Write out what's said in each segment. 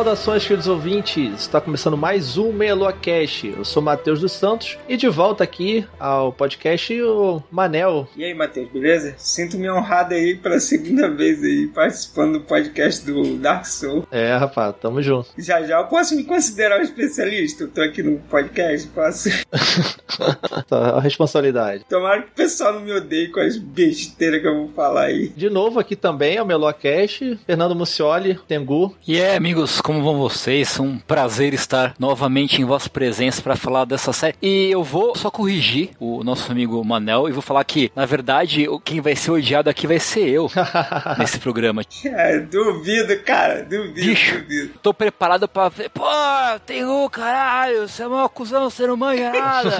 Saudações, queridos ouvintes! Está começando mais um Meia Lua Cash. Eu sou Matheus dos Santos e de volta aqui ao podcast o Manel. E aí, Matheus, beleza? Sinto-me honrado aí pela segunda vez aí participando do podcast do Dark Souls. É, rapaz, tamo junto. Já já eu posso me considerar um especialista. Eu tô aqui no podcast, posso. Tá, a responsabilidade. Tomara que o pessoal não me odeie com as besteiras que eu vou falar aí. De novo aqui também é o Melua Cash, Fernando Mucioli, Tengu. E é, amigos, como vão vocês? É um prazer estar novamente em vossa presença para falar dessa série. E eu vou só corrigir o nosso amigo Manel e vou falar que, na verdade, quem vai ser odiado aqui vai ser eu nesse programa. É, duvido, cara, duvido, Bicho. duvido. Tô preparado pra ver. Pô, tem o caralho, você é uma cuzão, você não manja nada.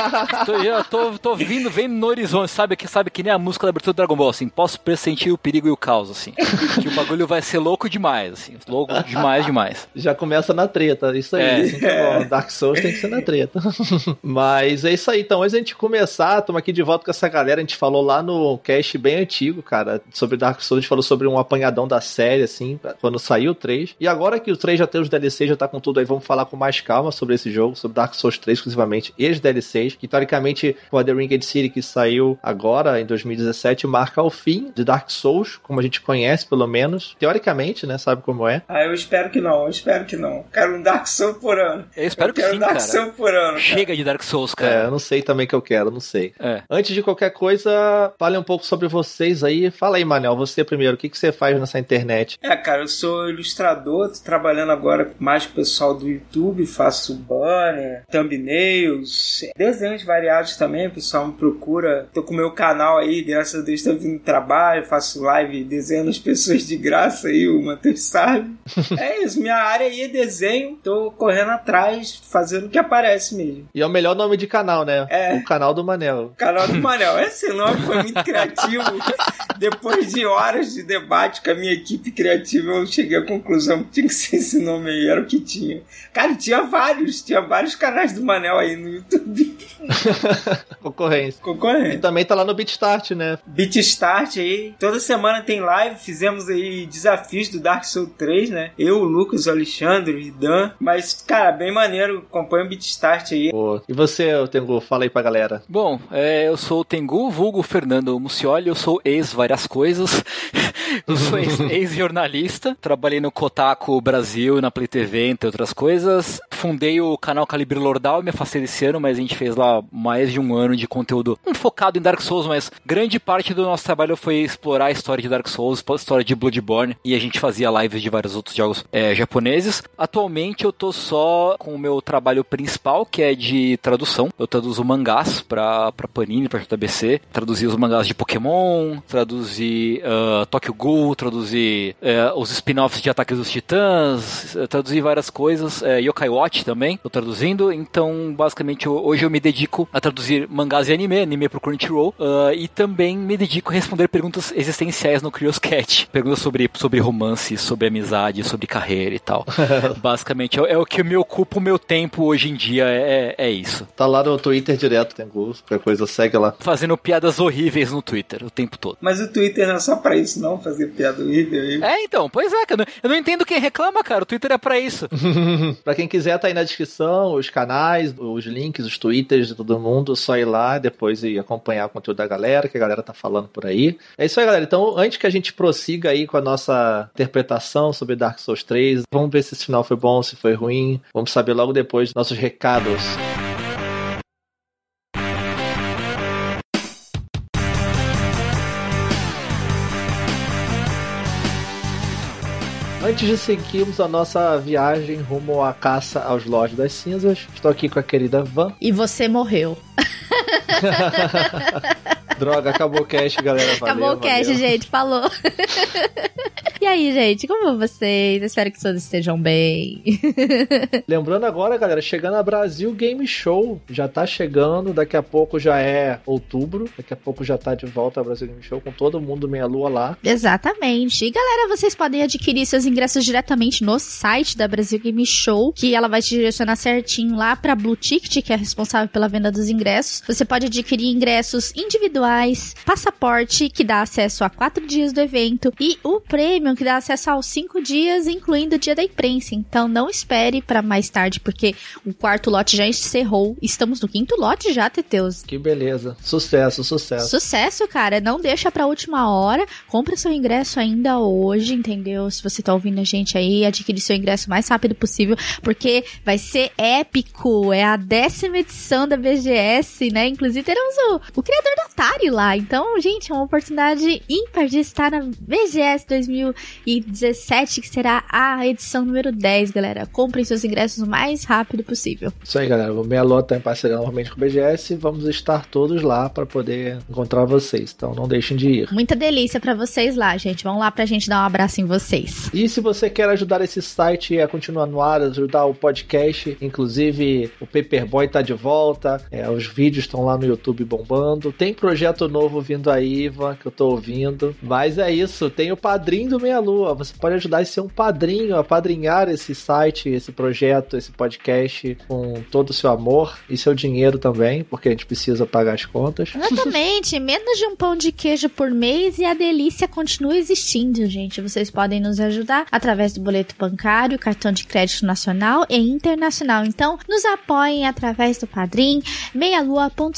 tô, já tô, tô vindo, vendo no horizonte, sabe que, sabe que nem a música da abertura do Dragon Ball, assim. Posso pressentir o perigo e o caos, assim. que o bagulho vai ser louco demais, assim. Louco demais, demais. Já começa na treta, isso aí. É. assim que é bom. Dark Souls tem que ser na treta. Mas é isso aí, então. Antes da gente começar, estamos aqui de volta com essa galera. A gente falou lá no cast bem antigo, cara, sobre Dark Souls. A gente falou sobre um apanhadão da série, assim, quando saiu o 3. E agora que o 3 já tem os DLC, já tá com tudo aí, vamos falar com mais calma sobre esse jogo, sobre Dark Souls 3 exclusivamente, e os DLCs, que teoricamente com a The Ringed City que saiu agora, em 2017, marca o fim de Dark Souls, como a gente conhece, pelo menos. Teoricamente, né? Sabe como é. Ah, eu espero que não, eu espero que não. Quero um Dark Souls por ano. Eu espero eu que quero sim, um Dark cara. Souls por ano. cara. Chega de Dark Souls, É, cara. eu não sei também que eu quero, não sei. É. Antes de qualquer coisa, fale um pouco sobre vocês aí. Fala aí, Manel, você primeiro, o que, que você faz nessa internet? É, cara, eu sou ilustrador, tô trabalhando agora mais com o pessoal do YouTube, faço banner, thumbnails, desenhos variados também, o pessoal me procura. Tô com o meu canal aí, graças a Deus tá vindo trabalho, faço live desenhando as pessoas de graça aí, o Matheus sabe. é isso, minha área aí é desenho, tô correndo atrás, fazendo o que aparece mesmo. E é o melhor nome de canal, né? É. O canal do Manel. Canal do Manel. Esse nome foi muito criativo. Depois de horas de debate com a minha equipe criativa, eu cheguei à conclusão que tinha que ser esse nome aí, era o que tinha. Cara, tinha vários, tinha vários canais do Manel aí no YouTube. Concorrência. E Concorrente. também tá lá no BitStart, né? Beat Start aí. Toda semana tem live. Fizemos aí desafios do Dark Souls 3, né? Eu, Lucas, o Alexandre Dan. Mas, cara, bem maneiro. Acompanha o Beat Start aí. E você, Tengu, fala aí pra galera. Bom, é, eu sou o Tengu, vulgo Fernando Mucioli, eu sou ex várias coisas. eu sou ex- ex-jornalista, trabalhei no Kotaku Brasil e na Play TV, entre outras coisas. Fundei o canal Calibre Lordal, me afastei desse ano, mas a gente fez lá mais de um ano de conteúdo não focado em Dark Souls, mas grande parte do nosso trabalho foi explorar a história de Dark Souls, a história de Bloodborne, e a gente fazia lives de vários outros jogos é, japoneses. Atualmente eu tô só com o meu trabalho principal, que é de tradução. Eu traduzo mangás pra, pra Panini, pra JBC. Traduzi os mangás de Pokémon, traduzi uh, Tokyo Ghoul, traduzi eh, os spin-offs de Ataques dos Titãs, eh, traduzi várias coisas. eh, Yokai Watch também, tô traduzindo. Então, basicamente, eu- hoje eu me dedico a traduzir mangás e anime, anime pro Crunchyroll, ah, e também me dedico a responder perguntas existenciais no Curious Cat. Perguntas sobre, sobre romance, sobre amizade, sobre carreira e tal. basicamente, é, é o que me ocupa o meu tempo hoje em dia, é, é isso. Tá lá no Twitter direto, Tengu. Qualquer coisa, segue lá. Fazendo piadas horríveis no Twitter o tempo todo. Mas o Twitter não é só pra isso, não. Fazer piada horrível aí. É, então, pois é, cara. Eu não entendo quem reclama, cara. O Twitter é pra isso. pra quem quiser, tá aí na descrição os canais, os links, os twitters de todo mundo. Só ir lá depois e acompanhar o conteúdo da galera, que a galera tá falando por aí. É isso aí, galera. Então, antes que a gente prossiga aí com a nossa interpretação sobre Dark Souls 3, vamos ver se esse final foi bom, se foi ruim. Vamos saber logo depois dos nossos recados. Antes de seguirmos a nossa viagem rumo à caça aos Lords das Cinzas, estou aqui com a querida Van. E você morreu. Droga, acabou o cast, galera. Valeu, acabou o cast, valeu. gente. Falou. E aí, gente, como vão vocês? Espero que todos estejam bem. Lembrando agora, galera, chegando a Brasil Game Show. Já tá chegando, daqui a pouco já é outubro. Daqui a pouco já tá de volta a Brasil Game Show com todo mundo meia lua lá. Exatamente. E galera, vocês podem adquirir seus ingressos diretamente no site da Brasil Game Show, que ela vai te direcionar certinho lá pra Blue Ticket, que é responsável pela venda dos ingressos. Você pode adquirir ingressos individuais, passaporte, que dá acesso a quatro dias do evento, e o prêmio, que dá acesso aos cinco dias, incluindo o dia da imprensa. Então não espere para mais tarde, porque o quarto lote já encerrou. Estamos no quinto lote já, Teteus. Que beleza. Sucesso, sucesso. Sucesso, cara. Não deixa pra última hora. Compre seu ingresso ainda hoje, entendeu? Se você tá ouvindo a gente aí, adquire seu ingresso o mais rápido possível, porque vai ser épico. É a décima edição da BGS, né? Inclusive teremos o, o criador da Atari lá. Então, gente, é uma oportunidade ímpar de estar na BGS 2017, que será a edição número 10, galera. Comprem seus ingressos o mais rápido possível. Isso aí, galera. O Meia tá em parceria novamente com o BGS. Vamos estar todos lá para poder encontrar vocês. Então não deixem de ir. Muita delícia para vocês lá, gente. Vão lá pra gente dar um abraço em vocês. E se você quer ajudar esse site a continuar no ar, ajudar o podcast, inclusive o Paperboy tá de volta, é, os vídeos estão lá no YouTube bombando. Tem projeto novo vindo aí, Ivan, que eu tô ouvindo. Mas é isso, tem o padrinho do Meia Lua. Você pode ajudar a ser um padrinho, a padrinhar esse site, esse projeto, esse podcast com todo o seu amor e seu dinheiro também, porque a gente precisa pagar as contas. Exatamente, menos de um pão de queijo por mês e a delícia continua existindo, gente. Vocês podem nos ajudar através do boleto bancário, cartão de crédito nacional e internacional. Então, nos apoiem através do Padrim,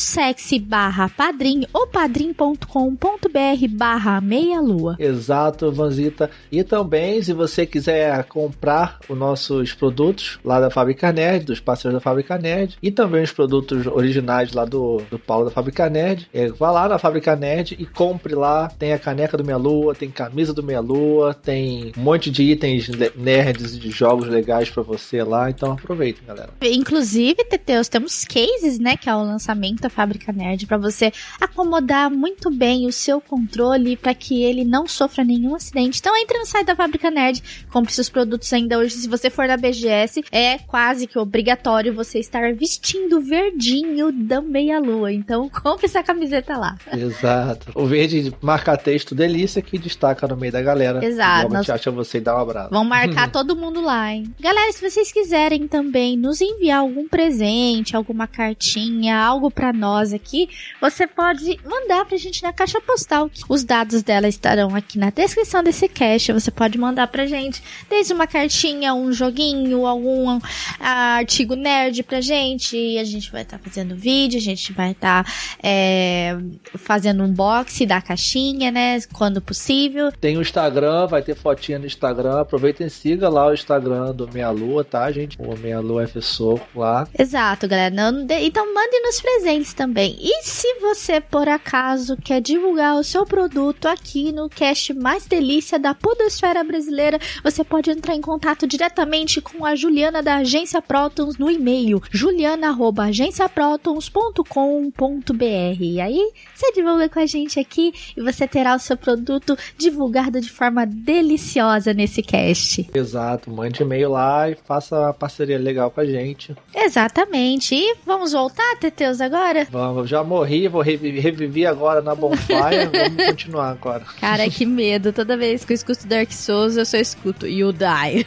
meialua.sexy barra padrim ou padrim.com.br barra meialua. Exato, Vanzita. E também, se você quiser comprar os nossos produtos lá da Fábrica Nerd, dos parceiros da Fábrica Nerd, e também os produtos originais lá do, do Paulo da Fábrica Nerd, é, vá lá na Fábrica Nerd e compre lá. Tem a caneca do Meia Lua, tem camisa do Meia Lua, tem um monte de itens nerds de jogos legais pra você lá. Então aproveitem, galera. Inclusive, Teteus, temos cases, né, que é o lançamento Fábrica Nerd, para você acomodar muito bem o seu controle para que ele não sofra nenhum acidente. Então entre no site da Fábrica Nerd, compre seus produtos ainda hoje. Se você for na BGS, é quase que obrigatório você estar vestindo verdinho da meia-lua. Então compre essa camiseta lá. Exato. O verde marca texto delícia que destaca no meio da galera. Exato. Realmente acha você e dá um abraço. Vão marcar todo mundo lá, hein? Galera, se vocês quiserem também nos enviar algum presente, alguma cartinha, algo pra nós aqui, você pode mandar pra gente na caixa postal. Os dados dela estarão aqui na descrição desse cast. Você pode mandar pra gente desde uma cartinha, um joguinho, algum ah, artigo nerd pra gente. E a gente vai estar fazendo vídeo, a gente vai estar é, fazendo unboxing da caixinha, né? Quando possível. Tem o Instagram, vai ter fotinha no Instagram. Aproveitem e siga lá o Instagram do Meia Lua, tá, gente? O Meia Lua F Soco lá. Exato, galera. Então mande nos presentes também. E se você, por acaso, quer divulgar o seu produto aqui no cast mais delícia da Podosfera Brasileira, você pode entrar em contato diretamente com a Juliana da Agência Protons no e-mail juliana.agenciaprotons.com.br. E aí você divulga com a gente aqui e você terá o seu produto divulgado de forma deliciosa nesse cast. Exato, mande e-mail lá e faça uma parceria legal com a gente. Exatamente. E vamos voltar, Teteus, agora? Vamos, já morri, vou reviver, reviver agora na Bonfire. Vamos continuar agora. Cara, que medo. Toda vez que eu escuto Dark Souls, eu só escuto You Die.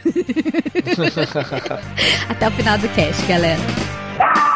Até o final do cast, galera.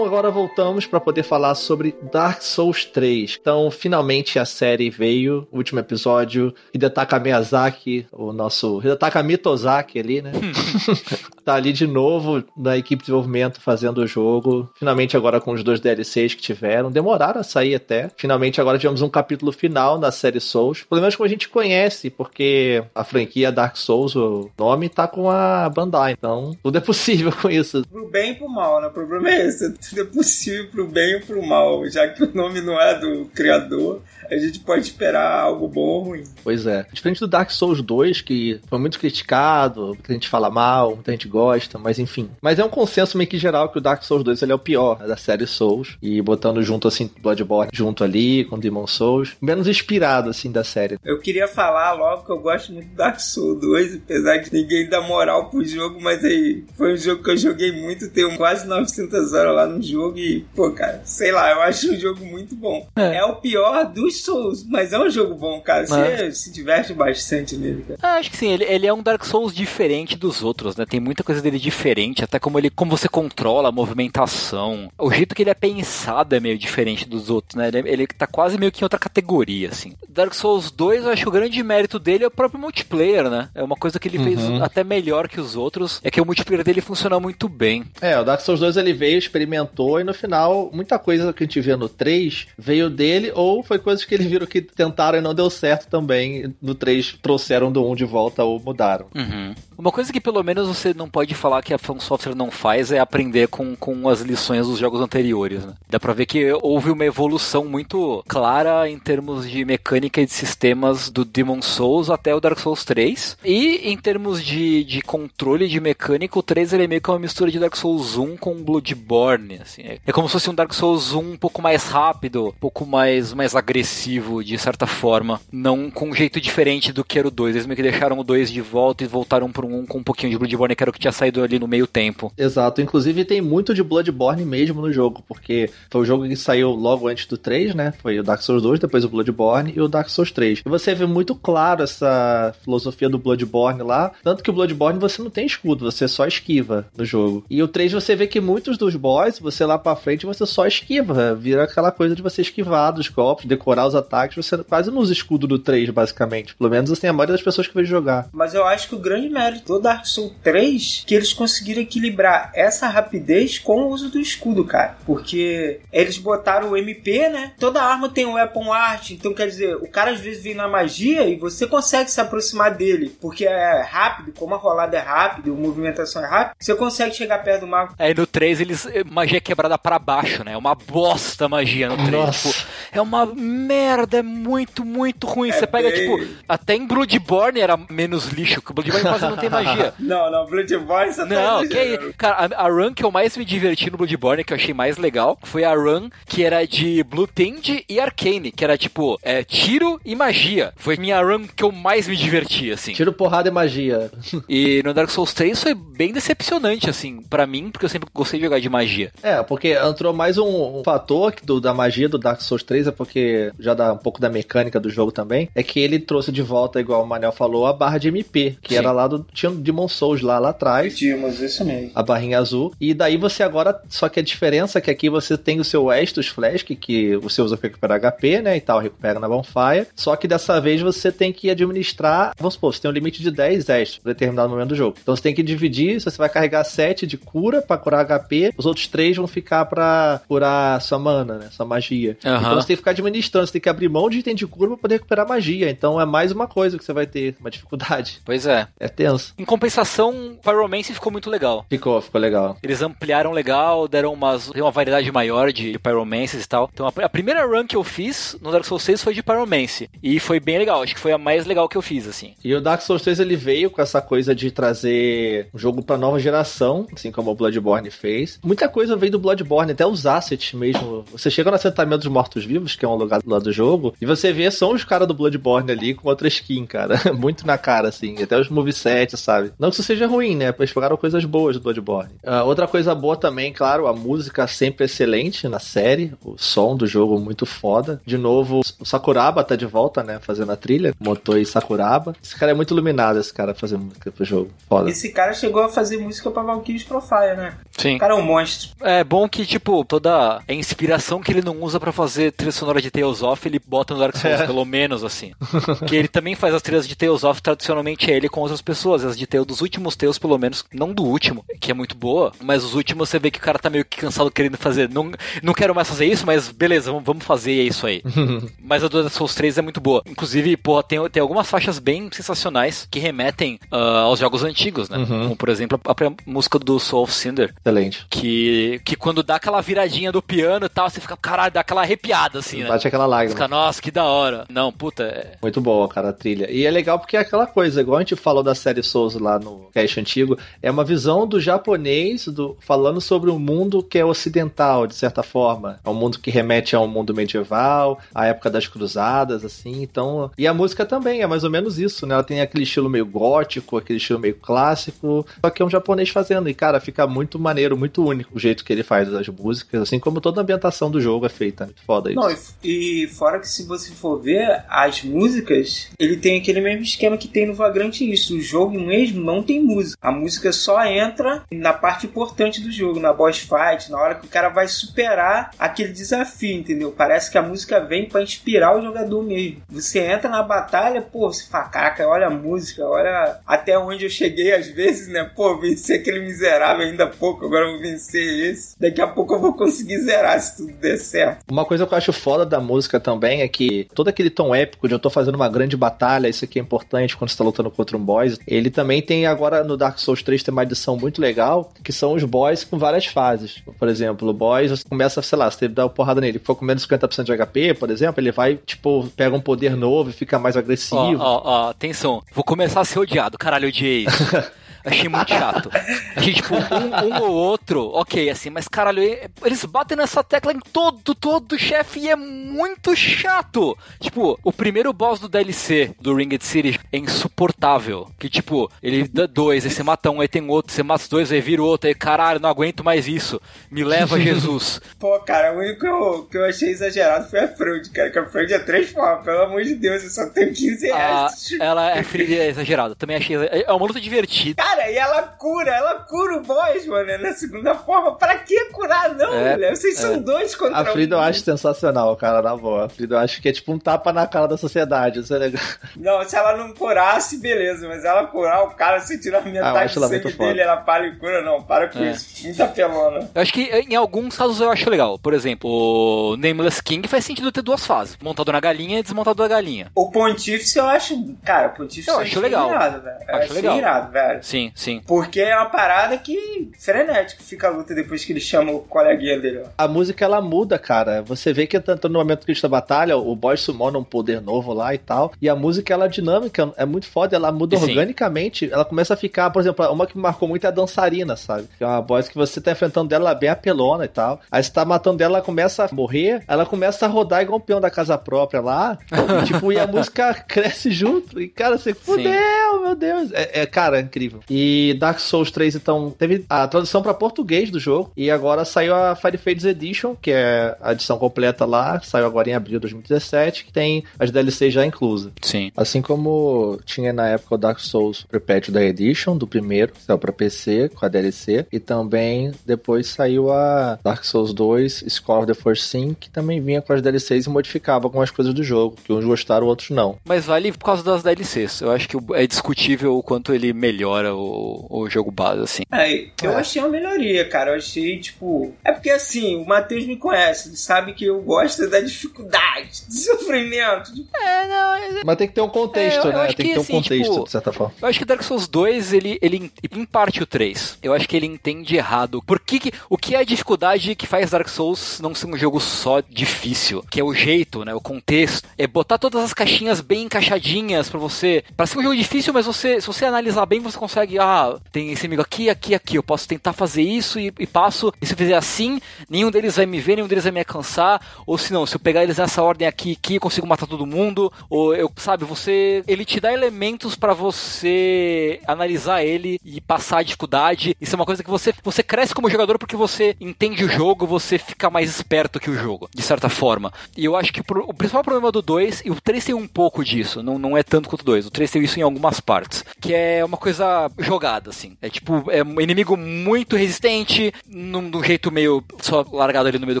voltamos para poder falar sobre Dark Souls 3. Então, finalmente a série veio, último episódio, Hidetaka Miyazaki, o nosso Hidetaka Mitozaki ali, né? tá ali de novo na equipe de desenvolvimento fazendo o jogo. Finalmente agora com os dois DLCs que tiveram, demoraram a sair até. Finalmente agora tivemos um capítulo final na série Souls, pelo menos como a gente conhece, porque a franquia Dark Souls, o nome tá com a Bandai, então tudo é possível com isso. Pro bem e pro mal, né? O problema é esse, tudo é possível pro bem e pro mal, já que o nome não é do criador a gente pode esperar algo bom ou ruim. Pois é. Diferente do Dark Souls 2, que foi muito criticado, muita gente fala mal, muita gente gosta, mas enfim. Mas é um consenso meio que geral que o Dark Souls 2 ele é o pior né, da série Souls. E botando junto, assim, Bloodborne junto ali, com Demon Souls. Menos inspirado, assim, da série. Eu queria falar logo que eu gosto muito do Dark Souls 2, apesar de ninguém dar moral pro jogo, mas aí foi um jogo que eu joguei muito, tenho quase 900 horas lá no jogo e, pô, cara, sei lá, eu acho um jogo muito bom. É, é o pior dos Souls, mas é um jogo bom, cara. Você se diverte bastante nele, cara. Ah, acho que sim, ele, ele é um Dark Souls diferente dos outros, né? Tem muita coisa dele diferente, até como ele como você controla a movimentação. O jeito que ele é pensado é meio diferente dos outros, né? Ele, ele tá quase meio que em outra categoria, assim. Dark Souls 2, eu acho que o grande mérito dele é o próprio multiplayer, né? É uma coisa que ele uhum. fez até melhor que os outros, é que o multiplayer dele funciona muito bem. É, o Dark Souls 2 ele veio, experimentou e no final, muita coisa que a gente vê no 3 veio dele ou foi coisas que eles viram que tentaram e não deu certo também. No 3 trouxeram do 1 de volta ou mudaram. Uhum. Uma coisa que pelo menos você não pode falar que a From Software não faz é aprender com, com as lições dos jogos anteriores. Né? Dá pra ver que houve uma evolução muito clara em termos de mecânica e de sistemas do Demon Souls até o Dark Souls 3. E em termos de, de controle de mecânica, o 3 ele é meio que uma mistura de Dark Souls 1 com Bloodborne. Assim. É, é como se fosse um Dark Souls 1 um pouco mais rápido, um pouco mais, mais agressivo, de certa forma. Não com um jeito diferente do que era o 2. Eles meio que deixaram o 2 de volta e voltaram pro um com um pouquinho de Bloodborne, que era o que tinha saído ali no meio tempo. Exato, inclusive tem muito de Bloodborne mesmo no jogo, porque foi o jogo que saiu logo antes do 3, né? Foi o Dark Souls 2, depois o Bloodborne e o Dark Souls 3. E você vê muito claro essa filosofia do Bloodborne lá, tanto que o Bloodborne você não tem escudo, você só esquiva no jogo. E o 3 você vê que muitos dos boss, você lá pra frente, você só esquiva, vira aquela coisa de você esquivar dos golpes, decorar os ataques, você quase não usa escudo do 3, basicamente. Pelo menos assim, a maioria das pessoas que vejo jogar. Mas eu acho que o grande mérito do Dark Souls 3 que eles conseguiram equilibrar essa rapidez com o uso do escudo, cara. Porque eles botaram o MP, né? Toda arma tem um weapon art, então quer dizer, o cara às vezes vem na magia e você consegue se aproximar dele, porque é rápido, como a rolada é rápida, a movimentação é rápida, você consegue chegar perto do mago. Aí no 3 eles eh, magia quebrada para baixo, né? É uma bosta magia no 3. Tipo, é uma merda, é muito, muito ruim. É você pega, bem... tipo, até em Bloodborne era menos lixo, que o Bloodborne quase não tem magia. não, não, Bloodborne você tá Não, que aí, cara, a, a, run que eu mais me diverti no Bloodborne, que eu achei mais legal, foi a run que era de Blue Tend e Arcane, que era tipo, é, tiro e magia. Foi minha run que eu mais me diverti, assim. Tiro, porrada e magia. e no Dark Souls 3 foi bem decepcionante, assim, para mim, porque eu sempre gostei de jogar de magia. É, porque entrou mais um, um fator do, da magia do Dark Souls 3, é porque já dá um pouco da mecânica do jogo também, é que ele trouxe de volta, igual o Manel falou, a barra de MP, que Sim. era lá do. Tinha Demon Souls lá, lá atrás. Tínhamos isso mesmo. A barrinha azul. E daí você agora. Só que a diferença é que aqui você tem o seu Estus Flask, que você usa pra recuperar HP, né? E tal, recupera na Bonfire. Só que dessa vez você tem que administrar. Vamos supor, você tem um limite de 10 Estus em determinado momento do jogo. Então você tem que dividir. Você vai carregar 7 de cura para curar HP. Os outros 3 vão ficar para curar sua mana, né? Sua magia. Uhum. Então você tem que ficar administrando. Você tem que abrir mão de item de cura pra poder recuperar magia. Então é mais uma coisa que você vai ter, uma dificuldade. Pois é. É tenso. Em compensação, Pyromance ficou muito legal. Ficou, ficou legal. Eles ampliaram legal, deram umas, uma variedade maior de Pyromances e tal. Então a, a, primeira run que eu fiz no Dark Souls 6 foi de Pyromance. E foi bem legal, acho que foi a mais legal que eu fiz, assim. E o Dark Souls 3 ele veio com essa coisa de trazer um jogo pra nova geração, assim como o Bloodborne fez. Muita coisa veio do Bloodborne, até os assets mesmo. Você chega no assentamento dos mortos-vivos, Vivos, que é um lugar lá do jogo, e você vê são os caras do Bloodborne ali com outra skin, cara. Muito na cara, assim. Até os movesets, sabe? Não que isso seja ruim, né? Eles pegaram coisas boas do Bloodborne. Uh, outra coisa boa também, claro, a música sempre excelente na série. O som do jogo muito foda. De novo, o Sakuraba tá de volta, né? Fazendo a trilha. Motoi Sakuraba. Esse cara é muito iluminado, esse cara, fazendo música pro jogo. Foda. Esse cara chegou a fazer música pra Valkyries Profile, né? Sim. O cara é um monstro. É bom que, tipo, toda a inspiração que ele não usa para fazer trilha sonora de Tales of, ele bota no Dark Souls, é. pelo menos, assim. que ele também faz as trilhas de Tales of, tradicionalmente é ele com outras pessoas. As de Tales, dos últimos Tales, pelo menos, não do último, que é muito boa, mas os últimos você vê que o cara tá meio que cansado querendo fazer. Não, não quero mais fazer isso, mas beleza, vamos fazer, é isso aí. mas a do Dark Souls 3 é muito boa. Inclusive, porra, tem, tem algumas faixas bem sensacionais que remetem uh, aos jogos antigos, né? Uhum. Como, por exemplo, a, a música do Soul of Cinder. Excelente. Que, que quando dá aquela viradinha do piano e tal, você fica, caralho, dá aquela arrepiada, assim, né? Bate aquela lágrima. Fica, nossa, que da hora. Não, puta. É... Muito boa, cara, a trilha. E é legal porque é aquela coisa, igual a gente falou da série Souls lá no cast antigo, é uma visão do japonês do, falando sobre um mundo que é ocidental, de certa forma. É um mundo que remete a um mundo medieval, à época das cruzadas, assim. Então. E a música também é mais ou menos isso, né? Ela tem aquele estilo meio gótico, aquele estilo meio clássico. Só que é um japonês fazendo. E, cara, fica muito maneiro, muito único o jeito que ele faz as músicas, assim como toda a ambientação do jogo é feita. Foda isso. Não, e fora que se você for ver as músicas, ele tem aquele mesmo esquema que tem no Vagrante isso. O jogo mesmo não tem música. A música só entra na parte importante do jogo, na boss fight, na hora que o cara vai superar aquele desafio, entendeu? Parece que a música vem para inspirar o jogador mesmo. Você entra na batalha, pô, você fala, caraca, olha a música, olha até onde eu cheguei às vezes, né? Pô, venci aquele miserável ainda há pouco, agora eu vou vencer esse. Daqui a pouco eu vou conseguir zerar se tudo der certo. Uma coisa que eu acho foda da música também é que todo aquele tom épico de eu tô fazendo uma grande batalha, isso aqui é importante quando você tá lutando contra um boss, ele também tem agora no Dark Souls 3 tem uma edição muito legal, que são os boss com várias fases. Por exemplo, o boss, você começa, sei lá, você dá uma porrada nele, for com menos 50% de HP, por exemplo, ele vai, tipo, pega um poder novo e fica mais agressivo. Ó, ó, ó, atenção, vou começar a ser odiado, caralho, eu odiei isso. Achei muito chato. Achei, tipo, um, um, ou outro, ok, assim, mas caralho, eles batem nessa tecla em todo, todo chefe e é muito chato. Tipo, o primeiro boss do DLC do Ringed City é insuportável. Que, tipo, ele dá dois, aí você mata um, aí tem outro, você mata os dois, aí vira outro, aí caralho, não aguento mais isso. Me leva Jesus. Pô, cara, o único que eu, que eu achei exagerado foi a Freud, cara, que a Freud é três formas, pelo amor de Deus, eu só tenho 15 reais. Ah, ela é é exagerada, também achei. É uma luta divertida. Cara, Cara, e ela cura, ela cura o boss, mano, na segunda forma. Pra que curar, não, é, mulher? Vocês é. são dois contra A Frida um. eu acho sensacional, cara, na boa. A Frida eu acho que é tipo um tapa na cara da sociedade, isso é legal. Não, se ela não curasse, beleza, mas ela curar o cara, se tirar a metade ah, do sangue dele, ela para e cura, não, para com é. isso. Muita pelona. Eu acho que em alguns casos eu acho legal. Por exemplo, o Nameless King faz sentido ter duas fases: montado na galinha e desmontado da galinha. O Pontífice eu acho. Cara, o Pontífice eu, eu acho legal. Irado, velho. Eu acho legal. irado, velho. Sim, sim. Porque é uma parada que frenética fica a luta depois que ele chama o coleguinha dele. Ó. A música ela muda, cara. Você vê que tanto no momento que está batalha, o boy sumona um poder novo lá e tal. E a música ela é dinâmica, é muito foda, ela muda sim. organicamente. Ela começa a ficar, por exemplo, uma que me marcou muito é a dançarina, sabe? Que é uma boss que você tá enfrentando dela bem apelona e tal. Aí você tá matando dela, ela começa a morrer, ela começa a rodar igual um peão da casa própria lá. e, tipo, e a música cresce junto. E, cara, você fudeu, meu Deus. É, é, cara, é incrível. E Dark Souls 3, então, teve a tradução para português do jogo. E agora saiu a Fire Fades Edition, que é a edição completa lá. Saiu agora em abril de 2017, que tem as DLCs já inclusas. Sim. Assim como tinha na época o Dark Souls Perpetual Edition, do primeiro, que saiu pra PC, com a DLC. E também depois saiu a Dark Souls 2 Score of the First Sin, que também vinha com as DLCs e modificava algumas coisas do jogo, que uns gostaram, outros não. Mas vale por causa das DLCs. Eu acho que é discutível o quanto ele melhora o, o jogo base, assim. É, eu é. achei uma melhoria, cara. Eu achei, tipo. É porque assim, o Matheus me conhece, ele sabe que eu gosto da dificuldade. de sofrimento. É, não. Mas tem que ter um contexto, É, eu- eu né? Tem que, que, ter um assim, contexto, tipo, de certa forma. Eu acho que Dark Souls 2, ele, ele em parte o 3, eu acho que ele entende errado. Por que, que- o que é a dificuldade que faz Dark Souls não ser um jogo só difícil? Que é o jeito, né? O contexto. É botar todas as caixinhas bem encaixadinhas pra você. Pra ser um jogo difícil, mas você, se você analisar bem, você consegue. Ah, tem esse amigo aqui, aqui, aqui. Eu posso tentar fazer isso e, e passo. E se eu fizer assim, nenhum deles vai me ver, nenhum deles vai me alcançar. Ou se não, se eu pegar eles nessa ordem aqui, aqui, eu consigo matar todo mundo. Ou eu, sabe, você. Ele te dá elementos pra você analisar ele e passar a dificuldade. Isso é uma coisa que você, você cresce como jogador porque você entende o jogo, você fica mais esperto que o jogo, de certa forma. E eu acho que pro- o principal problema do 2, e o 3 tem um pouco disso, não, não é tanto quanto o 2. O 3 tem isso em algumas partes. Que é uma coisa jogada, assim. É tipo, é um inimigo muito resistente, num, de um jeito meio só largado ali no meio do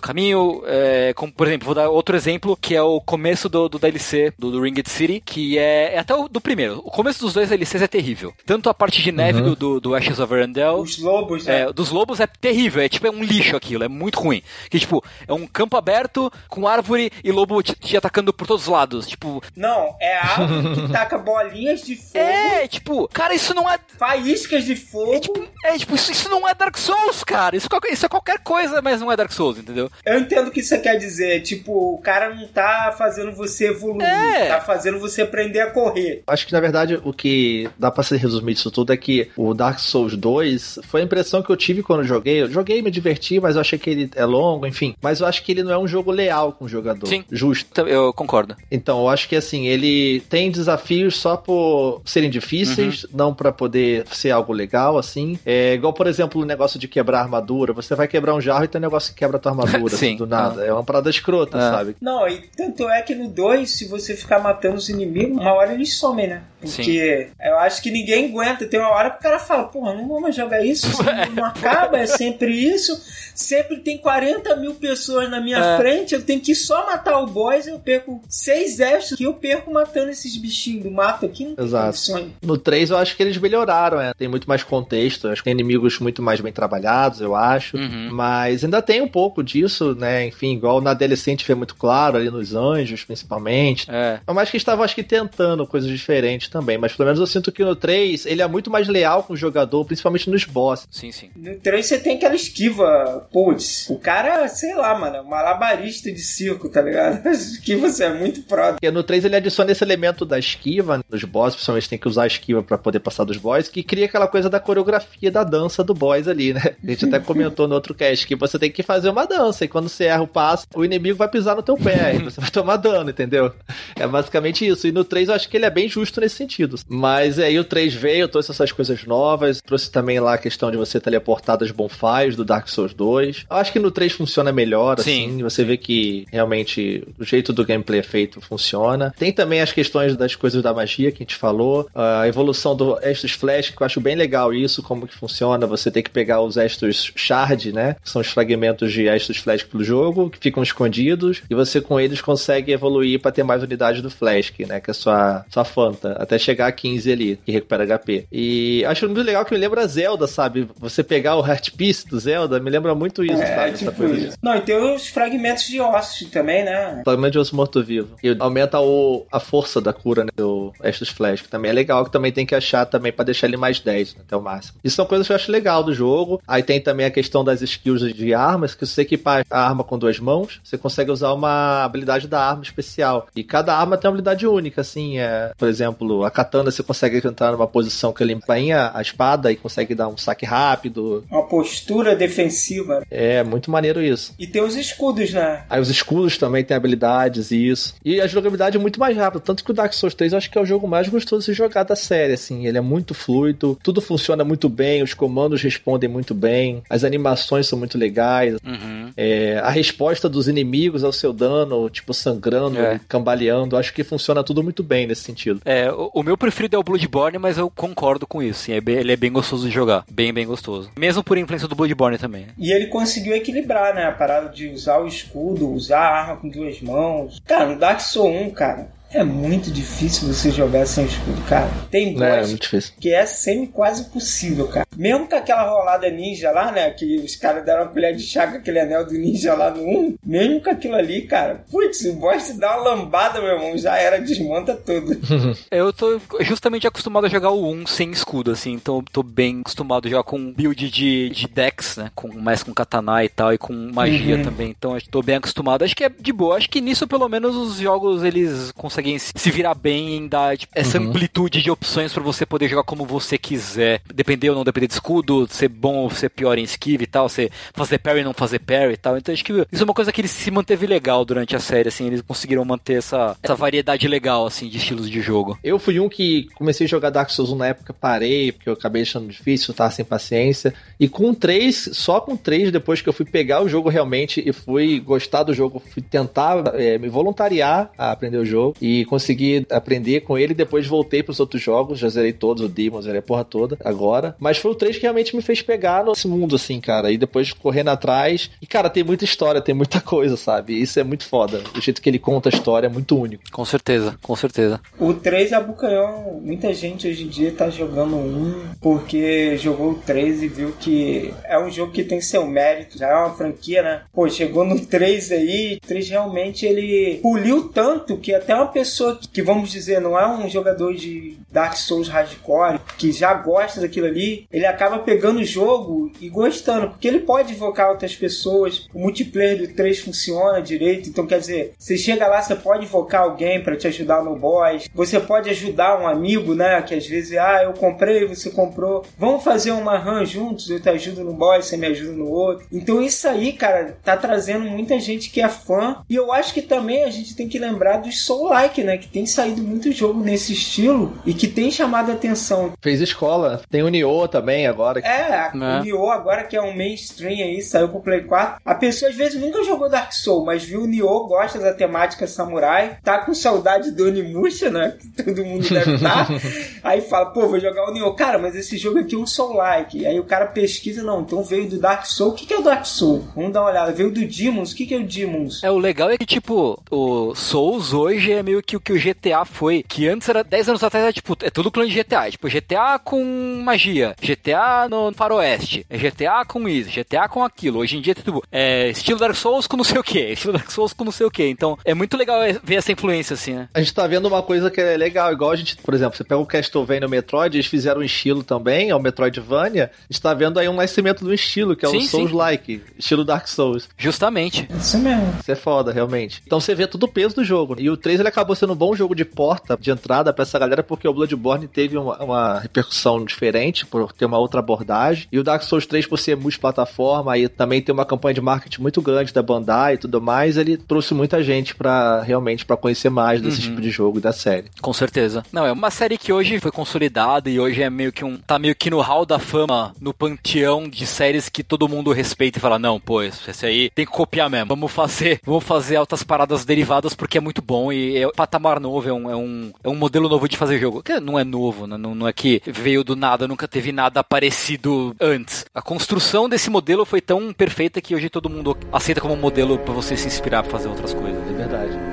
caminho. É, como, por exemplo, vou dar outro exemplo, que é o começo do, do DLC, do, do Ringed City, que é, é até o do primeiro. O começo dos dois DLCs é terrível. Tanto a parte de neve do, do, do Ashes of Arendelle, Os lobos, né? é, dos lobos é terrível, é tipo é um lixo aquilo, é muito ruim. Que tipo, é um campo aberto com árvore e lobo te, te atacando por todos os lados. Tipo, Não, é a árvore que taca bolinhas de fogo, é, tipo, cara, isso não é. Faíscas de fogo. É tipo, é, tipo isso, isso não é Dark Souls, cara. Isso, é qualquer- isso é qualquer coisa, mas não é Dark Souls, entendeu? Eu entendo o que você quer dizer. Tipo, o cara não tá fazendo você evoluir, É. tá fazendo você aprender a correr. Acho que na verdade o que dá pra se resumir disso tudo é que o Dark Souls 2 foi a impressão que eu tive quando eu joguei. Eu joguei, me diverti, mas eu achei que ele é longo, enfim. Mas eu acho que ele não é um jogo leal com o jogador. Sim. Justo. Então, Eu concordo. Então, eu acho que assim, ele tem desafios só por serem difíceis, Uhum. não pra poder ser algo legal, assim. É igual, por exemplo, o negócio de quebrar armadura. Você vai quebrar um jarro e tem um negócio que quebra a tua armadura, Sim. do nada. É uma parada escrota, É. sabe? Não, e tanto é que no 2, se você ficar matando os inimigos, uma hora eles somem, né? Porque eu acho que ninguém aguenta. Tem uma hora que o cara fala, porra, não vou mais jogar isso, isso não acaba, é sempre isso. Sempre tem 40 mil pessoas na minha É. frente, eu tenho que só matar o boss, eu perco seis extras que eu perco matando esses bichinhos do mato aqui. Exato. No 3 eu acho que eles melhoraram, é. Tem muito mais contexto, acho que tem inimigos muito mais bem trabalhados, eu acho. Uhum. Mas ainda tem um pouco disso, né? Enfim, igual na DLC a gente vê muito claro, ali nos anjos, principalmente. É. Por mais que estavam, acho que, tentando coisas diferentes também. Mas pelo menos eu sinto que no 3 ele é muito mais leal com o jogador, principalmente nos bosses. Sim, sim. No 3 você tem aquela esquiva, putz. O cara, sei lá, mano, é um malabarista de circo, tá ligado? Esquiva você é muito pró. Porque no 3 ele adiciona esse elemento da esquiva nos boss, principalmente tem que usar a esquiva pra poder passar dos boss, que cria aquela coisa da coreografia da dança do boss ali, né? A gente até comentou no outro cast que você tem que fazer uma dança e quando você erra o passo, o inimigo vai pisar no teu pé e você vai tomar dano, entendeu? É basicamente isso. E no 3 eu acho que ele é bem justo nesse sentido. Mas aí o 3 veio, trouxe essas coisas novas, trouxe também lá a questão de você teleportar das bonfires do Dark Souls 2. Eu acho que no 3 funciona melhor, Sim. assim, você vê que realmente o jeito do gameplay é feito funciona. Tem também as questões das coisas da magia que a gente falou, a evolução do Estus Flash, que eu acho bem legal isso, como que funciona. Você tem que pegar os Estus Shard, né? Que são os fragmentos de Estus Flash pelo jogo, que ficam escondidos, e você com eles consegue evoluir para ter mais unidades do Flash, né? Que é sua, sua Fanta, até chegar a 15 ali, que recupera HP. E acho muito legal que me lembra Zelda, sabe? Você pegar o Heart Piece do Zelda, me lembra muito isso, É, sabe? Tipo isso. Não, e tem os fragmentos de ossos também, né? Fragmento de osso morto-vivo. E aumenta o, a força da cura, né? Do Estus Flash, que também é legal, que também tem que achar também pra deixar ele mais 10 né, até o máximo. Isso são coisas que eu acho legal do jogo. Aí tem também a questão das skills de armas, que se você equipar a arma com duas mãos, você consegue usar uma habilidade da arma especial. E cada arma tem uma habilidade única, assim. É, por exemplo, a katana você consegue entrar numa posição que ele empanha a espada e consegue dar um saque rápido. Uma postura defensiva. É muito maneiro isso. E tem os escudos, né? Aí os escudos também têm habilidades e isso. E a jogabilidade é muito mais rápida. Tanto que o Dark Souls 3 eu acho que é o jogo mais gostoso de jogar da série, assim. Ele é muito fluido, tudo funciona muito bem, os comandos respondem muito bem, as animações são muito legais. Uhum. É, a resposta dos inimigos ao seu dano, tipo, sangrando, É. cambaleando, acho que funciona tudo muito bem nesse sentido. É, o, o meu preferido é o Bloodborne, mas eu concordo com isso. sim, é bem- ele é bem gostoso de jogar. Bem, bem gostoso. Mesmo por influência do Bloodborne também. né? E ele conseguiu equilibrar, né? A parada de usar o escudo, usar a arma com duas mãos. Cara, no Dark Souls 1, cara, é muito difícil você jogar sem escudo, cara. Tem boss É, muito difícil. que é semi quase possível, cara. Mesmo com aquela rolada ninja lá, né? Que os caras deram uma colher de chá com aquele anel do ninja lá no 1. Mesmo com aquilo ali, cara. Putz, o boss te dá uma lambada, meu irmão. Já era, desmonta tudo. Eu tô justamente acostumado a jogar o 1 sem escudo, assim, então eu tô bem acostumado a jogar com build de, de Dex, né? Com, mais com katana e tal, e com magia Uhum. também. Então eu tô bem acostumado. Acho que é de boa. Acho que nisso, pelo menos, os jogos eles conseguem se se virar bem em dar tipo, essa amplitude de opções pra você poder jogar como você quiser. Depender ou não depender de escudo, ser bom ou ser pior em esquive e tal, você fazer parry não fazer parry e tal. Então acho que isso é uma coisa que ele se manteve legal durante a série, assim, eles conseguiram manter essa, essa variedade legal, assim, de estilos de jogo. Eu fui um que comecei a jogar Dark Souls 1 na época, parei, porque eu acabei achando difícil, tava sem paciência. E com 3, só com 3, depois que eu fui pegar o jogo realmente e fui gostar do jogo, fui tentar é, me voluntariar a aprender o jogo e consegui aprender com ele. Depois voltei pros outros jogos, já zerei todos, o Demon, zerei a porra toda agora. Mas foi o 3 que realmente me fez pegar nesse mundo, assim, cara. E depois correndo atrás. E, cara, tem muita história, tem muita coisa, sabe? Isso é muito foda. O jeito que ele conta a história é muito único. Com certeza, com certeza. O 3 abocanhou. Muita gente hoje em dia tá jogando um porque jogou o 3 e viu que é um jogo que tem seu mérito, já é uma franquia, né? Pô, chegou no 3 aí, o 3 realmente ele poliu tanto que até uma pessoa que, vamos dizer, não é um jogador de Dark Souls hardcore, que já gosta daquilo ali, ele acaba pegando o jogo e gostando, porque ele pode invocar outras pessoas, o multiplayer do 3 funciona direito, então quer dizer, você chega lá, você pode invocar alguém para te ajudar no boss, você pode ajudar um amigo, né, que às vezes, ah, eu comprei, você comprou, vamos fazer uma run juntos, eu te ajudo no boss, você me ajuda no outro. Então isso aí, cara, tá trazendo muita gente que é fã, e eu acho que também a gente tem que lembrar dos Soul-like, né, que tem saído muito jogo nesse estilo e que tem chamado a atenção. Fez escola. Tem o Nioh também agora. É, Né? o Nioh agora que é um mainstream aí, saiu pro Play 4. A pessoa às vezes nunca jogou Dark Souls, mas viu o Nioh, gosta da temática samurai, tá com saudade do Onimusha, né? Que todo mundo deve estar. aí fala, pô, vou jogar o Nioh. Cara, mas esse jogo aqui é um Soul-like. Aí o cara pesquisa, não, então veio do Dark Souls. O que que é o Dark Souls? Vamos dar uma olhada. Veio do Demons. O que que é o Demons? É, o legal é que, tipo, o Souls hoje é meio que o que o GTA foi. Que antes era 10 anos atrás, era, tipo, é tudo clone de GTA. É, tipo, GTA com magia, GTA no faroeste, é GTA com isso, GTA com aquilo. Hoje em dia, tipo, é estilo Dark Souls com não sei o que, estilo Dark Souls com não sei o que. Então, é muito legal ver essa influência, assim, né? A gente tá vendo uma coisa que é legal, igual a gente, por exemplo, você pega o Castlevania e o Metroid, eles fizeram um estilo também, é o Metroidvania, a gente tá vendo aí um nascimento do estilo, que é Sim, o. Souls-like, estilo Dark Souls. Justamente. Isso mesmo. Isso é foda, realmente. Então você vê todo o peso do jogo. E o 3 ele acabou sendo um bom jogo de porta, de entrada pra essa galera, porque o Bloodborne teve uma, uma repercussão diferente, por ter uma outra abordagem. E o Dark Souls 3, por ser multiplataforma, e também ter uma campanha de marketing muito grande da Bandai e tudo mais, ele trouxe muita gente pra realmente para conhecer mais desse tipo de jogo e da série. Com certeza. Não, é uma série que hoje foi consolidada e hoje é meio que um. tá meio que no hall da fama, no panteão de séries que todo mundo respeita e fala: não, pô, esse aí tem que copiar mesmo. Vamos fazer, vamos fazer altas paradas derivadas porque é muito bom e é um patamar novo, é um, é um, é um modelo novo de fazer jogo. Que não é novo, né? não, não é que veio do nada, nunca teve nada parecido antes. A construção desse modelo foi tão perfeita que hoje todo mundo aceita como modelo pra você se inspirar pra fazer outras coisas. É verdade.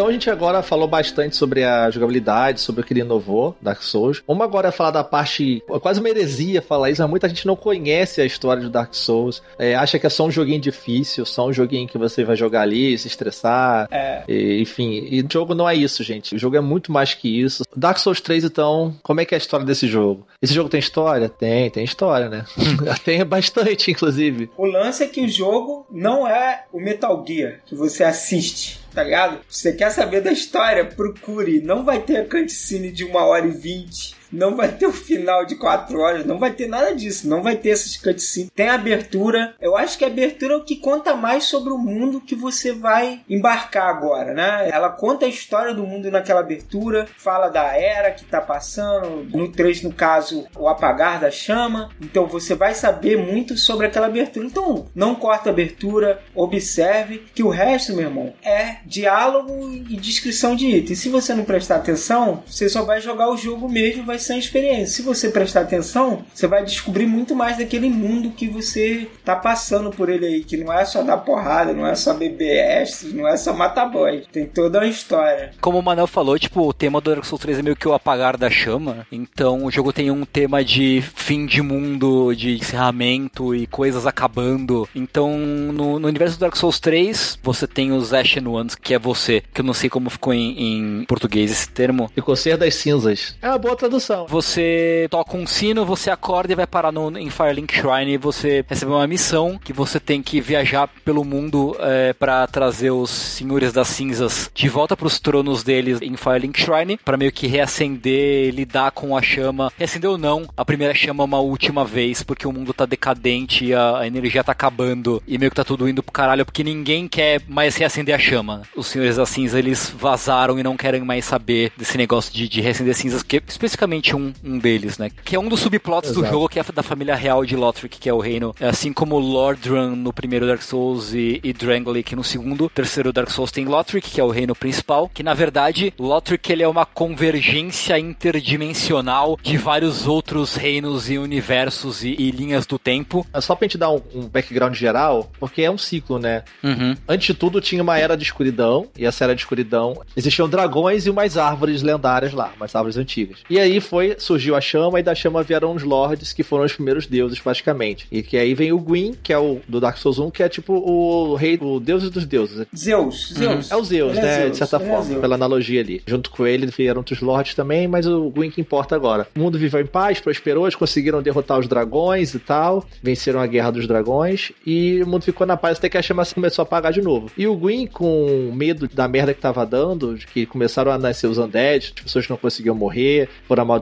Então a gente agora falou bastante sobre a jogabilidade, sobre o que ele inovou, Dark Souls. Vamos agora falar da parte. É quase uma heresia falar isso, mas muita gente não conhece a história de Dark Souls. É, acha que é só um joguinho difícil, só um joguinho que você vai jogar ali, se estressar. É. E, enfim, e o jogo não é isso, gente. O jogo é muito mais que isso. Dark Souls 3, então, como é que é a história desse jogo? Esse jogo tem história? Tem, tem história, né? tem bastante, inclusive. O lance é que o jogo não é o Metal Gear que você assiste, tá ligado? Se você quer saber da história, procure. Não vai ter a cutscene de uma hora e vinte. Não vai ter o final de quatro horas, não vai ter nada disso, não vai ter essas cutscenes. Tem abertura. Eu acho que a abertura é o que conta mais sobre o mundo que você vai embarcar agora, né? Ela conta a história do mundo naquela abertura, fala da era que tá passando, no 3, no caso, o apagar da chama. Então você vai saber muito sobre aquela abertura. Então, não corta a abertura, observe que o resto, meu irmão, é diálogo e descrição de itens. Se você não prestar atenção, você só vai jogar o jogo mesmo, vai ser uma experiência. Se você prestar atenção, você vai descobrir muito mais daquele mundo que você tá passando por ele aí, que não é só dar porrada, não é só BBS, não é só matar boy. Tem toda uma história. Como o Manel falou, tipo, o tema do Dark Souls 3 é meio que o apagar da chama. Então o jogo tem um tema de fim de mundo, de encerramento e coisas acabando. Então no, no universo do Dark Souls 3, você tem os Ashen Ones, que é você, que eu não sei como ficou em, em português esse termo. Ficou ser das cinzas. É uma boa tradução. Você toca um sino, você acorda e vai parar no, em Firelink Shrine e você recebe uma missão que você tem que viajar pelo mundo é, para trazer os Senhores das Cinzas de volta para os tronos deles em Firelink Shrine, para meio que reacender, lidar com a chama. Reacender ou não, a primeira chama uma última vez, porque o mundo tá decadente e a, a energia tá acabando e meio que tá tudo indo pro caralho, porque ninguém quer mais reacender a chama. Os Senhores das Cinzas, eles vazaram e não querem mais saber desse negócio de, de reacender cinzas, que é um, um deles, né? Que é um dos subplots Exato. do jogo, que é da família real de Lothric, que é o reino, assim como Lordran no primeiro Dark Souls e, e Drangleic no segundo. terceiro Dark Souls tem Lothric, que é o reino principal, que na verdade Lothric ele é uma convergência interdimensional de vários outros reinos e universos e, e linhas do tempo. É só pra gente dar um, um background geral, porque é um ciclo, né? Uhum. Antes de tudo tinha uma era de escuridão, e essa era de escuridão existiam dragões e umas árvores lendárias lá, umas árvores antigas. E aí foi, surgiu a chama, e da chama vieram os lords, que foram os primeiros deuses, praticamente. E que aí vem o Gwyn, que é o do Dark Souls 1, que é tipo o rei, o deus dos deuses. Zeus, Zeus. É o Zeus, ele é né? É Zeus, de certa é forma, é pela analogia ali. Junto com ele vieram outros lords também, mas o Gwyn que importa agora. O mundo viveu em paz, prosperou, eles conseguiram derrotar os dragões e tal, venceram a guerra dos dragões, e o mundo ficou na paz até que a chama começou a apagar de novo. E o Gwyn, com medo da merda que tava dando, de que começaram a nascer os undead, as pessoas que não conseguiam morrer, foram amaldiçoadas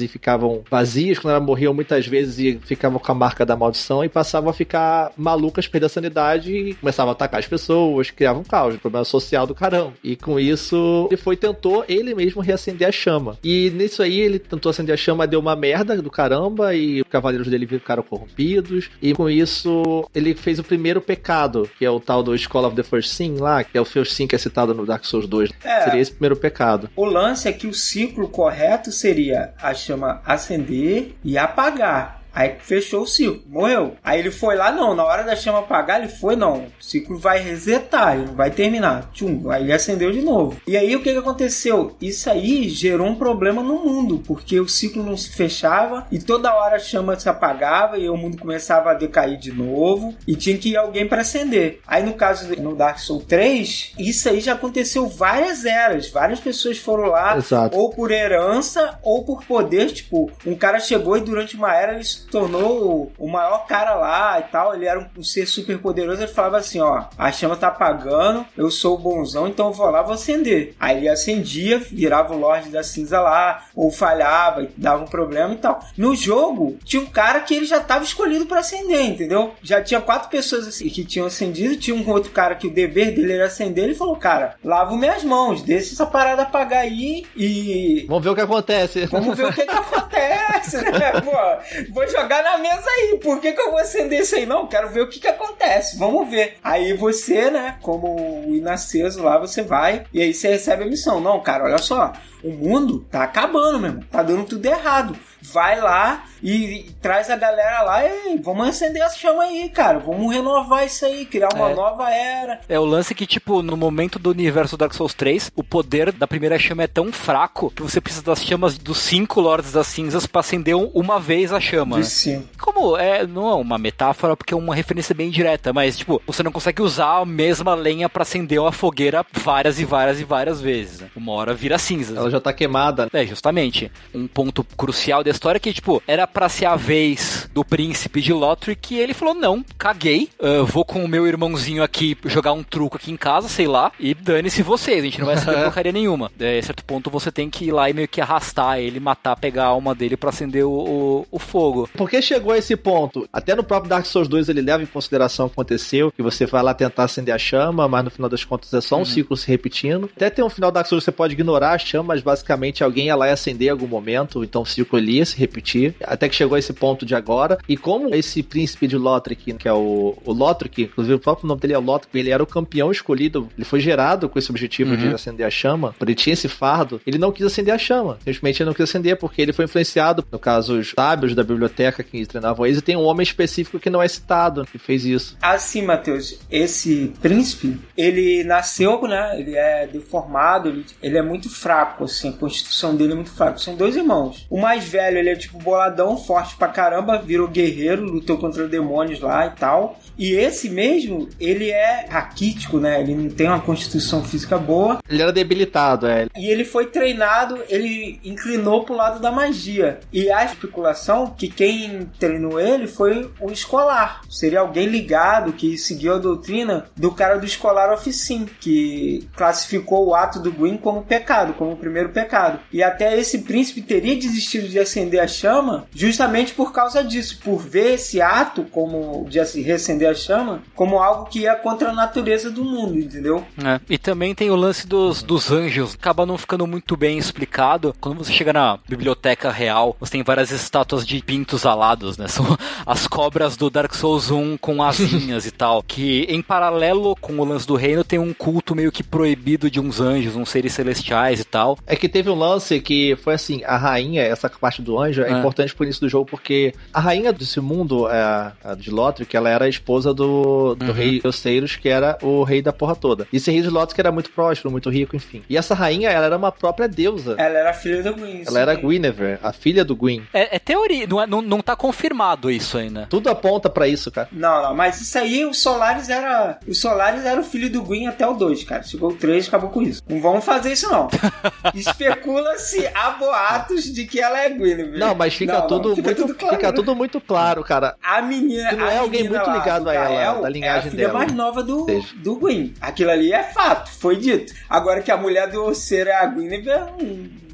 e ficavam vazias quando elas morriam muitas vezes e ficavam com a marca da maldição e passavam a ficar malucas, perder a sanidade e começavam a atacar as pessoas, criavam um caos, um problema social do caramba. E com isso, ele foi tentou ele mesmo reacender a chama. E nisso aí, ele tentou acender a chama, deu uma merda do caramba e os cavaleiros dele ficaram corrompidos. E com isso, ele fez o primeiro pecado, que é o tal do School of the First Sin lá, que é o First Sin que é citado no Dark Souls 2. É, seria esse primeiro pecado. O lance é que o ciclo correto seria a chama acender e apagar. Aí fechou o ciclo, morreu. Aí ele foi lá, não, na hora da chama apagar, ele foi, não, o ciclo vai resetar, ele não vai terminar. Tchum, aí ele acendeu de novo. E aí o que, que aconteceu? Isso aí gerou um problema no mundo, porque o ciclo não se fechava e toda hora a chama se apagava e o mundo começava a decair de novo e tinha que ir alguém para acender. Aí no caso no Dark Souls 3, isso aí já aconteceu várias eras, várias pessoas foram lá, Exato. ou por herança ou por poder, tipo, um cara chegou e durante uma era ele tornou o maior cara lá e tal. Ele era um, ser super poderoso. Ele falava assim: ó, a chama tá apagando, eu sou o bonzão, então eu vou lá, vou acender. Aí ele acendia, virava o Lorde da Cinza lá, ou falhava e dava um problema e tal. No jogo, tinha um cara que ele já tava escolhido para acender, entendeu? Já tinha quatro pessoas assim, que tinham acendido, tinha um outro cara que o dever dele era acender. Ele falou: cara, lavo minhas mãos, deixa essa parada apagar aí e. Vamos ver o que acontece. Vamos ver o que, que acontece, né? Pô, vou jogar na mesa aí. Por que, que eu vou acender isso aí? Não, quero ver o que, que acontece. Vamos ver. Aí você, né, como o inaceso lá, você vai e aí você recebe a missão. Não, cara, olha só. O mundo tá acabando mesmo. Tá dando tudo errado vai lá e, e, traz a galera lá e vamos acender essa chama aí, cara. Vamos renovar isso aí, criar uma é. nova era. É o lance que, tipo, no momento do universo Dark Souls 3, o poder da primeira chama é tão fraco que você precisa das chamas dos cinco Lords das Cinzas pra acender uma vez a chama. Né? Sim. Como é, não é uma metáfora, porque é uma referência bem direta, mas, tipo, você não consegue usar a mesma lenha para acender uma fogueira várias e várias e várias vezes. Né? Uma hora vira cinza. Ela já tá queimada. É, justamente. Um ponto crucial história que, tipo, era para ser a vez do príncipe de Lothric e ele falou: não, caguei, uh, vou com o meu irmãozinho aqui jogar um truco aqui em casa, sei lá, e dane-se vocês, a gente não vai saber porcaria nenhuma. É, a certo ponto você tem que ir lá e meio que arrastar ele, matar, pegar a alma dele para acender o, o, o, fogo. Por que chegou a esse ponto? Até no próprio Dark Souls 2 ele leva em consideração o que aconteceu, que você vai lá tentar acender a chama, mas no final das contas é só um uhum. ciclo se repetindo. Até tem um final do Dark Souls você pode ignorar a chama, mas basicamente alguém ia lá e acender em algum momento, então o ciclo ele ia se repetir. Até que chegou a esse ponto de agora. E como esse príncipe de Lothric, que é o, o Lothric, inclusive o próprio nome dele é Lothric, ele era o campeão escolhido, ele foi gerado com esse objetivo uhum. de acender a chama, ele tinha esse fardo, ele não quis acender a chama. Simplesmente ele não quis acender porque ele foi influenciado, no caso, os sábios da biblioteca que treinavam eles, e tem um homem específico que não é citado que fez isso. Assim, Matheus, esse príncipe, ele nasceu, né? Ele é deformado, ele, ele é muito fraco, assim, a constituição dele é muito fraca. São dois irmãos. O mais velho, ele é tipo boladão, forte pra caramba, virou guerreiro, lutou contra demônios lá e tal. E esse mesmo, ele é raquítico, né? Ele não tem uma constituição física boa. Ele era debilitado, é. E ele foi treinado, ele inclinou pro lado da magia. E a especulação que quem treinou ele foi o escolar. Seria alguém ligado que seguiu a doutrina do cara do escolar Oficim, que classificou o ato do Gwyn como pecado, como o primeiro pecado. E até esse príncipe teria desistido de acender a chama justamente por causa disso, por ver esse ato como de reacender acender a chama como algo que ia contra a natureza do mundo, entendeu? É. E também tem o lance dos, dos anjos, acaba não ficando muito bem explicado. Quando você chega na biblioteca real, você tem várias estátuas de pintos alados, né? São as cobras do Dark Souls 1 com asinhas e tal. Que em paralelo com o lance do reino tem um culto meio que proibido de uns anjos, uns seres celestiais e tal. É que teve um lance que foi assim: a rainha, essa parte do anjo, é, é. importante por isso do jogo, porque a rainha desse mundo, é, a de Lothric, ela era a esposa do, do uhum. rei Eusteiros, que era o rei da porra toda. E esse rei de que era muito próspero, muito rico, enfim. E essa rainha, ela era uma própria deusa. Ela era filha do Gwyn. Ela era Guinevere, a filha do Gwyn. É, é teoria, não, é, não, não tá confirmado isso ainda. Tudo aponta para isso, cara. Não, não, mas isso aí, o Solaris era. O Solaris era o filho do Gwyn até o 2, cara. Chegou o 3 acabou com isso. Não vamos fazer isso, não. Especula-se há boatos de que ela é Guinevere. Não, mas fica, não, tudo, fica muito, tudo claro. Fica tudo muito claro, cara. A menina. Que não é alguém muito lá, ligado a ela, da linhagem é a filha dela. mais nova do, do Gwyn. Aquilo ali é fato, foi dito. Agora que a mulher do Osseiro é a Guinevere,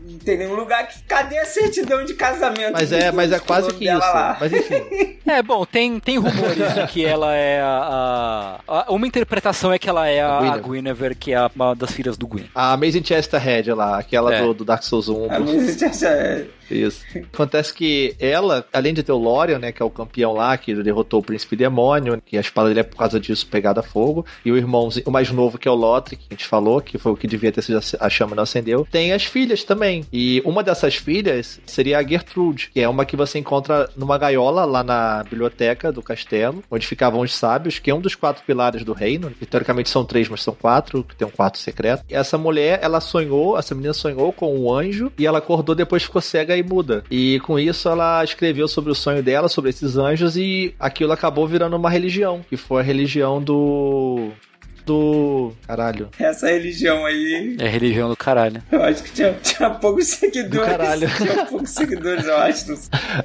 não tem nenhum lugar que. Cadê a certidão de casamento? Mas é, mas é quase que isso. Lá? Mas enfim. é, bom, tem, tem rumores de que ela é a, a, Uma interpretação é que ela é a, a Guinevere, que é uma das filhas do Gwyn. A Amazing Chesterhead lá, aquela é. do, do, Dark Souls 1. A Amazing Chesterhead. Isso. Acontece que ela, além de ter o Lorian, né, que é o campeão lá, que derrotou o príncipe demônio, que a espada dele é por causa disso pegada a fogo, e o irmão, o mais novo, que é o Lothar, que a gente falou, que foi o que devia ter sido a chama não acendeu, tem as filhas também. E uma dessas filhas seria a Gertrude, que é uma que você encontra numa gaiola lá na biblioteca do castelo, onde ficavam os sábios, que é um dos quatro pilares do reino. E, teoricamente são três, mas são quatro, que tem um quarto secreto. E essa mulher, ela sonhou, essa menina sonhou com um anjo, e ela acordou depois ficou cega muda. E com isso ela escreveu sobre o sonho dela, sobre esses anjos, e aquilo acabou virando uma religião, que foi a religião do do. Caralho. Essa religião aí. É religião do caralho. Eu acho que tinha, tinha poucos seguidores. Do caralho. Tinha poucos seguidores, eu acho.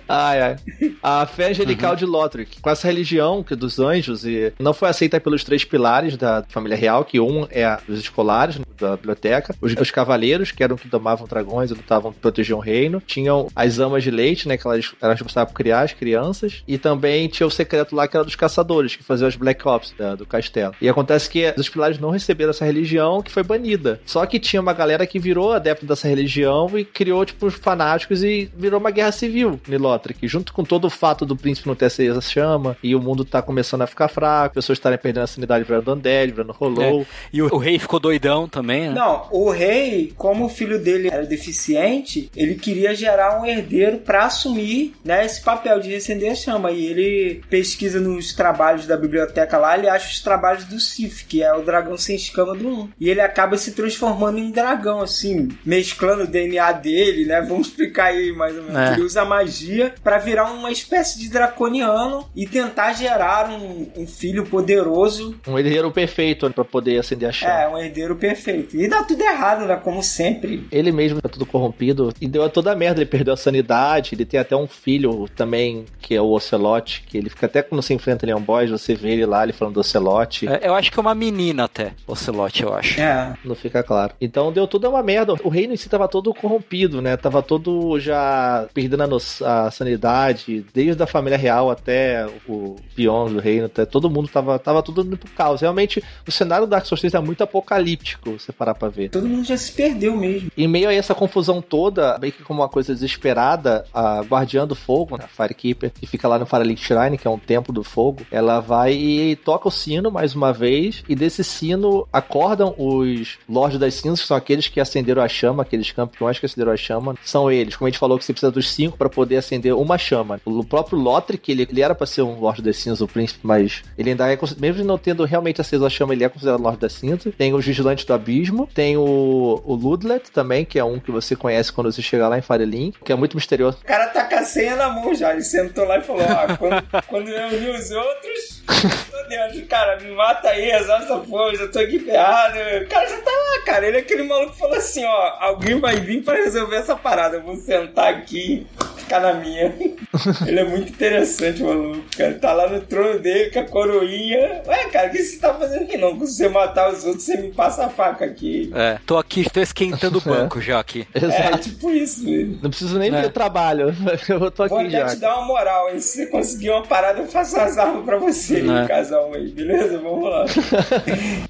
Ai, ai. A fé angelical uhum. de Lothric. Com essa religião que dos anjos, e não foi aceita pelos três pilares da família real, que um é os escolares da biblioteca, os, os cavaleiros, que eram que domavam dragões e lutavam protegiam o reino, tinham as amas de leite, né, que elas eram responsáveis por criar as crianças, e também tinha o secreto lá que era dos caçadores, que faziam as Black Ops da, do castelo. E acontece que os pilares não receberam essa religião, que foi banida. Só que tinha uma galera que virou adepto dessa religião e criou, tipo, os fanáticos e virou uma guerra civil em Lothric. Junto com todo o fato do príncipe não ter essa chama e o mundo tá começando a ficar fraco, pessoas estarem perdendo a sanidade virando Undead, virando Rolou. É. E o, o, rei ficou doidão também, né? Não, o rei, como o filho dele era deficiente, ele queria gerar um herdeiro para assumir né, esse papel de recender a chama. E ele pesquisa nos trabalhos da biblioteca lá, ele acha os trabalhos do Sif, que é o dragão sem escama do 1. E ele acaba se transformando em dragão, assim, mesclando o DNA dele, né? Vamos explicar aí mais ou menos. É. Ele usa magia para virar uma espécie de draconiano e tentar gerar um, um filho poderoso. Um herdeiro perfeito para poder acender a chama. É, um herdeiro perfeito. E dá tudo errado, né? Como sempre. Ele mesmo tá tudo corrompido e deu toda a merda. Ele perdeu a sanidade. Ele tem até um filho também, que é o Ocelote, que ele fica até quando você enfrenta Leon Boys, você vê ele lá, ele falando do Ocelote. É, eu acho que é uma menina até, Ocelote, eu acho. É. Não fica claro. Então deu tudo uma merda. O reino em si tava todo corrompido, né? Tava todo já perdendo a, no- a sanidade, desde a família real até o peão do reino, até todo mundo tava, tava tudo indo pro caos. Realmente, o cenário do Dark Souls 3 é muito apocalíptico, se você parar pra ver. Todo mundo já se perdeu mesmo. Em meio a essa confusão toda, meio que como uma coisa desesperada, a Guardiã do Fogo, né, a Firekeeper, que fica lá no Firelink Shrine, que é um templo do fogo, ela vai e toca o sino mais uma vez, e desse sino acordam os Lords das Cinzas, que são aqueles que acenderam a chama, aqueles campeões que acenderam a chama, são eles. Como a gente falou que você precisa dos cinco para poder acender uma chama. O próprio Lothric, ele, ele era para ser um Lorde das Cinzas, o príncipe, mas ele ainda é, mesmo não tendo realmente aceso a chama, ele é considerado Lorde das Cinzas. Tem os Vigilantes do Abismo, tem o, o Ludlet também, que é um que você conhece quando você chegar lá em Firelink, que é muito misterioso. O cara tá com a senha na mão já. Ele sentou lá e falou: Ó, quando, quando eu vi os outros, tô dentro. Cara, me mata aí, resolve essa porra, eu já tô aqui ferrado. O cara já tá lá, cara. Ele é aquele maluco que falou assim: Ó, alguém vai vir pra resolver essa parada. Eu vou sentar aqui ficar na minha. Ele é muito interessante, maluco, cara. Ele tá lá no trono dele com a coroinha. Ué, cara, o que você tá fazendo aqui não? Se você matar os outros, você me passa a faca aqui. É, tô aqui, tô esquentando o banco já aqui. É, Exato. tipo isso, velho. Não preciso nem É. ter trabalho. Eu tô Vou aqui até já. te dar uma moral, hein? Se você conseguir uma parada, eu faço as armas pra você, Né. casal aí, beleza? Vamos lá.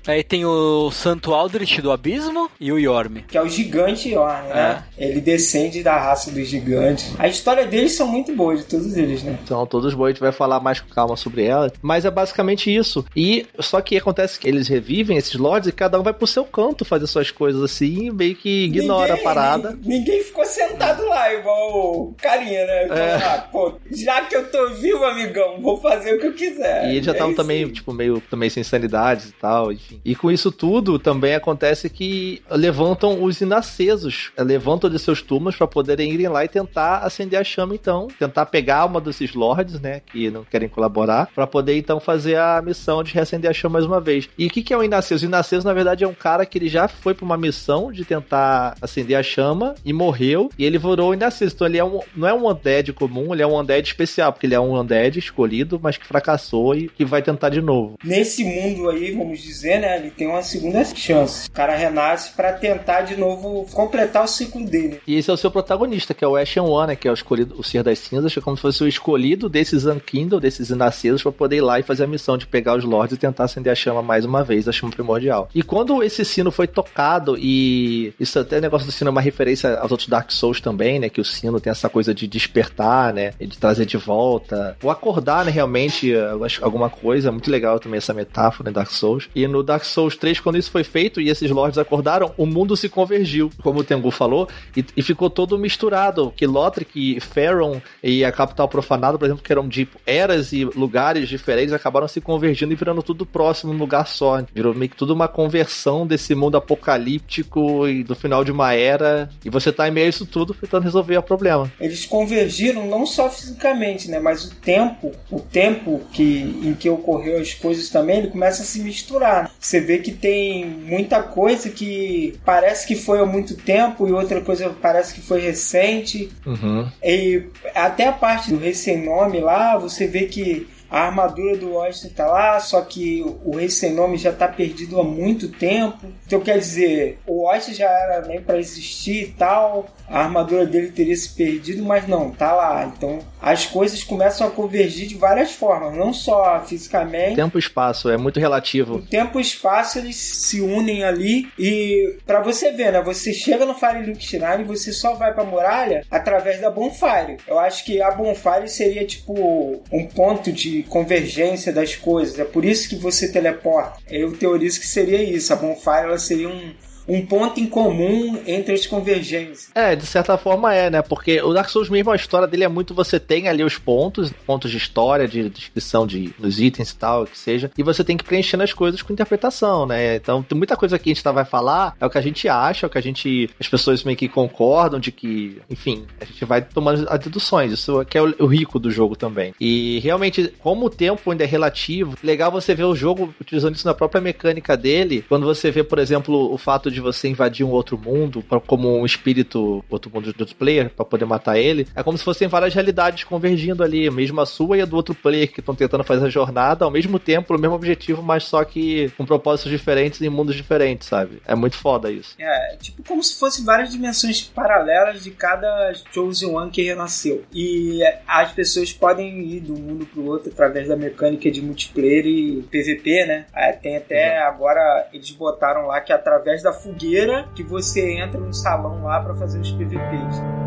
Aí tem o Santo Aldrich do Abismo e o Yorm. Que é o gigante Yorn, né? Ele descende da raça dos gigantes. A história deles são muito boas, de todos eles, né? São todos bons, a gente vai falar mais com calma sobre ela. Mas é basicamente isso. E só que acontece que eles revivem esses lords e cada um vai pro seu canto fazer suas coisas assim, meio que ignora Ninguém- a parada. nin- Ninguém ficou sentado lá, igual o carinha, né? É. ah, pô, já que eu tô vivo, amigão, vou fazer o que eu quiser. E eles já É estavam isso também, tipo, meio também sem sanidades e tal, enfim. E com isso tudo, também acontece que levantam os inacesos, levantam de seus túmulos para poderem irem lá e tentar acender a chama, então. Tentar pegar uma desses lords, né, que não querem colaborar, para poder então fazer a missão de reacender a chama mais uma vez. E o que, que é o inaceso? O inaceso, na verdade, é um cara que ele já foi pra uma missão de tentar acender a chama e morreu, e ele virou o inaceso. Então ele é um, não é um undead comum, ele é um undead especial, porque ele é um undead escolhido, mas que fracassou e que vai tentar de novo. Nesse mundo aí, vamos dizer, né? Ele tem uma segunda chance. O cara renasce pra tentar de novo completar o ciclo dele. E esse é o seu protagonista, que é o Ashen One, né, que é o escolhido, o Ser das Cinzas, é como se fosse o escolhido desses Unkindle, desses inacesos, pra poder ir lá e fazer a missão de pegar os Lords e tentar acender a chama mais uma vez, a chama primordial. E quando esse sino foi tocado, e isso até o negócio do sino é uma referência aos outros Dark Souls também, né, que o sino tem essa coisa de despertar, né, e de trazer de volta, ou acordar, né, realmente, acho, alguma coisa, é muito legal também essa metáfora em Dark Souls. E no Dark Souls 3, quando isso foi feito e esses Lords acordaram, o mundo se convergiu, como o Tengu falou, e, e ficou todo misturado, que Lothric, Faron e a capital profanada, por exemplo, que eram de eras e lugares diferentes, acabaram se convergindo e virando tudo próximo num lugar só. Virou meio que tudo uma conversão desse mundo apocalíptico e do final de uma era, e você tá em meio a isso tudo tentando resolver o problema. Eles convergiram não só fisicamente, né? Mas o tempo, o tempo que, em que ocorreu as coisas também, ele começa a se misturar. Você vê que tem muita coisa que parece que foi há muito tempo e outra coisa parece que foi recente. Uhum. E até a parte do Rei Sem Nome lá, você vê que a armadura do Oyster tá lá, só que o Rei Sem Nome já tá perdido há muito tempo. Então quer dizer, o Oyster já era nem para existir e tal, a armadura dele teria se perdido, mas não, tá lá. Então as coisas começam a convergir de várias formas, não só fisicamente. Tempo e espaço é muito O relativo. tempo e o espaço eles se unem ali e pra você ver, né? Você chega no Firelink Shrine e você só vai pra muralha através da Bonfire. Eu acho que a Bonfire seria tipo um ponto de convergência das coisas. É por isso que você teleporta. Eu teorizo que seria isso. A Bonfire ela seria um um ponto em comum entre as convergências. É, de certa forma é, né? Porque o Dark Souls mesmo, a história dele é muito. Você tem ali os pontos, pontos de história, de descrição de, dos itens e tal, que seja, e você tem que preencher as coisas com interpretação, né? Então, tem muita coisa que a gente tá, vai falar, é o que a gente acha, é o que a gente. As pessoas meio que concordam de que, enfim, a gente vai tomando as deduções. Isso é que é o, o rico do jogo também. E realmente, como o tempo ainda é relativo, legal você ver o jogo utilizando isso na própria mecânica dele, quando você vê, por exemplo, o fato de você invadir um outro mundo, pra, como um espírito, outro mundo de outro player, para poder matar ele, é como se fossem várias realidades convergindo ali, mesmo a sua e a do outro player que estão tentando fazer a jornada ao mesmo tempo, o mesmo objetivo, mas só que com propósitos diferentes em mundos diferentes, sabe? É muito foda isso. É, tipo como se fossem várias dimensões paralelas de cada Chosen One que renasceu. E as pessoas podem ir um mundo pro outro através da mecânica de multiplayer e PVP, né? É, tem até uhum. agora eles botaram lá que através da fogueira que você entra no salão lá para fazer os PVPs.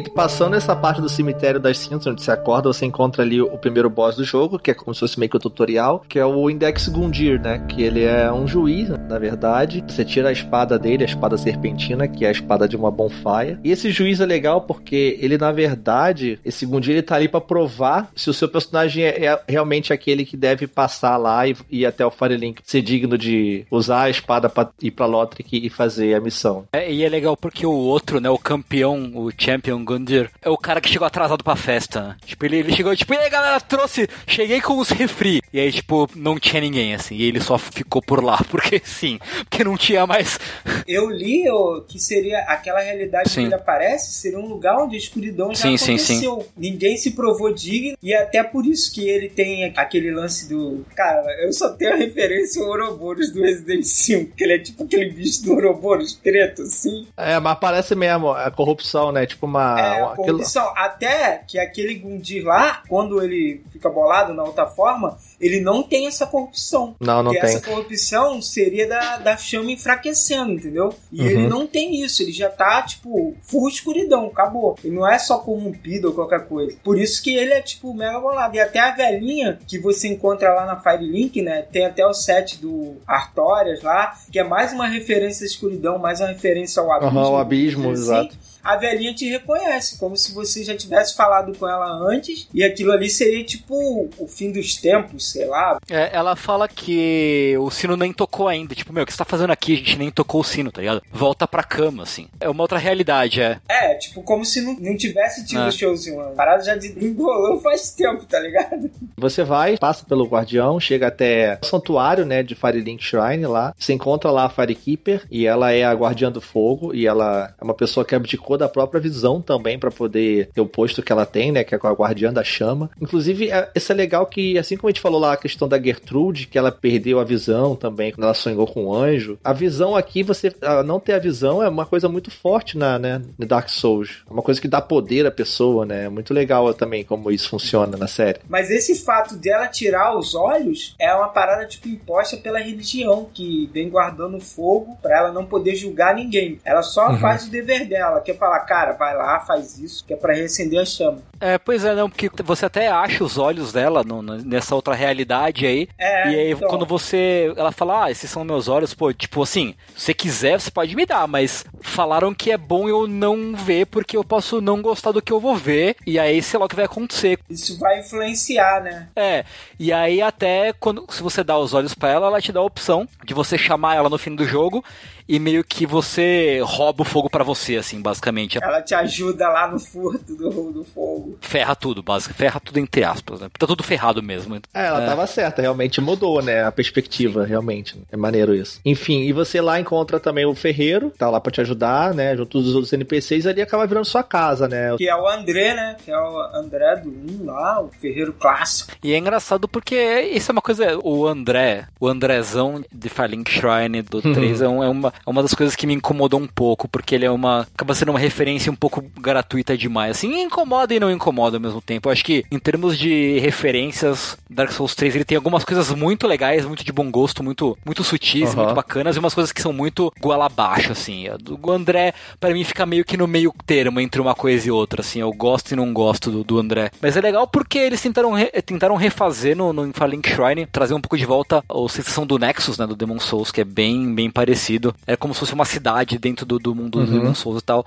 Passando essa parte do cemitério das cinzas, onde você acorda, você encontra ali o primeiro boss do jogo, que é como se fosse meio que o tutorial, que é o Index Gundir, né? Que ele é um juiz, na verdade. Você tira a espada dele, a espada serpentina, que é a espada de uma bonfire. E esse juiz é legal porque ele, na verdade, esse Gundir, ele tá ali pra provar se o seu personagem é, é realmente aquele que deve passar lá e ir até o Firelink, ser digno de usar a espada pra ir pra Lothric e fazer a missão. É, e é legal porque o outro, né, o campeão, o champion Gundir é o cara que chegou atrasado pra festa. Tipo, ele, ele chegou, tipo, e aí galera, trouxe, cheguei com os refri. E aí, tipo, não tinha ninguém, assim. E ele só ficou por lá, porque sim, porque não tinha mais. Eu li que seria aquela realidade sim. que ele aparece, seria um lugar onde a escuridão já sim, aconteceu. Sim, sim. Ninguém se provou digno, e é até por isso que ele tem aquele lance do. Cara, eu só tenho a referência ao Ouroboros do Resident 5, que ele é tipo aquele bicho do Ouroboros preto, assim. É, mas parece mesmo a corrupção, né? Tipo uma é, a corrupção. Até que aquele Gundir lá, quando ele fica bolado na outra forma, ele não tem essa corrupção. Não, não Porque tem. essa corrupção seria da, da chama enfraquecendo, entendeu? E uhum. ele não tem isso. Ele já tá, tipo, full escuridão, acabou. Ele não é só corrompido ou qualquer coisa. Por isso que ele é, tipo, mega bolado. E até a velhinha que você encontra lá na Firelink, né? Tem até o set do Artorias lá, que é mais uma referência à escuridão, mais uma referência ao abismo. Uhum, o abismo, assim. exato a velhinha te reconhece, como se você já tivesse falado com ela antes, e aquilo ali seria tipo o fim dos tempos, sei lá. É, ela fala que o sino nem tocou ainda. Tipo, meu, o que você tá fazendo aqui? A gente nem tocou o sino, tá ligado? Volta pra cama, assim. É uma outra realidade, é. É, tipo, como se não, não tivesse tido é. showzinho. A parada já engolou faz tempo, tá ligado? Você vai, passa pelo guardião, chega até o santuário, né, de Firelink Shrine lá. Você encontra lá a Firekeeper, e ela é a guardiã do fogo, e ela é uma pessoa que abdicou da própria visão também para poder ter o posto que ela tem, né? Que é com a guardiã da chama. Inclusive, é, isso é legal que, assim como a gente falou lá a questão da Gertrude, que ela perdeu a visão também quando ela sonhou com o anjo. A visão aqui, você não ter a visão é uma coisa muito forte na, né, no Dark Souls. É uma coisa que dá poder à pessoa, né? É muito legal também como isso funciona na série. Mas esse fato dela tirar os olhos é uma parada tipo imposta pela religião que vem guardando fogo para ela não poder julgar ninguém. Ela só uhum. faz o dever dela, que é falar, cara, vai lá, faz isso, que é pra reacender a chama. É, pois é, não, porque você até acha os olhos dela no, nessa outra realidade aí. É, e aí, então... quando você. Ela fala, ah, esses são meus olhos, pô, tipo assim, se você quiser, você pode me dar, mas falaram que é bom eu não ver, porque eu posso não gostar do que eu vou ver, e aí sei lá o que vai acontecer. Isso vai influenciar, né? É, e aí até quando se você dá os olhos para ela, ela te dá a opção de você chamar ela no fim do jogo e meio que você rouba o fogo para você, assim, basicamente. Ela te ajuda lá no furto do, do fogo. Ferra tudo, basicamente. Ferra tudo entre aspas, né? Tá tudo ferrado mesmo. É, ela é. tava certa, realmente mudou, né? A perspectiva, Sim. realmente. É maneiro isso. Enfim, e você lá encontra também o ferreiro, tá lá pra te ajudar, né? Junto dos outros NPCs, ali acaba virando sua casa, né? Que é o André, né? Que é o André do 1 lá, o ferreiro clássico. E é engraçado porque isso é uma coisa, o André, o Andrezão de Firelink Shrine do 3 é, é uma, é uma das coisas que me incomodou um pouco, porque ele é uma. acaba sendo uma referência um pouco gratuita demais. Assim, incomoda e não incomoda ao mesmo tempo. Eu acho que em termos de referências, Dark Souls 3 ele tem algumas coisas muito legais, muito de bom gosto, muito, muito sutis, uhum. muito bacanas, e umas coisas que são muito goela abaixo, assim. O André, para mim, fica meio que no meio termo entre uma coisa e outra, assim. Eu gosto e não gosto do, do André. Mas é legal porque eles tentaram, re, tentaram refazer no, no Infalink Shrine, trazer um pouco de volta a sensação do Nexus, né, do Demon Souls, que é bem, bem parecido. É como se fosse uma cidade dentro do, do mundo uhum. do Demon Souls e tal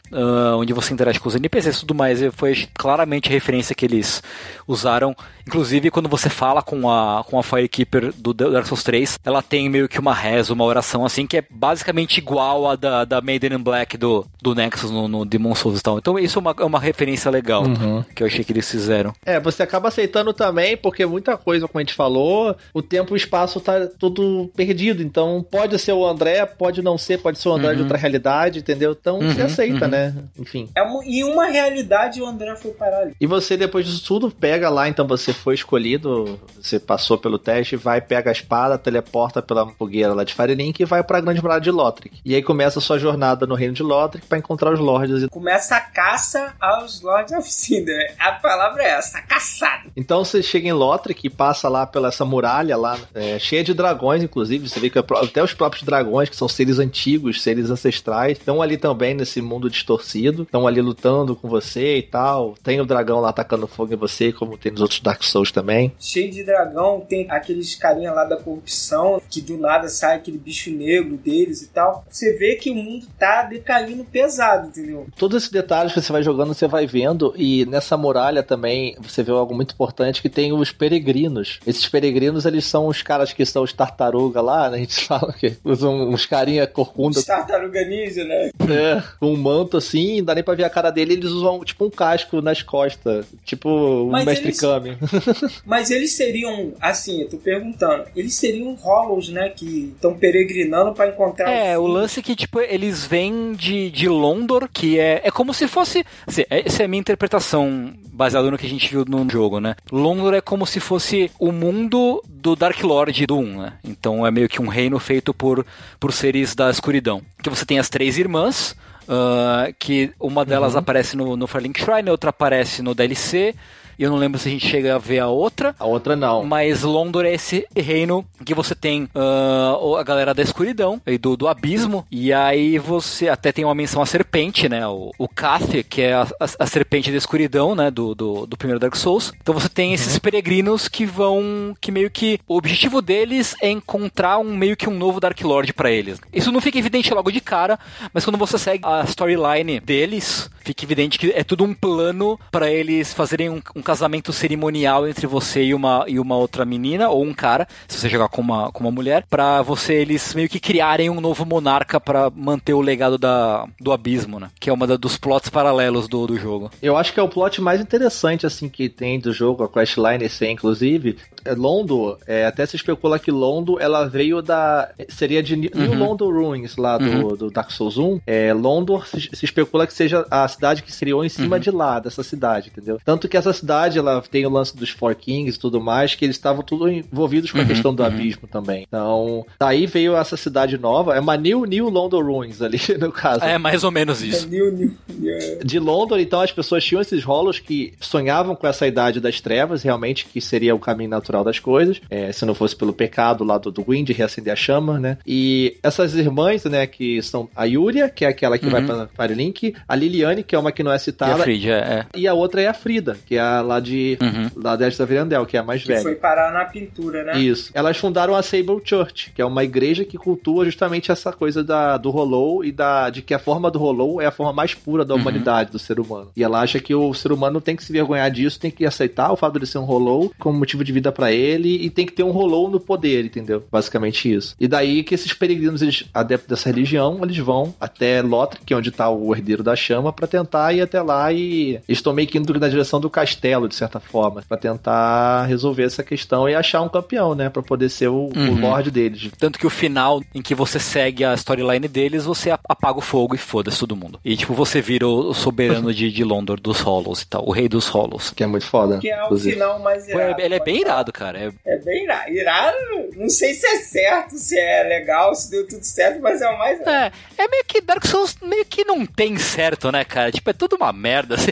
uh, onde você interage com os NPCs e tudo mais. Foi claramente a referência que eles usaram. Inclusive, quando você fala com a, com a Firekeeper do Dark Souls 3, ela tem meio que uma reza, uma oração assim, que é basicamente igual a da, da Maiden in Black do, do Nexus no, no Demon Souls e tal. Então, isso é uma, é uma referência legal uhum. que eu achei que eles fizeram. É, você acaba aceitando também, porque muita coisa, como a gente falou, o tempo e o espaço tá tudo perdido. Então, pode ser o André, pode não ser, pode ser o André uhum. de outra realidade, entendeu? Então, uhum. você aceita, uhum. né? Né? Enfim. É uma, e uma realidade o André foi parar ali. E você, depois disso tudo, pega lá, então você foi escolhido, você passou pelo teste, vai, pega a espada, teleporta pela fogueira lá de Firelink e vai pra grande muralha de Lothric. E aí começa a sua jornada no reino de Lothric para encontrar os lords. Começa a caça aos Lords of Cinder. A palavra é essa, caçada. Então você chega em Lothric e passa lá pela essa muralha lá, é, cheia de dragões, inclusive. Você vê que até os próprios dragões, que são seres antigos, seres ancestrais, estão ali também nesse mundo distorcido distorcido, estão ali lutando com você e tal. Tem o dragão lá atacando fogo em você, como tem nos outros Dark Souls também. Cheio de dragão, tem aqueles carinha lá da corrupção, que do nada sai aquele bicho negro deles e tal. Você vê que o mundo tá decaindo pesado, entendeu? Todos esses detalhes que você vai jogando, você vai vendo, e nessa muralha também você vê algo muito importante que tem os peregrinos. Esses peregrinos, eles são os caras que são os tartaruga lá, né? A gente fala que usam uns carinha corcunda. Os tartaruga ninja, né? É, com um manto assim, não dá nem pra ver a cara dele, eles usam tipo um casco nas costas, tipo um mas mestre eles, Kami. mas eles seriam, assim, eu tô perguntando, eles seriam Hollows, né, que estão peregrinando para encontrar É, o, o lance é que, tipo, eles vêm de, de Londor, que é, é como se fosse, assim, essa é a minha interpretação baseada no que a gente viu no jogo, né? Londor é como se fosse o mundo do Dark Lord do 1, né? Então é meio que um reino feito por, por seres da escuridão. Que você tem as três irmãs, Uh, que uma delas uhum. aparece no, no Firelink Shrine, outra aparece no DLC, eu não lembro se a gente chega a ver a outra. A outra não. Mas Londor é esse reino que você tem uh, a galera da escuridão e do, do abismo. E aí você até tem uma menção à serpente, né? O, o Kath, que é a, a, a, serpente da escuridão, né? Do, do, do primeiro Dark Souls. Então você tem esses uhum. peregrinos que vão. que meio que. O objetivo deles é encontrar um meio que um novo Dark Lord para eles. Isso não fica evidente logo de cara, mas quando você segue a storyline deles, fica evidente que é tudo um plano para eles fazerem um, um casamento cerimonial entre você e uma, e uma outra menina, ou um cara, se você jogar com uma, com uma mulher, para você eles meio que criarem um novo monarca para manter o legado da, do abismo, né? Que é uma da, dos plots paralelos do, do jogo. Eu acho que é o plot mais interessante, assim, que tem do jogo, a questline esse inclusive. É, Londo, é, até se especula que Londo, ela veio da... seria de New uhum. Londo Ruins, lá do, uhum. do Dark Souls 1. É, Londo se, se, especula que seja a cidade que se criou em cima uhum. de lá, dessa cidade, entendeu? Tanto que essa cidade cidade, ela tem o lance dos Four Kings e tudo mais, que eles estavam tudo envolvidos com a uhum, questão do uhum. abismo também. Então, daí veio essa cidade nova, é uma New New London Ruins ali, no caso. É, mais ou menos isso. É new, new, yeah. De London, então, as pessoas tinham esses rolos que sonhavam com essa idade das trevas, realmente, que seria o caminho natural das coisas, é, se não fosse pelo pecado lá do, do Wind, reacender a chama, né? E essas irmãs, né, que são a Yuria, que é aquela que uhum. vai pra Firelink, a Liliane, que é uma que não é citada. E a Frida, é. E a outra é a Frida, que é a lá de. Uhum. Lá desta Verandel, que é a mais que velha. foi parar na pintura, né? Isso. Elas fundaram a Sable Church, que é uma igreja que cultua justamente essa coisa da, do Hollow e da, de que a forma do Hollow é a forma mais pura da uhum. humanidade, do ser humano. E ela acha que o ser humano tem que se vergonhar disso, tem que aceitar o fato de ser um Hollow como motivo de vida para ele e tem que ter um Hollow no poder, entendeu? Basicamente isso. E daí que esses peregrinos, eles, adeptos dessa religião, eles vão até Lothric, que é onde tá o herdeiro da chama, para tentar ir até lá e eles estão meio que indo na direção do castelo castelo, de certa forma, para tentar resolver essa questão e achar um campeão, né? Pra poder ser o, uhum. o Lorde deles. Tanto que o final em que você segue a storyline deles, você apaga o fogo e foda-se todo mundo. E, tipo, você vira o soberano de, de Londor dos Hollows e tal, o rei dos Hollows. Que é muito foda. Que é o final mais irado. Ele é bem irado, cara. É, é bem irado. Irado, não sei se é certo, se é legal, se deu tudo certo, mas é o mais. É, é meio que Dark Souls meio que não tem certo, né, cara? Tipo, é tudo uma merda, assim.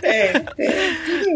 Tem, tem.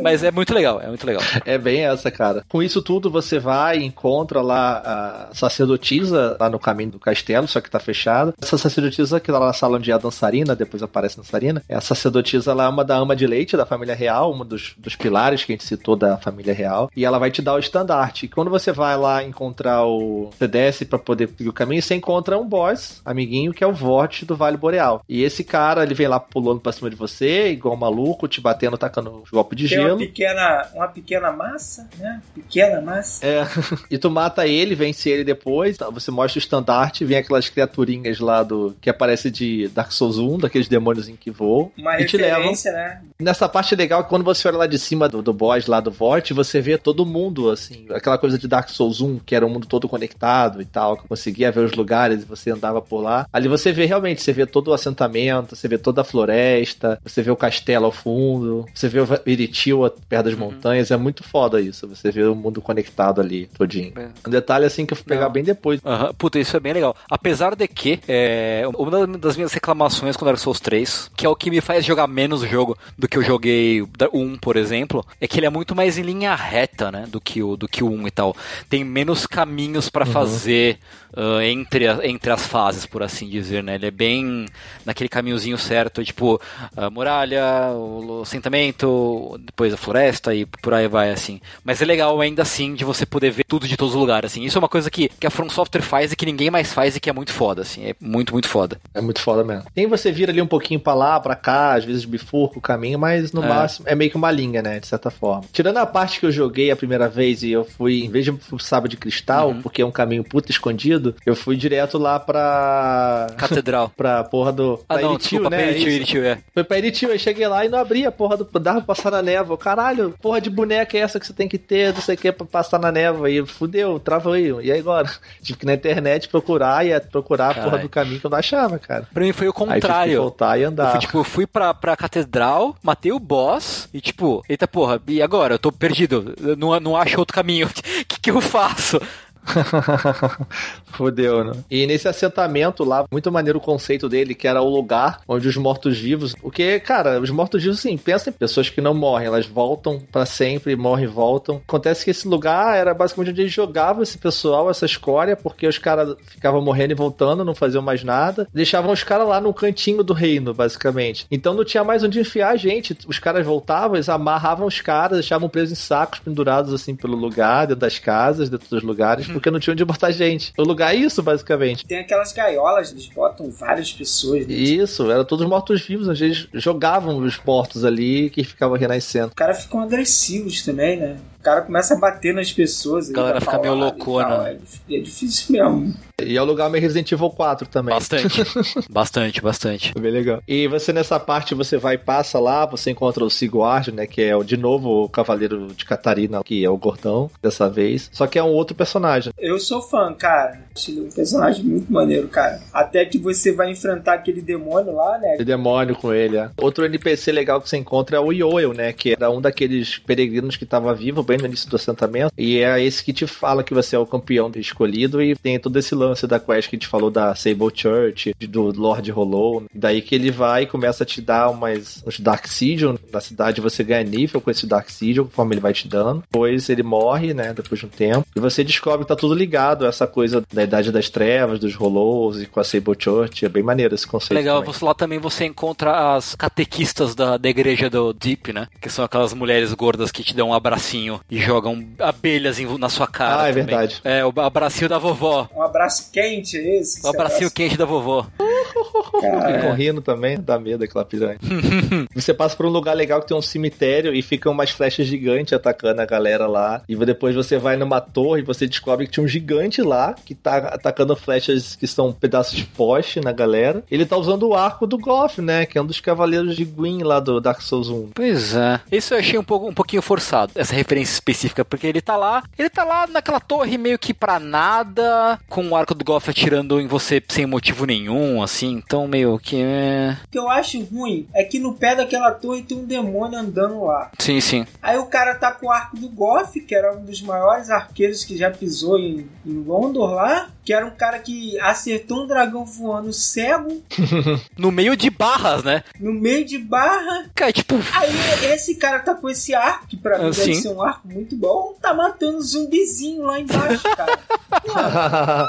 Mas é muito legal, é muito legal. É bem essa, cara. Com isso tudo, você vai e encontra lá a sacerdotisa lá no caminho do castelo, só que tá fechado. Essa sacerdotisa que tá lá na sala onde é a dançarina, depois aparece a dançarina. É a sacerdotisa lá é uma da ama de leite da família real, um dos, dos pilares que a gente citou da família real. E ela vai te dar o estandarte. Quando você vai lá encontrar o. Você desce pra poder seguir o caminho, você encontra um boss, amiguinho, que é o Vorte do Vale Boreal. E esse cara, ele vem lá pulando pra cima de você, igual um maluco, te batendo, tacando golpe de Tem gelo. Uma pequena, uma pequena massa, né? Pequena massa. É. e tu mata ele, vence ele depois. Tá? Você mostra o estandarte, vem aquelas criaturinhas lá do. que aparece de Dark Souls 1, daqueles demônios em que voam. Uma e te levam. né? Nessa parte legal é quando você olha lá de cima do, do boss lá do Vort, você vê todo mundo, assim, aquela coisa de Dark Souls 1, que era um mundo todo conectado e tal, que conseguia ver os lugares e você andava por lá. Ali você vê realmente, você vê todo o assentamento, você vê toda a floresta, você vê o castelo ao fundo, você vê o Iritil perto das uhum. montanhas, é muito foda isso, você vê o mundo conectado ali, todinho. É. Um detalhe assim que eu fui pegar Não. bem depois. Uhum. Puta, isso é bem legal. Apesar de que, é, uma das minhas reclamações com Dark Souls 3, que é o que me faz jogar menos o jogo do que eu joguei o 1, por exemplo, é que ele é muito mais em linha reta, né, do que o, do que o 1 e tal. Tem menos caminhos para uhum. fazer uh, entre, a, entre as fases, por assim dizer, né? Ele é bem naquele caminhozinho certo, tipo, a muralha, o assentamento, depois a floresta e por aí vai, assim. Mas é legal ainda assim de você poder ver tudo de todos os lugares, assim. Isso é uma coisa que, que a From Software faz e que ninguém mais faz e que é muito foda, assim. É muito, muito foda. É muito foda mesmo. Tem você vira ali um pouquinho pra lá, pra cá, às vezes bifurca o caminho, mas no é. máximo é meio que uma linha, né? De certa forma. Tirando a parte que eu joguei a primeira vez e eu fui, em vez de sábado de cristal, uhum. porque é um caminho puta escondido, eu fui direto lá pra. Catedral. pra porra do. Ah, não, Iritil, desculpa, né? Iritil, Iritil, é. Foi pra Iritil, aí cheguei lá e não abria a porra do. Dava pra passar na névoa. Caralho, porra de boneca é essa que você tem que ter, não sei o que, pra passar na névoa. E fudeu, travou aí. E aí agora? Tive que ir na internet procurar e procurar a porra do caminho que eu não achava, cara. Pra mim foi o contrário. Aí voltar e andar. Eu fui, tipo, eu fui pra, pra catedral, matei o boss e, tipo, eita porra, e agora? Eu tô perdido. Eu não, não acho outro caminho. O que, que eu faço? Fudeu, né? E nesse assentamento lá, muito maneiro o conceito dele, que era o lugar onde os mortos-vivos. Porque, cara, os mortos-vivos, sim, pensa em pessoas que não morrem, elas voltam para sempre, morrem e voltam. Acontece que esse lugar era basicamente onde eles jogavam esse pessoal, essa escória, porque os caras ficavam morrendo e voltando, não faziam mais nada. Deixavam os caras lá no cantinho do reino, basicamente. Então não tinha mais onde enfiar a gente. Os caras voltavam, eles amarravam os caras, deixavam presos em sacos pendurados assim pelo lugar, dentro das casas, dentro dos lugares porque não tinha onde botar gente. O lugar é isso, basicamente. Tem aquelas gaiolas, eles botam várias pessoas. Dentro. Isso, eram todos mortos-vivos, onde eles jogavam os mortos ali que ficavam renascendo. Os caras ficam agressivos também, né? cara começa a bater nas pessoas. A galera fica meio loucona. É, é difícil mesmo. E é o lugar meio Resident Evil 4 também. Bastante. bastante, bastante. Bem legal. E você nessa parte, você vai e passa lá, você encontra o Sigward, né? Que é o, de novo o Cavaleiro de Catarina, que é o gordão dessa vez. Só que é um outro personagem. Eu sou fã, cara. Achei um personagem muito maneiro, cara. Até que você vai enfrentar aquele demônio lá, né? O demônio com ele, é. Outro NPC legal que você encontra é o Yoel, né? Que era um daqueles peregrinos que estava vivo, bem no início do assentamento. E é esse que te fala que você é o campeão escolhido e tem todo esse lance da quest que a gente falou da Sable Church, do Lord Hollow. Daí que ele vai e começa a te dar umas, uns Dark Sigil na cidade. Você ganha nível com esse Dark Sigil, conforme ele vai te dando. Depois ele morre, né? Depois de um tempo. E você descobre que tá tudo ligado a essa coisa da Idade das Trevas, dos Hollows e com a Sable Church. É bem maneiro esse conceito. Legal, também. lá também você encontra as catequistas da, da igreja do Deep, né? Que são aquelas mulheres gordas que te dão um abracinho e jogam abelhas na sua cara. Ah, é verdade. É, o abracinho da vovó. Um abraço quente, esse. O abracinho abraço. quente da vovó. Ficam rindo também, dá medo aquela piranha. você passa por um lugar legal que tem um cemitério e ficam umas flechas gigantes atacando a galera lá. E depois você vai numa torre e você descobre que tinha um gigante lá que tá atacando flechas que são pedaços de poste na galera. Ele tá usando o arco do Goff, né? Que é um dos cavaleiros de Gwyn lá do Dark Souls 1. Pois é. Isso eu achei um, pouco, um pouquinho forçado, essa referência específica, porque ele tá lá, ele tá lá naquela torre meio que pra nada, com o arco do Goff atirando em você sem motivo nenhum, assim, então meio que. É... O que eu acho ruim é que no pé daquela torre tem um demônio andando lá. Sim, sim. Aí o cara tá com o arco do Goff, que era um dos maiores arqueiros que já pisou em, em Londor lá, que era um cara que acertou um dragão voando cego. no meio de barras, né? No meio de barra. Cara, tipo. Aí esse cara tá com esse arco, que pra mim deve ser um arco muito bom, tá matando zumbizinho lá embaixo, cara.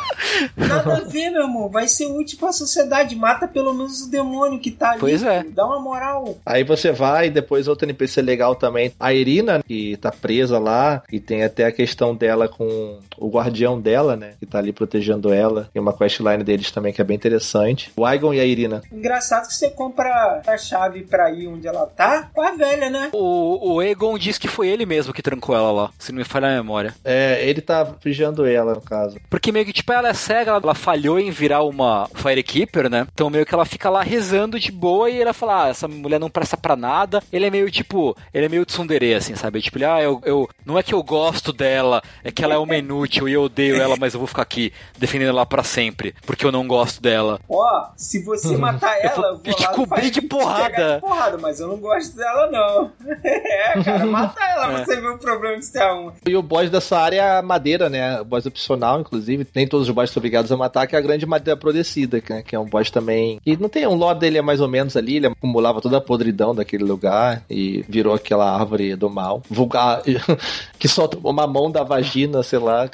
nada a ver, meu irmão. Vai ser útil pra sociedade. Mata pelo menos o demônio que tá ali. Pois é. Dá uma moral. Aí você vai, depois outro NPC legal também. A Irina, que tá presa lá, e tem até a questão dela com o guardião dela, né? Que tá ali protegendo ela. Tem uma questline deles também que é bem interessante. O Aigon e a Irina. Engraçado que você compra a chave pra ir onde ela tá com a velha, né? O, o Egon diz que foi ele mesmo que trancou ela lá, se não me falha a memória. É, ele tá vigiando ela, no caso. Porque meio que, tipo, ela é cega, ela, ela falhou em virar uma Firekeeper, né? Então meio que ela fica lá rezando de boa e ela fala, ah, essa mulher não presta pra nada. Ele é meio, tipo, ele é meio tsundere, assim, sabe? Tipo, ele, ah, eu, eu, não é que eu gosto dela, é que ela é uma inútil e eu odeio ela, mas eu vou ficar aqui defendendo ela para sempre, porque eu não gosto dela. Ó, oh, se você matar ela, eu vou te cobrir de porrada. De porrada, mas eu não gosto dela não. é, cara, mata ela é. pra você ver o problema de ser a uma. E o boss dessa área é a madeira, né? O boss opcional, inclusive. Nem todos os boss são obrigados a matar, que é a grande madeira apodrecida, né? que é um boss também. E não tem um lore dele é mais ou menos ali, ele acumulava toda a podridão daquele lugar e virou aquela árvore do mal. Vulgar, que solta uma mão da vagina, sei lá.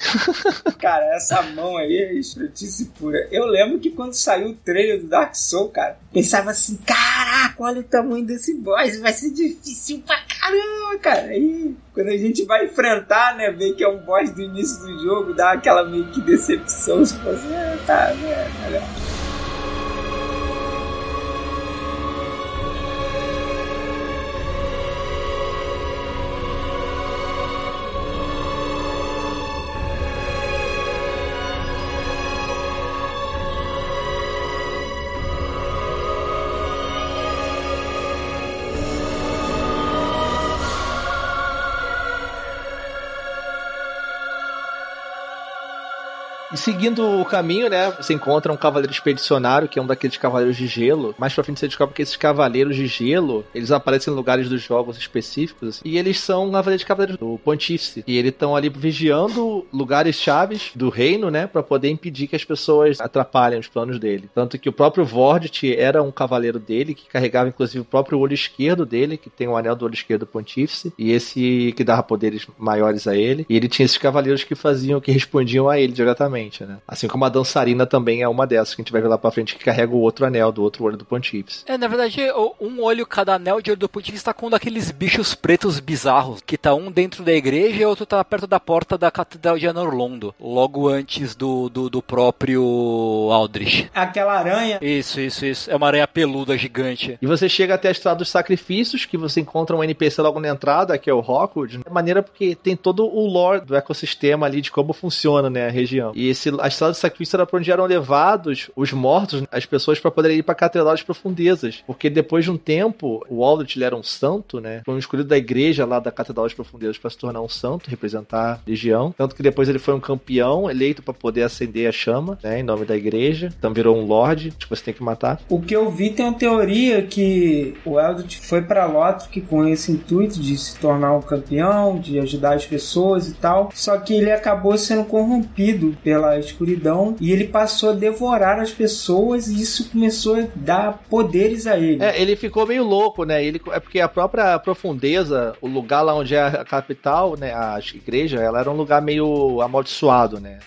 Cara, essa mão aí é escrotice pura. Eu lembro que quando saiu o trailer do Dark Souls, cara, pensava assim: caraca, olha o tamanho desse boss, vai ser difícil pra caramba, cara. Aí, quando a gente vai enfrentar, né, ver que é um boss do início do jogo, dá aquela meio que decepção, tipo assim, ah, tá, né, melhor. Seguindo o caminho, né, você encontra um cavaleiro expedicionário, que é um daqueles cavaleiros de gelo. Mais pra frente você descobre que esses cavaleiros de gelo, eles aparecem em lugares dos jogos específicos, assim, e eles são cavaleiros de cavaleiros do Pontífice. E eles estão ali vigiando lugares chaves do reino, né, para poder impedir que as pessoas atrapalhem os planos dele. Tanto que o próprio Vordt era um cavaleiro dele, que carregava inclusive o próprio olho esquerdo dele, que tem o anel do olho esquerdo do Pontífice, e esse que dava poderes maiores a ele. E ele tinha esses cavaleiros que faziam, que respondiam a ele diretamente né? Assim como a dançarina também é uma dessas que a gente vai ver lá pra frente que carrega o outro anel do outro olho do Pontífice. É, na verdade, um olho, cada anel de olho do Pontífice tá com um daqueles bichos pretos bizarros, que tá um dentro da igreja e outro tá perto da porta da Catedral de Anorlondo, logo antes do, do, do próprio Aldrich. Aquela aranha. Isso, isso, isso. É uma aranha peluda gigante. E você chega até a estrada dos sacrifícios, que você encontra um NPC logo na entrada, que é o Rockwood. É maneira porque tem todo o lore do ecossistema ali de como funciona, né, a região. E esse a estrada de sacrifício era pra onde eram levados os mortos, as pessoas para poderem ir pra Catedral das Profundezas. Porque depois de um tempo, o Aldrich era um santo, né? Foi um escolhido da igreja lá da Catedral das Profundezas para se tornar um santo, representar a legião. Tanto que depois ele foi um campeão eleito para poder acender a chama, né? Em nome da igreja. Então virou um lord que você tem que matar. O que eu vi tem uma teoria que o Eldritch foi para Lothric com esse intuito de se tornar um campeão, de ajudar as pessoas e tal. Só que ele acabou sendo corrompido pela escuridão e ele passou a devorar as pessoas e isso começou a dar poderes a ele. É, ele ficou meio louco, né? Ele, é porque a própria profundeza, o lugar lá onde é a capital, né, a igreja, ela era um lugar meio amaldiçoado, né?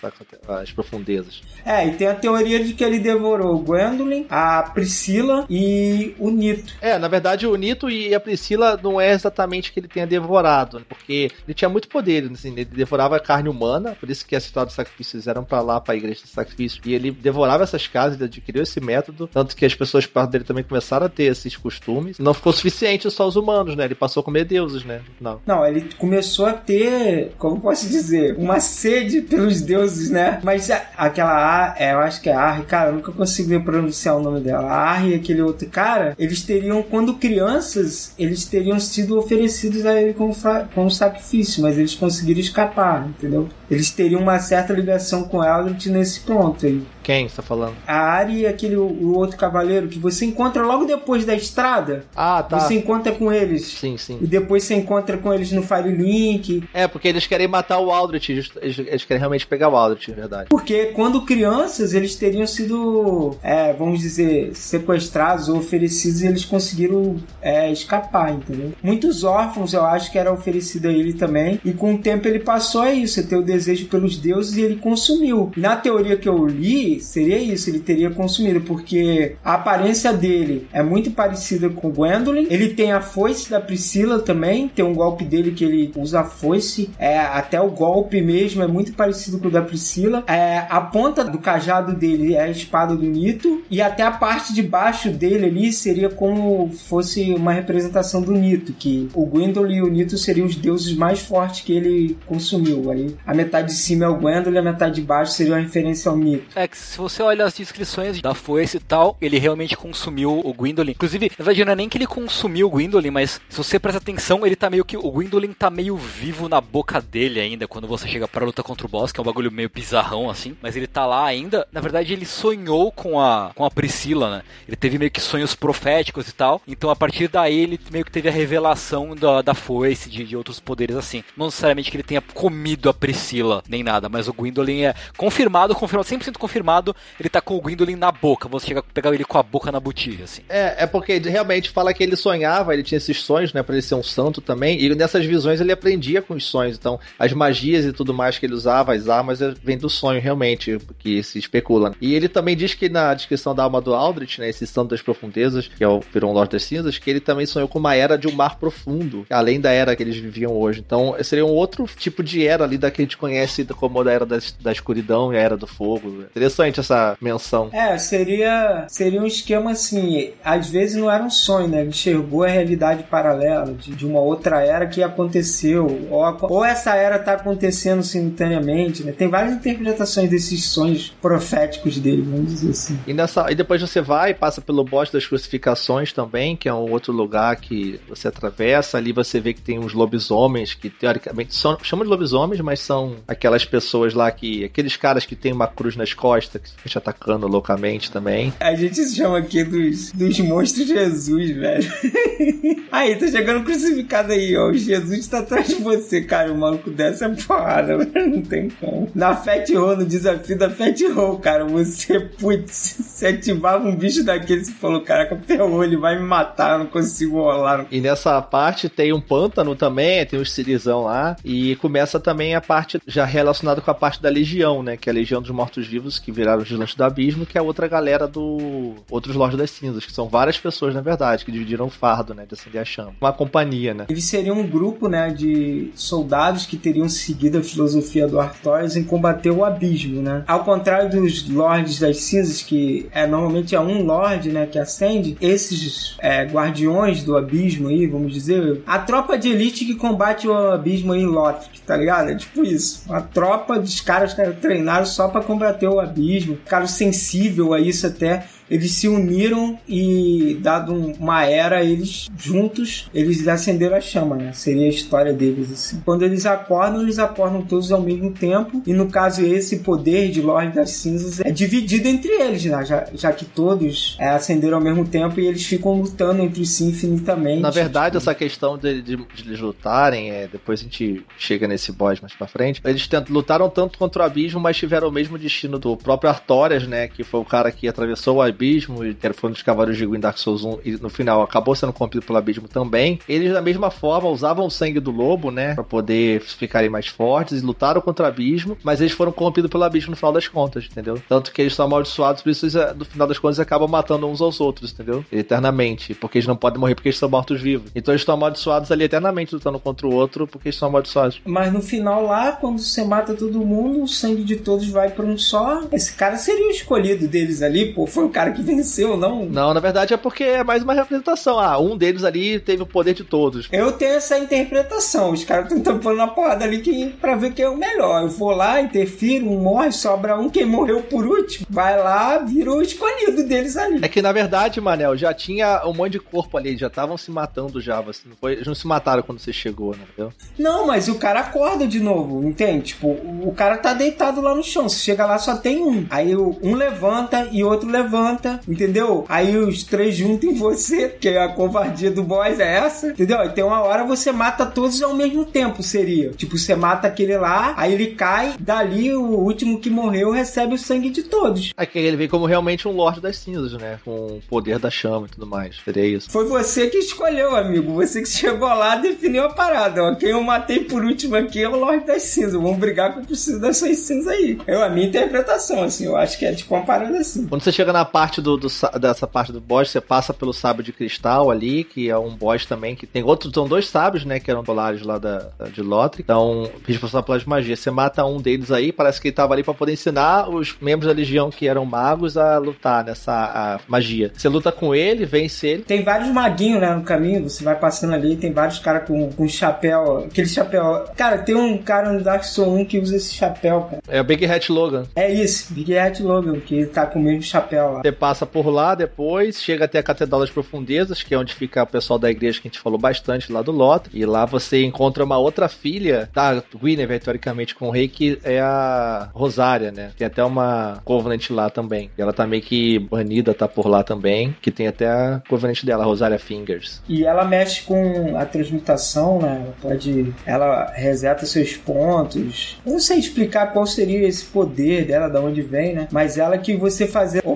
As profundezas. É, e tem a teoria de que ele devorou o Gwendolyn, a Priscila e o Nito. É, na verdade o Nito e a Priscila não é exatamente que ele tenha devorado, porque ele tinha muito poder, assim, ele devorava a carne humana, por isso que as histórias dos sacrifícios eram iam pra lá, pra igreja de sacrifício. E ele devorava essas casas, ele adquiriu esse método, tanto que as pessoas perto dele também começaram a ter esses costumes. Não ficou suficiente só os humanos, né? Ele passou a comer deuses, né? Não. Não, ele começou a ter, como posso dizer, uma sede pelos deuses, né? Mas a- aquela, é, eu acho que é Arri, cara, eu nunca consigo pronunciar o nome dela. A Arri e aquele outro cara, eles teriam, quando crianças, eles teriam sido oferecidos a ele como, como sacrifício, mas eles conseguiram escapar, entendeu? Eles teriam uma certa ligação com Eldritch nesse ponto aí. Quem você tá falando? A Ari e aquele o outro cavaleiro que você encontra logo depois da estrada, Ah, tá. você encontra com eles. Sim, sim. E depois você encontra com eles no Firelink. É, porque eles querem matar o Aldrich. Eles, eles querem realmente pegar o Aldrich, é verdade. Porque quando crianças eles teriam sido, é, vamos dizer, sequestrados ou oferecidos e eles conseguiram é, escapar, entendeu? Muitos órfãos eu acho que era oferecido a ele também. E com o tempo ele passou a isso, ter o desejo pelos deuses e ele consumiu. Na teoria que eu li, seria isso, ele teria consumido, porque a aparência dele é muito parecida com o Gwendolyn. Ele tem a foice da Priscila também, tem um golpe dele que ele usa a foice, é, até o golpe mesmo é muito parecido com o da Priscila. É, a ponta do cajado dele é a espada do Nito, e até a parte de baixo dele ali seria como fosse uma representação do Nito, que o Gwendolyn e o Nito seriam os deuses mais fortes que ele consumiu. Aí a metade de cima é o Gwendolyn, a metade de baixo seria uma referência ao Nito. É que se você olha as descrições da foice e tal, ele realmente consumiu o Gwendolyn. Inclusive, na verdade, não é nem que ele consumiu o Gwendolyn, mas se você presta atenção, ele tá meio que. O Gwendolyn tá meio vivo na boca dele ainda quando você chega pra luta contra o boss, que é um bagulho meio bizarrão assim. Mas ele tá lá ainda. Na verdade, ele sonhou com a, com a Priscila, né? Ele teve meio que sonhos proféticos e tal. Então, a partir daí, ele meio que teve a revelação da, da foice, de, de outros poderes assim. Não necessariamente que ele tenha comido a Priscila, nem nada, mas o Gwendolyn é confirmado, confirmado, 100% confirmado, ele tá com o Gwendolyn na boca. Você chega a pegar ele com a boca na botija, assim. É, é porque realmente fala que ele sonhava, ele tinha esses sonhos, né, pra ele ser um santo também, e nessas visões ele aprendia com os sonhos, então as magias e tudo mais que ele usava, as armas, é- vem do sonho realmente, que se especula. E ele também diz que na descrição da alma do Aldrich, né, esse santo das profundezas, que é o virou um Lorde das Cinzas, que ele também sonhou com uma era de um mar profundo, além da era que eles viviam hoje. Então seria um outro tipo de era ali da que a gente conhece como da era da, da escuridão e a era do fogo. Interessante essa menção. É, seria, seria um esquema assim. Às vezes não era um sonho, né? Ele enxergou a realidade paralela de, de uma outra era que aconteceu. Ou, ou essa era tá acontecendo simultaneamente, né? Tem várias interpretações desses sonhos proféticos dele, vamos dizer assim. E, nessa, e depois você vai e passa pelo boss das crucificações também, que é um outro lugar que você atravessa. Ali você vê que tem uns lobisomens que teoricamente são, chamam de lobisomens, mas são aquelas pessoas lá que. Aqueles caras que tem uma cruz nas costas, que ficam te atacando loucamente também. A gente se chama aqui dos, dos monstros Jesus, velho. aí, tá chegando crucificado aí, ó. O Jesus tá atrás de você, cara. O maluco dessa é porrada, velho. Não tem como. Na Fat Roll, no desafio da Fat Roll, cara, você, putz, você ativava um bicho daquele e falou, caraca, ferrou, ele vai me matar, eu não consigo rolar. E nessa parte tem um pântano também, tem um estilizão lá. E começa também a parte já relacionada com a parte da Legião, né? Que é a Legião dos Mortos-Vivos, que viraram os Vigilantes do Abismo, que é a outra galera do Outros Lordes das Cinzas, que são várias pessoas, na verdade, que dividiram o fardo, né? De acender a chama. Uma companhia, né? Eles seriam um grupo, né, de soldados que teriam seguido a filosofia do Artorias em combater o abismo, né? Ao contrário dos Lordes das Cinzas, que é normalmente é um Lorde, né, que acende, esses é, guardiões do abismo aí, vamos dizer, a tropa de elite que combate o abismo em Lothric, tá ligado? É tipo isso. Uma tropa dos caras que treinaram só pra combater o abismo, ficaram sensível a isso até eles se uniram e, dado um- uma era, eles juntos, eles acenderam a chama, né? Seria a história deles, assim. Quando eles acordam, eles acordam todos ao mesmo tempo, e no caso esse poder de Lorde das Cinzas é dividido entre eles, né? Já, já que todos é, acenderam ao mesmo tempo e eles ficam lutando entre si infinitamente. Na verdade, Tipo, essa questão de, de, de eles lutarem, é, depois a gente chega nesse boss mais pra frente, eles tent, lutaram tanto contra o abismo, mas tiveram o mesmo destino do próprio Artorias, né? Que foi o cara que atravessou o abismo, que foi um dos cavaleiros de Guin Dark Souls 1, e no final acabou sendo corrompido pelo abismo também. Eles, da mesma forma, usavam o sangue do lobo, né? Pra poder ficarem mais fortes e lutaram contra o abismo, mas eles foram corrompidos pelo abismo no final das contas, entendeu? Tanto que eles estão amaldiçoados, por isso, eles, no final das contas, acabam matando uns aos outros, entendeu? Eternamente. Porque eles não podem morrer porque eles são mortos-vivos. Então eles estão amaldiçoados ali eternamente, lutando contra o outro, porque eles são amaldiçoados. Mas no final lá, quando você mata todo mundo, o sangue de todos vai para um só. Esse cara seria o escolhido deles ali, pô. Foi o cara que venceu, não? Não, na verdade é porque é mais uma representação. Ah, um deles ali teve o poder de todos. Eu tenho essa interpretação. Os caras estão tampando na porrada ali que, pra ver quem é o melhor. Eu vou lá, interfiro, um morre, sobra um. Quem morreu por último, vai lá, vira o escolhido deles ali. É que na verdade, Manel, já tinha um monte de corpo ali, já estavam se matando já. Você não foi, não se mataram quando você chegou, né? Entendeu? Não, mas o cara acorda de novo, entende? Tipo, o cara tá deitado lá no chão. Você chega lá, só tem um. Aí um levanta e outro levanta, entendeu? Aí os três juntam em você, que é a covardia do boss é essa, entendeu? E tem uma hora você mata todos ao mesmo tempo, seria. Tipo, você mata aquele lá, aí ele cai, dali o último que morreu recebe o sangue de todos. Aqui ele vem como realmente um Lorde das Cinzas, né? Com o poder da chama e tudo mais. Seria isso. Foi você que escolheu, amigo. Você que chegou lá definiu a parada. Ó. Quem eu matei por último aqui é o Lorde das Cinzas. Vamos brigar com o preciso das suas cinzas aí. É a minha interpretação, assim. Eu acho que é tipo uma parada assim. Quando você chega na parte do, do dessa parte do boss, você passa pelo sábio de cristal ali, que é um boss também que tem outros, são dois sábios, né, que eram polares lá da, de Lothric. Então, responsável pelas magias. Você mata um deles aí, parece que ele tava ali para poder ensinar os membros da legião que eram magos a lutar nessa magia. Você luta com ele, vence ele. Tem vários maguinhos, né, no caminho, você vai passando ali, tem vários caras com, com chapéu, aquele chapéu. Cara, tem um cara no Dark Souls 1 que usa esse chapéu, cara. É o Big Hat Logan. É isso, Big Hat Logan, que tá com o mesmo chapéu lá. Você passa por lá depois, chega até a Catedral das Profundezas, que é onde fica o pessoal da igreja que a gente falou bastante lá do Lothar. E lá você encontra uma outra filha da Guinevere, teoricamente, com o rei, que é a Rosária, né? Tem até uma Covenant lá também. Ela tá meio que banida, tá por lá também, que tem até a Covenant dela, a Rosária Fingers. E ela mexe com a transmutação, né? Ela pode. Ela reseta seus pontos. Eu não sei explicar qual seria esse poder dela, da onde vem, né? Mas ela que você fazer a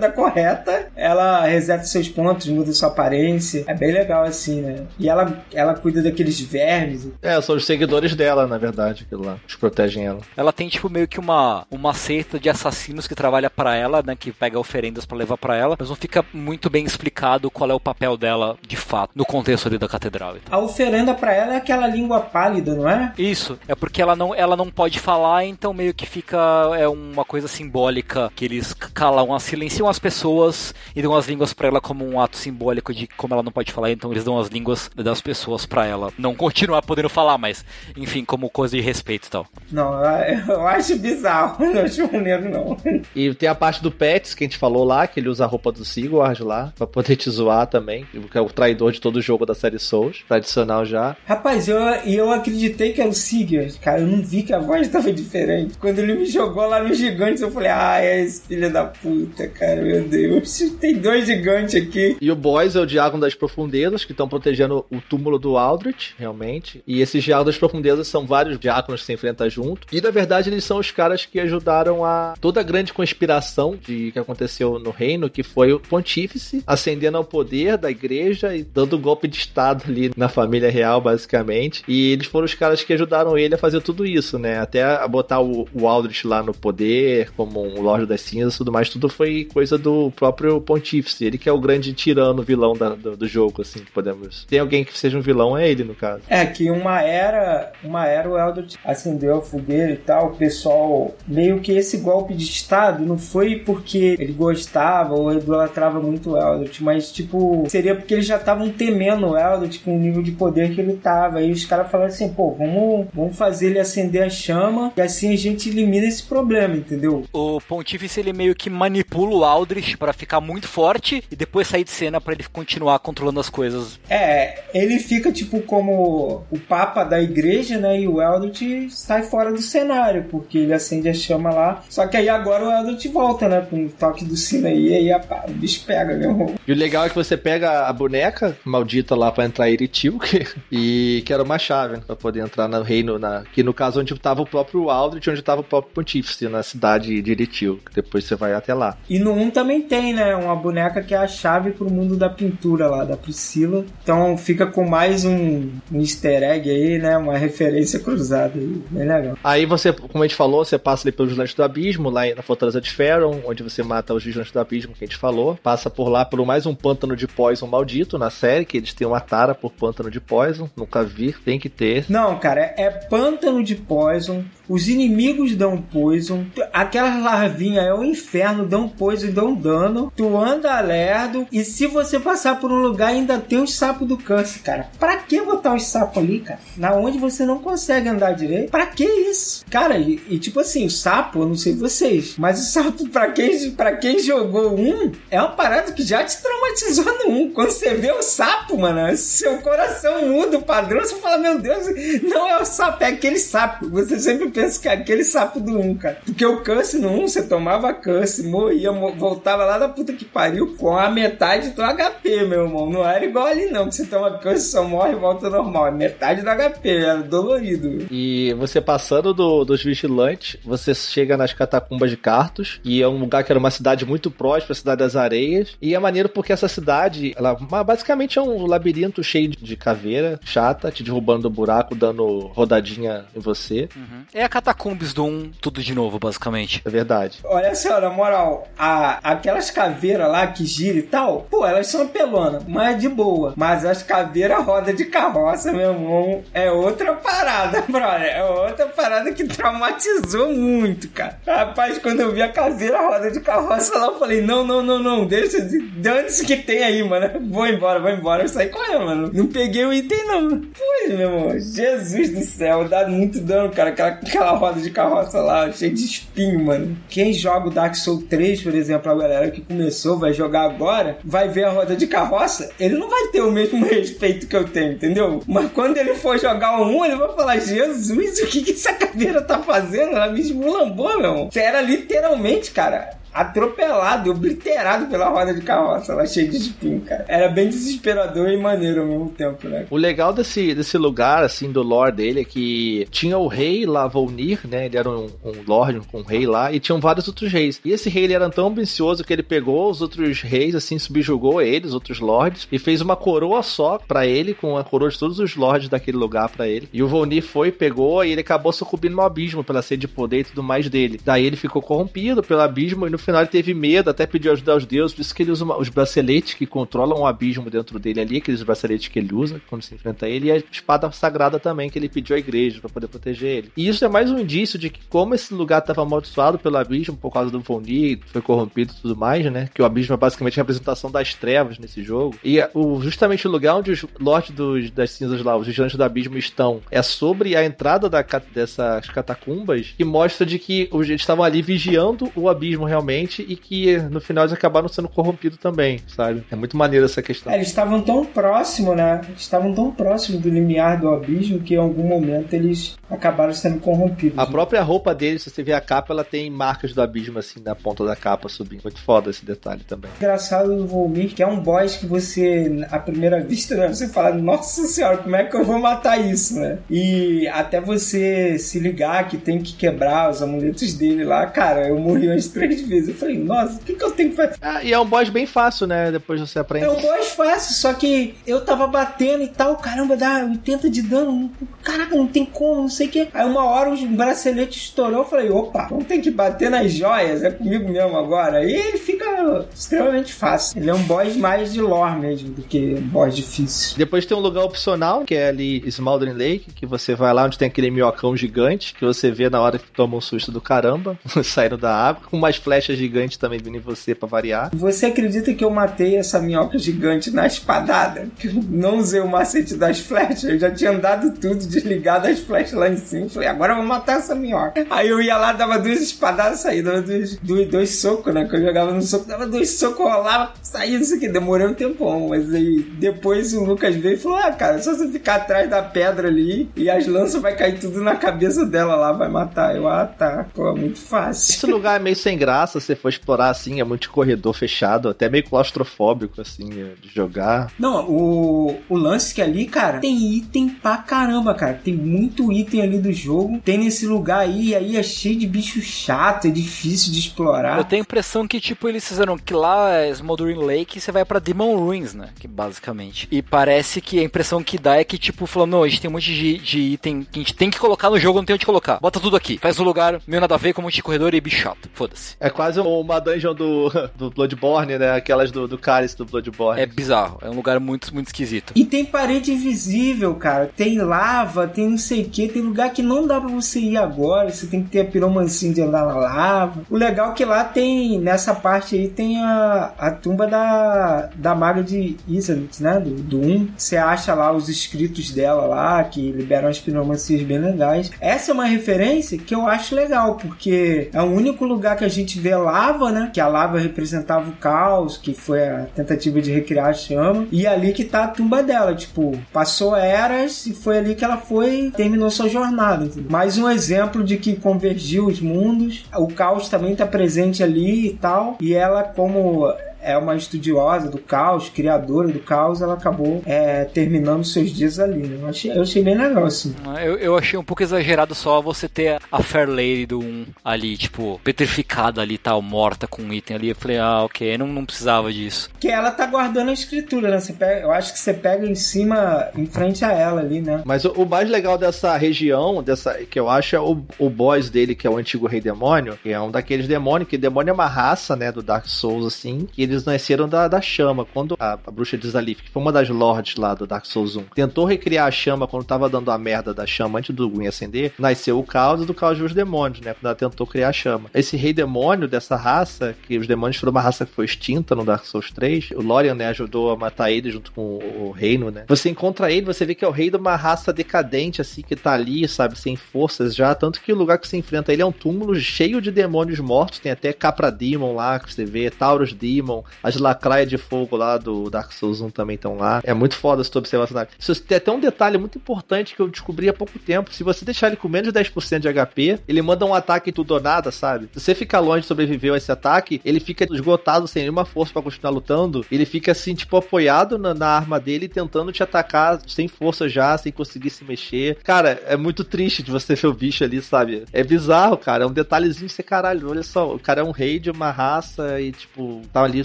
oferenda correta, ela reseta seus pontos, muda sua aparência. É bem legal assim, né? E ela, ela cuida daqueles vermes. É, são os seguidores dela, na verdade, aquilo lá. Os protegem ela. Ela tem, tipo, meio que uma, uma seita de assassinos que trabalha para ela, né? Que pega oferendas para levar para ela, mas não fica muito bem explicado qual é o papel dela de fato no contexto ali da catedral. Então. A oferenda para ela é aquela língua pálida, não é? Isso. É porque ela não, ela não pode falar, então meio que fica é uma coisa simbólica que eles calam, silenciam as pessoas e dão as línguas para ela como um ato simbólico de como ela não pode falar, então eles dão as línguas das pessoas para ela não continuar podendo falar, mas enfim, como coisa de respeito e tal. Não, eu acho bizarro, não acho maneiro não. E tem a parte do Pets que a gente falou lá, que ele usa a roupa do Sigurd lá, pra poder te zoar também, que é o traidor de todo o jogo da série Souls, tradicional já. Rapaz, eu, eu acreditei que era o Sigurd, cara, eu não vi que a voz tava diferente. Quando ele me jogou lá no Gigantes, eu falei, ah, é esse filho da puta, cara, meu Deus, tem dois gigantes aqui. E o Boys é o Diágono das Profundezas, que estão protegendo o túmulo do Aldrich, realmente. E esses Diágonos das Profundezas são vários diáconos que se enfrentam junto. E na verdade eles são os caras que ajudaram a toda a grande conspiração de que aconteceu no reino, que foi o pontífice ascendendo ao poder da igreja e dando um golpe de estado ali na família real, basicamente. E eles foram os caras que ajudaram ele a fazer tudo isso, né? Até a botar o, o Aldrich lá no poder, como um Lorde das Cinzas e tudo mais, tudo foi coisa do próprio pontífice. Ele que é o grande tirano, vilão da, do, do, jogo, assim, que podemos. Tem alguém que seja um vilão, é ele, no caso. É, que uma era, uma era o Eldritch acendeu a fogueira e tal, o pessoal meio que esse golpe de estado não foi porque ele gostava ou idolatrava muito o Eldritch, mas tipo, seria porque eles já estavam temendo o Eldritch com o nível de poder que ele tava. Aí os caras falaram assim, pô, vamos, vamos fazer ele acender a chama e assim a gente elimina esse problema, entendeu? O pontífice ele meio que manipula o Aldrich para ficar muito forte e depois sair de cena para ele continuar controlando as coisas. É, ele fica tipo como o papa da igreja, né? E o Eldritch sai fora do cenário, porque ele acende a chama lá. Só que aí agora o Eldritch volta, né? Com o toque do sino aí, e aí a, o bicho pega mesmo. E o legal é que você pega a boneca maldita lá para entrar que, e que era uma chave né, para poder entrar no reino, na, que no caso onde tava o próprio Aldrich, onde tava o próprio Pontífice, na cidade de Iritil, que depois você vai até lá. E no 1 também tem, né? uma boneca que é a chave pro mundo da pintura lá, da Priscila. Então fica com mais um, um easter egg aí, né? Uma referência cruzada aí. Bem legal. Aí você, como a gente falou, você passa ali pelos Gigantes do Abismo, lá na Fortaleza de Feron, onde você mata os Gigantes do Abismo, que a gente falou. Passa por lá por mais um pântano de Poison maldito na série, que eles têm uma tara por pântano de Poison. Nunca vi, tem que ter. Não, cara, é pântano de Poison. Os inimigos dão Poison. Aquelas larvinhas é o inferno, dão Poison dão dano. Tu anda lerdo. E se você passar por um lugar, ainda tem os sapos do câncer, cara. Pra que botar os sapos ali, cara? Na onde você não consegue andar direito? Pra que isso? Cara, e, e tipo assim, o sapo, eu não sei vocês, mas o sapo, pra quem, pra quem jogou um, é uma parada que já te traumatizou no um. Quando você vê o sapo, mano, seu coração muda o padrão, você fala, meu Deus, não é o sapo, é aquele sapo. Você sempre que é aquele sapo do um, cara. Porque o câncer no um, você tomava câncer, morria, voltava lá da puta que pariu com a metade do HP, meu irmão. Não era igual ali, não, que você toma câncer, só morre e volta normal. É metade do HP, era dolorido. E você passando do, dos vigilantes, você chega nas catacumbas de Cartos, e é um lugar que era uma cidade muito próxima, a cidade das areias. E é maneiro porque essa cidade, ela basicamente é um labirinto cheio de caveira, chata, te derrubando do buraco, dando rodadinha em você. Uhum. É a Catacumbas do 1, tudo de novo, basicamente. É verdade. Olha só, na moral, a, aquelas caveiras lá que giram e tal, pô, elas são pelonas, mas é de boa. Mas as caveiras roda de carroça, meu irmão, é outra parada, brother. É outra parada que traumatizou muito, cara. Rapaz, quando eu vi a caveira roda de carroça lá, eu falei, não, não, não, não, deixa, dane-se que tem aí, mano. Vou embora, vou embora. Eu saí correndo, mano. Não peguei o item, não. Pois, meu irmão, Jesus do céu, dá muito dano, cara. Aquela, aquela roda de carroça lá, cheia de espinho, mano. Quem joga o Dark Souls 3, por exemplo, a galera que começou, vai jogar agora, vai ver a roda de carroça, ele não vai ter o mesmo respeito que eu tenho, entendeu? Mas quando ele for jogar o 1, ele vai falar, Jesus, o que, que essa caveira tá fazendo? Ela me esmulambou, meu. Você era literalmente, cara, atropelado, obliterado pela roda de carroça, lá cheio de espinho, cara. Era bem desesperador e maneiro ao mesmo tempo, né? O legal desse, desse lugar, assim, do lore dele é que tinha o rei lá, Volnir, né? Ele era um, um lord, um rei lá, e tinham vários outros reis. E esse rei, ele era tão ambicioso que ele pegou os outros reis, assim, subjugou eles, outros lords, e fez uma coroa só para ele, com a coroa de todos os lords daquele lugar para ele. E o Volnir foi, pegou, e ele acabou sucumbindo no abismo pela sede de poder e tudo mais dele. Daí ele ficou corrompido pelo abismo e no final ele teve medo, até pediu ajuda aos deuses, por isso que ele usa uma, os braceletes que controlam o abismo dentro dele ali, aqueles braceletes que ele usa quando se enfrenta ele, e a espada sagrada também que ele pediu à igreja para poder proteger ele. E isso é mais um indício de que como esse lugar estava amaldiçoado pelo abismo por causa do Vonir, foi corrompido e tudo mais, né? Que o abismo é basicamente a representação das trevas nesse jogo. E o, justamente o lugar onde os lords dos, das cinzas lá, os vigilantes do abismo estão, é sobre a entrada da, dessas catacumbas que mostra de que eles estavam ali vigiando o abismo realmente e que no final eles acabaram sendo corrompidos também, sabe? É muito maneiro essa questão. É, eles estavam tão próximos, né? Estavam tão próximos do limiar do abismo que em algum momento eles acabaram sendo corrompidos. A própria roupa deles, se você ver a capa, ela tem marcas do abismo assim na ponta da capa subindo. Muito foda esse detalhe também. Engraçado o Volmir, que é um boss que você, à primeira vista, né, você fala, nossa senhora, como é que eu vou matar isso, né? E até você se ligar que tem que quebrar os amuletos dele lá, cara, eu morri umas três vezes. Eu falei, nossa, o que, que eu tenho que fazer? Ah, e é um boss bem fácil, né? Depois você aprende. É um boss fácil, só que eu tava batendo e tal, caramba, dá 80 de dano. Caraca, não tem como, não sei o que. Aí uma hora o bracelete estourou, eu falei, opa, não tem que bater nas joias, é comigo mesmo agora. E ele fica extremamente fácil. Ele é um boss mais de lore mesmo do que um boss difícil. Depois tem um lugar opcional, que é ali Smoldering Lake, que você vai lá onde tem aquele minhocão gigante, que você vê na hora que toma um susto do caramba, saindo da água, com umas flechas gigantes também vindo em você para variar. Você acredita que eu matei essa minhoca gigante na espadada? Que eu não usei o macete das flechas, eu já tinha andado tudo, desligado as flechas lá em cima. Falei, agora eu vou matar essa minhoca. Aí eu ia lá, dava duas espadadas, saía, dava dois, dois, dois socos, né? Que eu jogava no soco, dava dois socos, rolava, saía, não sei o que. Demorei um tempão, mas aí depois o Lucas veio e falou: Ah, cara, só você ficar atrás da pedra ali e as lanças vai cair tudo na cabeça dela lá, vai matar. Eu, ah, tá, pô, muito fácil. Esse lugar é meio sem graça, se você for explorar assim, é muito corredor fechado, até meio claustrofóbico, assim, de jogar. Não, o, o lance que ali, cara, tem item pra caramba, cara. Tem muito item ali do jogo. Tem nesse lugar aí, aí é cheio de bicho chato, é difícil de explorar. Eu tenho a impressão que, tipo, eles fizeram que lá é Smoldering Lake e você vai pra Demon Ruins, né? Que basicamente. E parece que a impressão que dá é que, tipo, falando, não, a gente tem um monte de, de item que a gente tem que colocar no jogo, não tem onde colocar. Bota tudo aqui. Faz um lugar meio nada a ver com um monte de corredor e bicho chato. Foda-se. É quase uma dungeon do, do Bloodborne, né? Aquelas do, do Cálice do Bloodborne. É bizarro. É um lugar muito, muito esquisito. E tem parede invisível, cara. Tem lava, tem não sei o que. Tem lugar que não dá pra você ir agora. Você tem que ter a piromancia de andar na lava. O legal é que lá tem, nessa parte aí, tem a, a tumba da, da maga de Isanit, né? Do, do 1. Você acha lá os escritos dela lá, que liberam as piromancias bem legais. Essa é uma referência que eu acho legal, porque é o único lugar que a gente vê lava, né? Que a lava representava o caos, que foi a tentativa de recriar a chama. E é ali que tá a tumba dela. Tipo, passou eras e foi ali que ela foi terminou sua jornada. Entendeu? Mais um exemplo de que convergiu os mundos. O caos também tá presente ali e tal. E ela, como é uma estudiosa do caos, criadora do caos, ela acabou é, terminando seus dias ali. Né? Eu, achei, eu achei bem legal, assim. Eu, eu achei um pouco exagerado só você ter a Fair Lady do 1 ali, tipo, petrificada ali tal, morta com um item ali. Eu falei, ah, ok, não, não precisava disso. Que ela tá guardando a escritura, né? Você pega, eu acho que você pega em cima, em frente a ela ali, né? Mas o, o mais legal dessa região, dessa que eu acho, é o, o boss dele, que é o antigo rei demônio, que é um daqueles demônios, que demônio é uma raça, né, do Dark Souls, assim, que eles nasceram da, da chama. Quando a, a bruxa de Zalif, que foi uma das lords lá do Dark Souls 1, tentou recriar a chama quando tava dando a merda da chama antes do Gwyn acender, nasceu o caos do caos os demônios, né? Quando ela tentou criar a chama. Esse rei demônio dessa raça, que os demônios foram uma raça que foi extinta no Dark Souls 3, o Lorian, né, ajudou a matar ele junto com o, o reino, né? Você encontra ele, você vê que é o rei de uma raça decadente, assim, que tá ali, sabe, sem forças já. Tanto que o lugar que você enfrenta ele é um túmulo cheio de demônios mortos. Tem até Capra Demon lá, que você vê, Taurus Demon, as lacraia de fogo lá do Dark Souls 1 também estão lá. É muito foda se tu observar essa Isso tem até um detalhe muito importante que eu descobri há pouco tempo. Se você deixar ele com menos de 10% de HP, ele manda um ataque tudo ou nada, sabe? Se você ficar longe e sobreviver a esse ataque, ele fica esgotado sem nenhuma força para continuar lutando. Ele fica assim, tipo, apoiado na, na, arma dele, tentando te atacar sem força já, sem conseguir se mexer. Cara, é muito triste de você ver o bicho ali, sabe? É bizarro, cara. É um detalhezinho que você, caralho, olha só, o cara é um rei de uma raça e, tipo, tá ali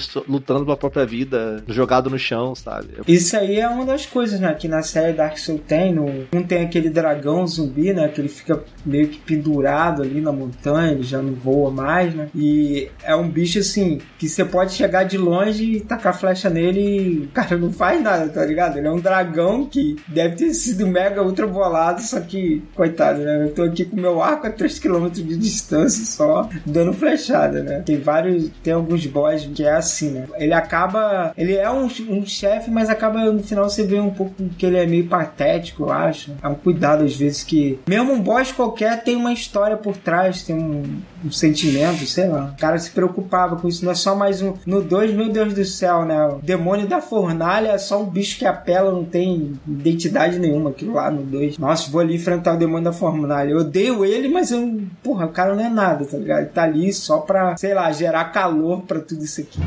lutando pela própria vida, jogado no chão, sabe? Isso aí é uma das coisas, né? Que na série Dark Souls tem. No, um tem aquele dragão zumbi, né? Que ele fica meio que pendurado ali na montanha, ele já não voa mais, né? E é um bicho assim que você pode chegar de longe e tacar flecha nele e o cara não faz nada, tá ligado? Ele é um dragão que deve ter sido mega ultra bolado, só que, coitado, né? Eu tô aqui com meu arco a 3km de distância só, dando flechada, né? Tem vários, tem alguns boss que é assim, né? Ele acaba. Ele é um, um chefe, mas acaba no final você vê um pouco que ele é meio patético, eu acho. É um cuidado às vezes que. Mesmo um boss qualquer tem uma história por trás, tem um, um sentimento, sei lá. O cara se preocupava com isso, não é só mais um. No 2, meu Deus do céu, né? O demônio da fornalha é só um bicho que apela, não tem identidade nenhuma. Aquilo lá no 2. Nossa, vou ali enfrentar o demônio da fornalha. Eu odeio ele, mas eu. Porra, o cara não é nada, tá ligado? Ele tá ali só pra, sei lá, gerar calor pra tudo isso aqui.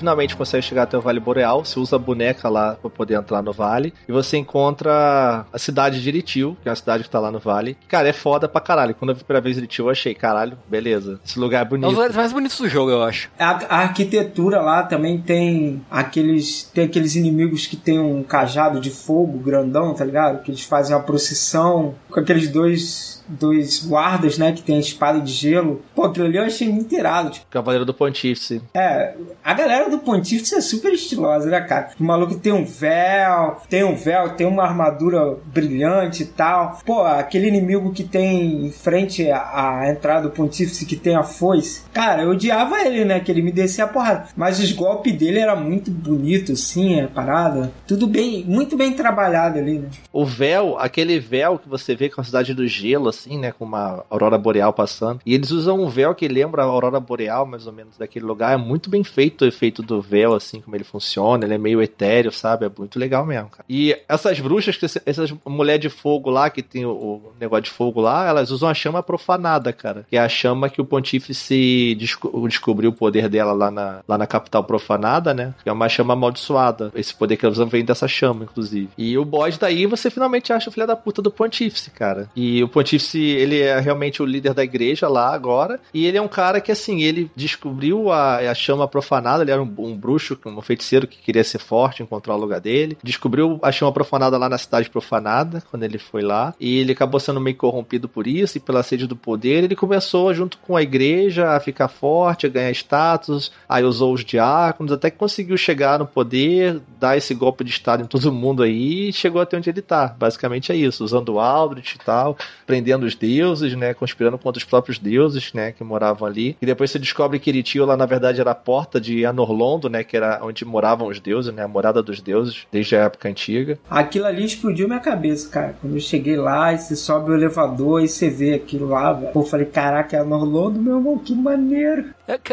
Finalmente consegue chegar até o Vale Boreal. Você usa a boneca lá para poder entrar no vale. E você encontra a cidade de Iritil, que é a cidade que tá lá no vale. Cara, é foda pra caralho. Quando eu vi pela vez Iritil, eu achei, caralho, beleza. Esse lugar é bonito. É um dos lugares mais bonitos do jogo, eu acho. A, a, arquitetura lá também tem aqueles tem aqueles inimigos que tem um cajado de fogo grandão, tá ligado? Que eles fazem uma procissão com aqueles dois dois guardas, né, que tem a espada de gelo. Pô, aquilo ali eu achei muito irado. Tipo. Cavaleiro do Pontífice. É, a galera do Pontífice é super estilosa, né, cara? O maluco tem um véu, tem um véu, tem uma armadura brilhante e tal. Pô, aquele inimigo que tem em frente à, entrada do Pontífice, que tem a foice. Cara, eu odiava ele, né? Que ele me descia a porrada. Mas os golpes dele era muito bonito, sim, a parada. Tudo bem, muito bem trabalhado ali, né? O véu, aquele véu que você vê com a cidade do gelo, assim, né? Com uma aurora boreal passando. E eles usam um véu que lembra a aurora boreal, mais ou menos, daquele lugar. É muito bem feito o efeito do véu, assim, como ele funciona. Ele é meio etéreo, sabe? É muito legal mesmo, cara. E essas bruxas, essas mulher de fogo lá, que tem o, o negócio de fogo lá, elas usam a chama profanada, cara. Que é a chama que o pontífice desco descobriu o poder dela lá na, lá na capital profanada, né? Que é uma chama amaldiçoada. Esse poder que elas usam vem dessa chama, inclusive. E o boss daí você finalmente acha o filho da puta do pontífice, cara. E o pontífice, ele é realmente o líder da igreja lá agora. E ele é um cara que, assim, ele descobriu a, a chama profanada. Ele era um, um bruxo, um feiticeiro que queria ser forte, encontrar o lugar dele. Descobriu a chama profanada lá na cidade profanada, quando ele foi lá. E ele acabou sendo meio corrompido por isso e pela sede do poder. Ele começou, junto com a igreja, a ficar forte, a ganhar status. Aí usou os diáconos, até que conseguiu chegar no poder, dar esse golpe de estado em todo mundo aí e chegou até onde ele tá. Basicamente é isso, usando o Aldrich e tal, prendendo os deuses, né, conspirando contra os próprios deuses, né, que moravam ali. E depois você descobre que Eritio lá na verdade era a porta de Anorlondo, né, que era onde moravam os deuses, né, a morada dos deuses desde a época antiga. Aquilo ali explodiu minha cabeça, cara. Quando eu cheguei lá, e você sobe o elevador e você vê aquilo lá, velho. Pô, eu falei, caraca, é Anorlondo, meu irmão, que maneiro.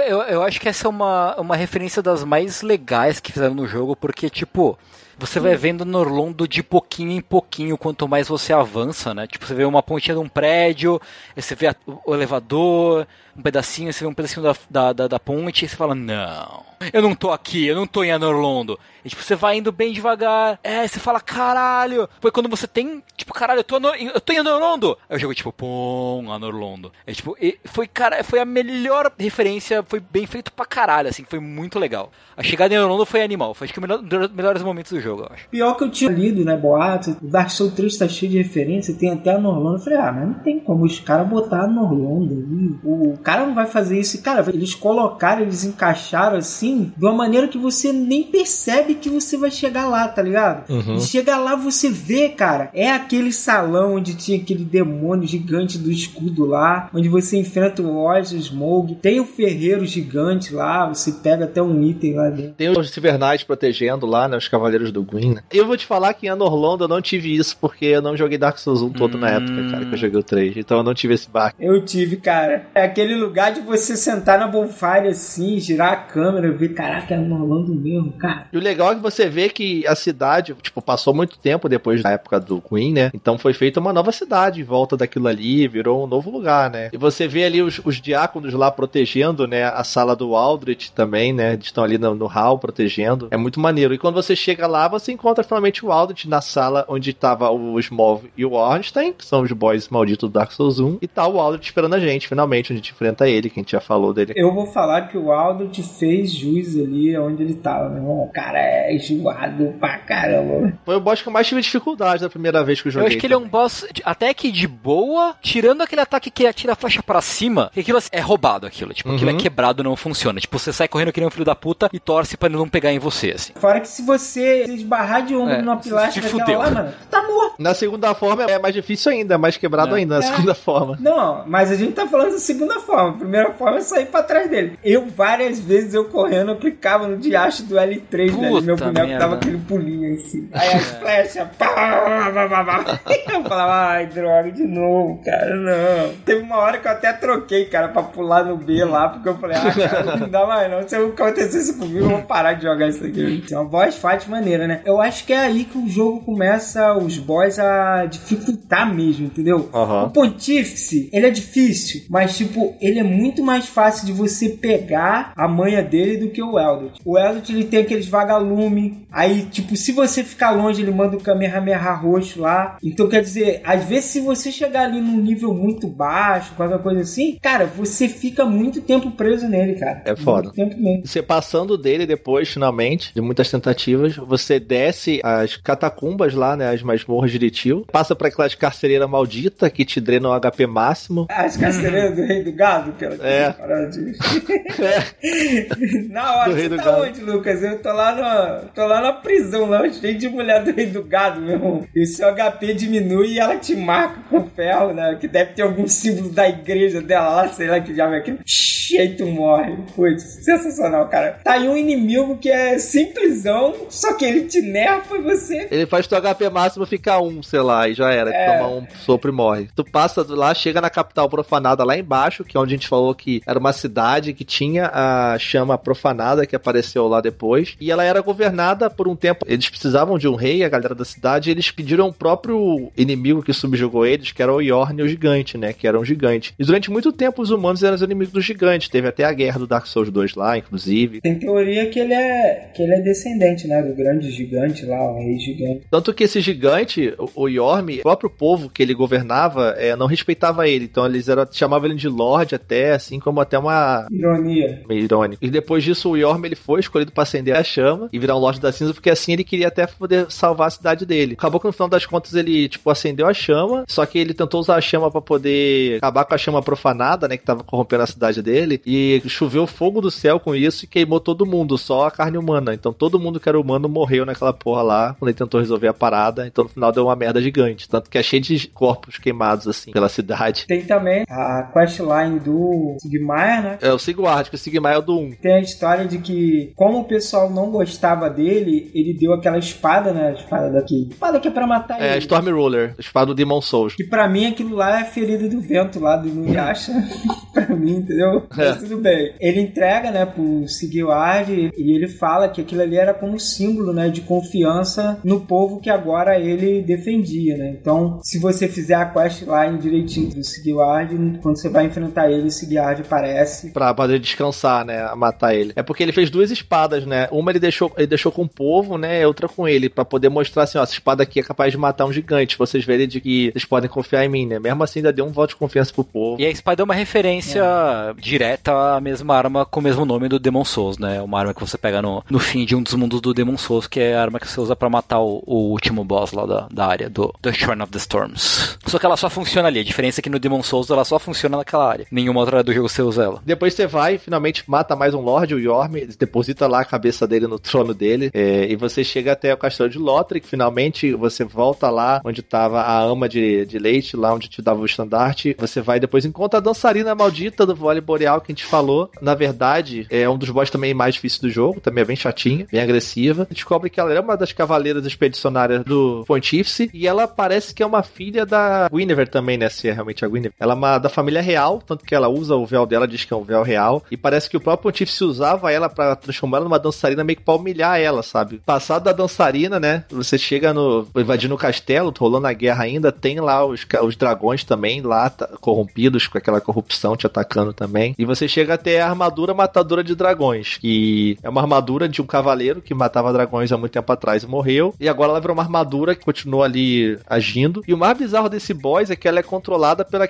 Eu, eu acho que essa é uma, uma referência das mais legais que fizeram no jogo, porque, tipo, você vai vendo Norlondo de pouquinho em pouquinho quanto mais você avança, né? Tipo, você vê uma pontinha de um prédio, você vê o elevador, um pedacinho, você vê um pedacinho da, da, da, da ponte, e você fala, não, eu não tô aqui, eu não tô em Anorlondo. E tipo, você vai indo bem devagar, é, você fala, caralho. Foi quando você tem, tipo, caralho, eu tô, no, eu tô em Anorlondo. Aí o jogo, tipo, pum, Anorlondo. É tipo, foi, cara, foi a melhor referência, foi bem feito pra caralho, assim, foi muito legal. A chegada em Anorlondo foi animal, foi acho que um dos melhores momentos do jogo, eu acho. Pior que eu tinha lido, né, boatos, o Dark Souls 3 tá cheio de referência, tem até a Norlondo. Eu falei, ah, mas não tem como os caras botar a Norlondo ali. O cara não vai fazer isso. Cara, eles colocaram, eles encaixaram assim, de uma maneira que você nem percebe que você vai chegar lá, tá ligado? Uhum. E chega lá, você vê, cara, é aquele salão onde tinha aquele demônio gigante do escudo lá, onde você enfrenta o Oz, o Smoke, tem o ferreiro gigante lá, você pega até um item lá dentro. Tem os Civernais protegendo lá, né, os Cavaleiros do Gwyn, né? Eu vou te falar que em Anorlondo eu não tive isso, porque eu não joguei Dark Souls 1 todo hum. na época, cara, que eu joguei o 3, então eu não tive esse bar. Eu tive, cara. É aquele lugar de você sentar na bonfire assim, girar a câmera, ver, caraca, é Anorlondo mesmo, cara. E o legal é que você vê que a cidade, tipo, passou muito tempo depois da época do Queen, né? Então foi feita uma nova cidade em volta daquilo ali, virou um novo lugar, né? E você vê ali os, os diáconos lá protegendo, né? A sala do Aldrich também, né? Eles estão ali no, no hall protegendo. É muito maneiro. E quando você chega lá, você encontra finalmente o Aldrich na sala onde tava o Smov e o Ornstein, que são os boys malditos do Dark Souls 1. E tá o Aldrich esperando a gente, finalmente, onde a gente enfrenta ele, que a gente já falou dele. Eu vou falar que o Aldrich fez jus ali onde ele tava, meu irmão. O cara é enjoado pra caramba. Foi o boss que eu mais tive dificuldade da primeira vez que eu joguei. Eu acho que também. ele é um boss até que de boa, tirando aquele ataque que atira a flecha para cima, que aquilo é roubado aquilo. Tipo, uhum. aquilo é uhum. quebrado, não funciona. Tipo, você sai correndo que nem um filho da puta e torce pra ele não pegar em você, assim. Fora que se você esbarrar de ombro é, numa pilastra daquela lá, mano, tá morto. Na segunda forma é mais difícil ainda, é mais quebrado é. ainda na é. segunda forma. Não, mas a gente tá falando da segunda forma. A primeira forma é sair pra trás dele. Eu, várias vezes, eu correndo, eu clicava no diacho do L3, Puta Meu boneco dava aquele pulinho assim. Aí as é. flechas, pá, pá, pá, pá, Eu falava, ai, droga, de novo, cara, não. Teve uma hora que eu até troquei, cara, pra pular no B lá, porque eu falei, ah, cara, não dá mais não. Se acontecer isso comigo, eu vou parar de jogar isso aqui. É uma boss fight maneira, né? Eu acho que é aí que o jogo começa, os boss, a dificultar mesmo, entendeu? Uhum. O Pontífice, ele é difícil, mas, tipo, ele é muito mais fácil de você pegar a manha dele do que o Eldritch. O Eldritch, ele tem aqueles vagalume, aí, tipo, se você ficar longe, ele manda o Kamehameha roxo lá. Então, quer dizer, às vezes, se você chegar ali num nível muito baixo, qualquer coisa assim, cara, você fica muito tempo preso nele, cara. É foda. Muito tempo mesmo. Você passando dele depois, finalmente, de muitas tentativas, você você desce as catacumbas lá, né? As masmorras de Litil. Passa pra aquelas carcereiras malditas que te drenam o HP máximo. As carcereiras do Rei do Gado, que ela É. é. Na hora, Do você tá Gado. onde, Lucas? Eu tô lá, no, tô lá na prisão, lá, cheio de mulher do Rei do Gado, meu irmão. E o seu HP diminui e ela te marca com ferro, né? Que deve ter algum símbolo da igreja dela lá, sei lá que é aquilo. E aí tu morre. Putz, sensacional, cara. Tá aí um inimigo que é simplesão, só que ele te nerfa e você Ele faz teu HP máximo ficar um, sei lá, e já era. É. Toma um sopro e morre. Tu passa lá, chega na capital profanada lá embaixo, que é onde a gente falou que era uma cidade que tinha a chama profanada que apareceu lá depois. E ela era governada por um tempo. Eles precisavam de um rei, a galera da cidade, e eles pediram o próprio inimigo que subjugou eles, que era o Yorn, o gigante, né? Que era um gigante. E durante muito tempo os humanos eram os inimigos do gigante. Teve até a guerra do Dark Souls 2 lá, inclusive. Tem teoria que ele é que ele é descendente, né, do grande gigante lá, o rei gigante. Tanto que esse gigante, o- o Yorm, o próprio povo que ele governava, é, não respeitava ele. Então eles eram, chamavam ele de Lorde até, assim como até uma. Ironia. Meio irônico. E depois disso, o Yorm ele foi escolhido pra acender a chama e virar um Lorde da Cinza, porque assim ele queria até poder salvar a cidade dele. Acabou que no final das contas ele, tipo, acendeu a chama, só que ele tentou usar a chama pra poder acabar com a chama profanada, né, que tava corrompendo a cidade dele, e choveu fogo do céu com isso e queimou todo mundo, só a carne humana. Então todo mundo que era humano morreu naquela porra lá, quando ele tentou resolver a parada. Então no final deu uma merda gigante. Tanto que é cheio de corpos queimados, assim, pela cidade. Tem também a questline do Sigmar, né? É o Sigward, que o Sigmar é o do 1. Tem a história de que, como o pessoal não gostava dele, ele deu aquela espada, né? A espada daqui. Espada que é pra matar É a ele. Storm Ruler, espada do Demon Souls. Que pra mim aquilo lá é ferida do vento lá do Nuyasha. pra mim, entendeu? É. Mas tudo bem. Ele entrega, né, pro Sigward e ele fala que aquilo ali era como símbolo, né, de confiança no povo que agora ele defendia, né? Então, se você fizer a questline direitinho do Sigward, quando você vai enfrentar ele, o Sigward aparece. Pra poder descansar, né? A matar ele. É porque ele fez duas espadas, né? Uma ele deixou, ele deixou com o povo, né? E outra com ele. Pra poder mostrar assim, ó, essa espada aqui é capaz de matar um gigante. Vocês verem de que vocês podem confiar em mim, né? Mesmo assim, ainda deu um voto de confiança pro povo. E a espada é uma referência direta à mesma arma com o mesmo nome do Demon Souls, né? Uma arma que você pega no, no fim de um dos mundos do Demon Souls, que é a arma que você usa pra matar o, o último boss lá da, da área, do The of the Storms. Só que ela só funciona ali. A diferença é que no Demon Souls ela só funciona naquela área. Nenhuma outra área do jogo você usa ela. Depois você vai finalmente mata mais um Lorde, o Yorm, deposita lá a cabeça dele no trono dele, é, e você chega até o castelo de Lothric, finalmente você volta lá onde tava a ama de, de leite, lá onde te dava o estandarte, você vai depois encontra a dançarina maldita do vôlei boreal que a gente falou, na verdade, é um dos boss também mais difíceis do jogo, também é bem chatinha, bem agressiva, descobre que ela é uma das cavaleiras expedicionárias do Pontífice, e ela parece que é uma filha da Guinevere também, né, se é realmente a Guinevere. Ela é uma da família real, tanto que ela usa o véu dela, diz que é um véu real, e parece que o próprio Pontífice usava ela pra transformar ela numa dançarina meio que pra humilhar ela, sabe? Passado da dançarina, né, você chega no, invadindo o castelo, rolando a guerra ainda, tem lá os, os dragões também lá, tá- corrompidos com aquela corrupção te atacando também, e você chega até a armadura matadora de dragões, que é uma armadura de um cavaleiro que matava dragões há muito tempo atrás e morreu, e agora ela virou uma armadura que continua ali agindo, e o mais bizarro desse boss é que ela é controlada pelas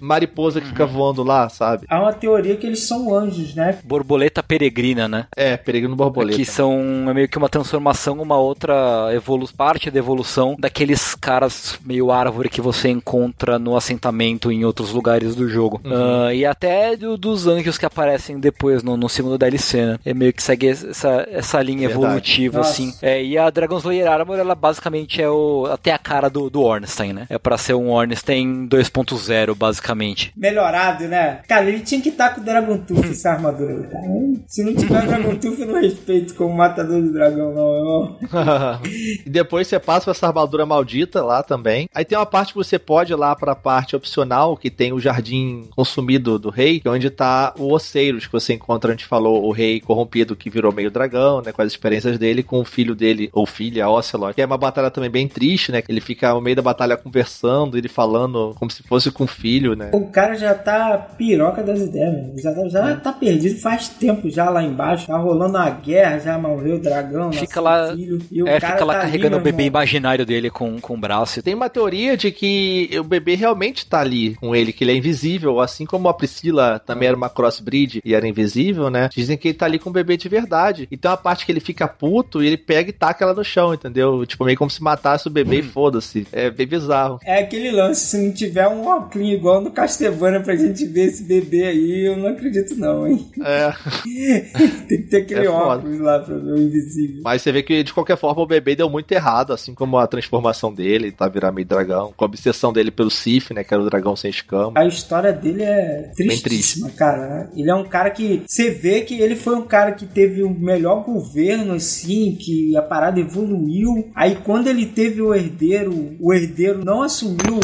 mariposas que ficam voando lá, sabe? Há uma teoria que eles são anjos, né? Borboleta peregrina, né? É, peregrino borboleta. Que são é meio que uma transformação, uma outra evolu parte da evolução daqueles caras meio árvore que você encontra no assentamento em outros lugares do jogo. Ah, e até do- dos anjos que aparecem depois no, no segundo DLC, né? É meio que segue essa, essa linha Verdade. evolutiva. Assim. É, e a Dragon Slayer Armor, ela basicamente é o, até a cara do, do Ornstein, né? É pra ser um Ornstein 2.0, basicamente. Melhorado, né? Cara, ele tinha que estar com o Dragon Tooth, essa armadura cara. Se não tiver o Dragon Tooth, eu não respeito como matador de dragão, não. E depois você passa por essa armadura maldita lá também. Aí tem uma parte que você pode ir lá pra parte opcional, que tem o jardim consumido do rei, é onde tá o Oceiros, que você encontra, a gente falou, o rei corrompido que virou meio dragão, né? Com as experiências dele, com o filho dele, ou filha, Ocelot. Que é uma batalha também bem triste, né? Ele fica no meio da batalha conversando, ele falando como se fosse com o filho, né? O cara já tá piroca das ideias. Já, tá- já tá perdido faz tempo já lá embaixo. Tá rolando uma guerra, já morreu o dragão. Fica lá- o Filho, e o É, cara fica lá tá carregando o ali, bebê meu irmão. imaginário dele com, com o braço. Tem uma teoria de que o bebê realmente tá ali com ele, que ele é invisível, assim como a Priscila também era uma crossbreed e era invisível, né? Dizem que ele tá ali com o bebê de verdade. E tem uma parte que ele fica puto e ele pega e taca ela no chão, entendeu? Tipo, meio como se matasse o bebê e foda-se. É bem bizarro. É aquele lance, se não tiver um óculos igual no Castlevania pra gente ver esse bebê aí, eu não acredito não, hein? É. Tem que ter aquele É óculos lá pra ver o invisível. Mas você vê que, de qualquer forma, o bebê deu muito errado, assim como a transformação dele, tá virar meio dragão, com a obsessão dele pelo Sif, né, que era o dragão sem escama. A história dele é tristíssima, cara. Ele é um cara que. Você vê que ele foi um cara que teve o melhor governo, assim, que a parada evoluiu. Aí quando ele teve o herdeiro, o herdeiro não assumiu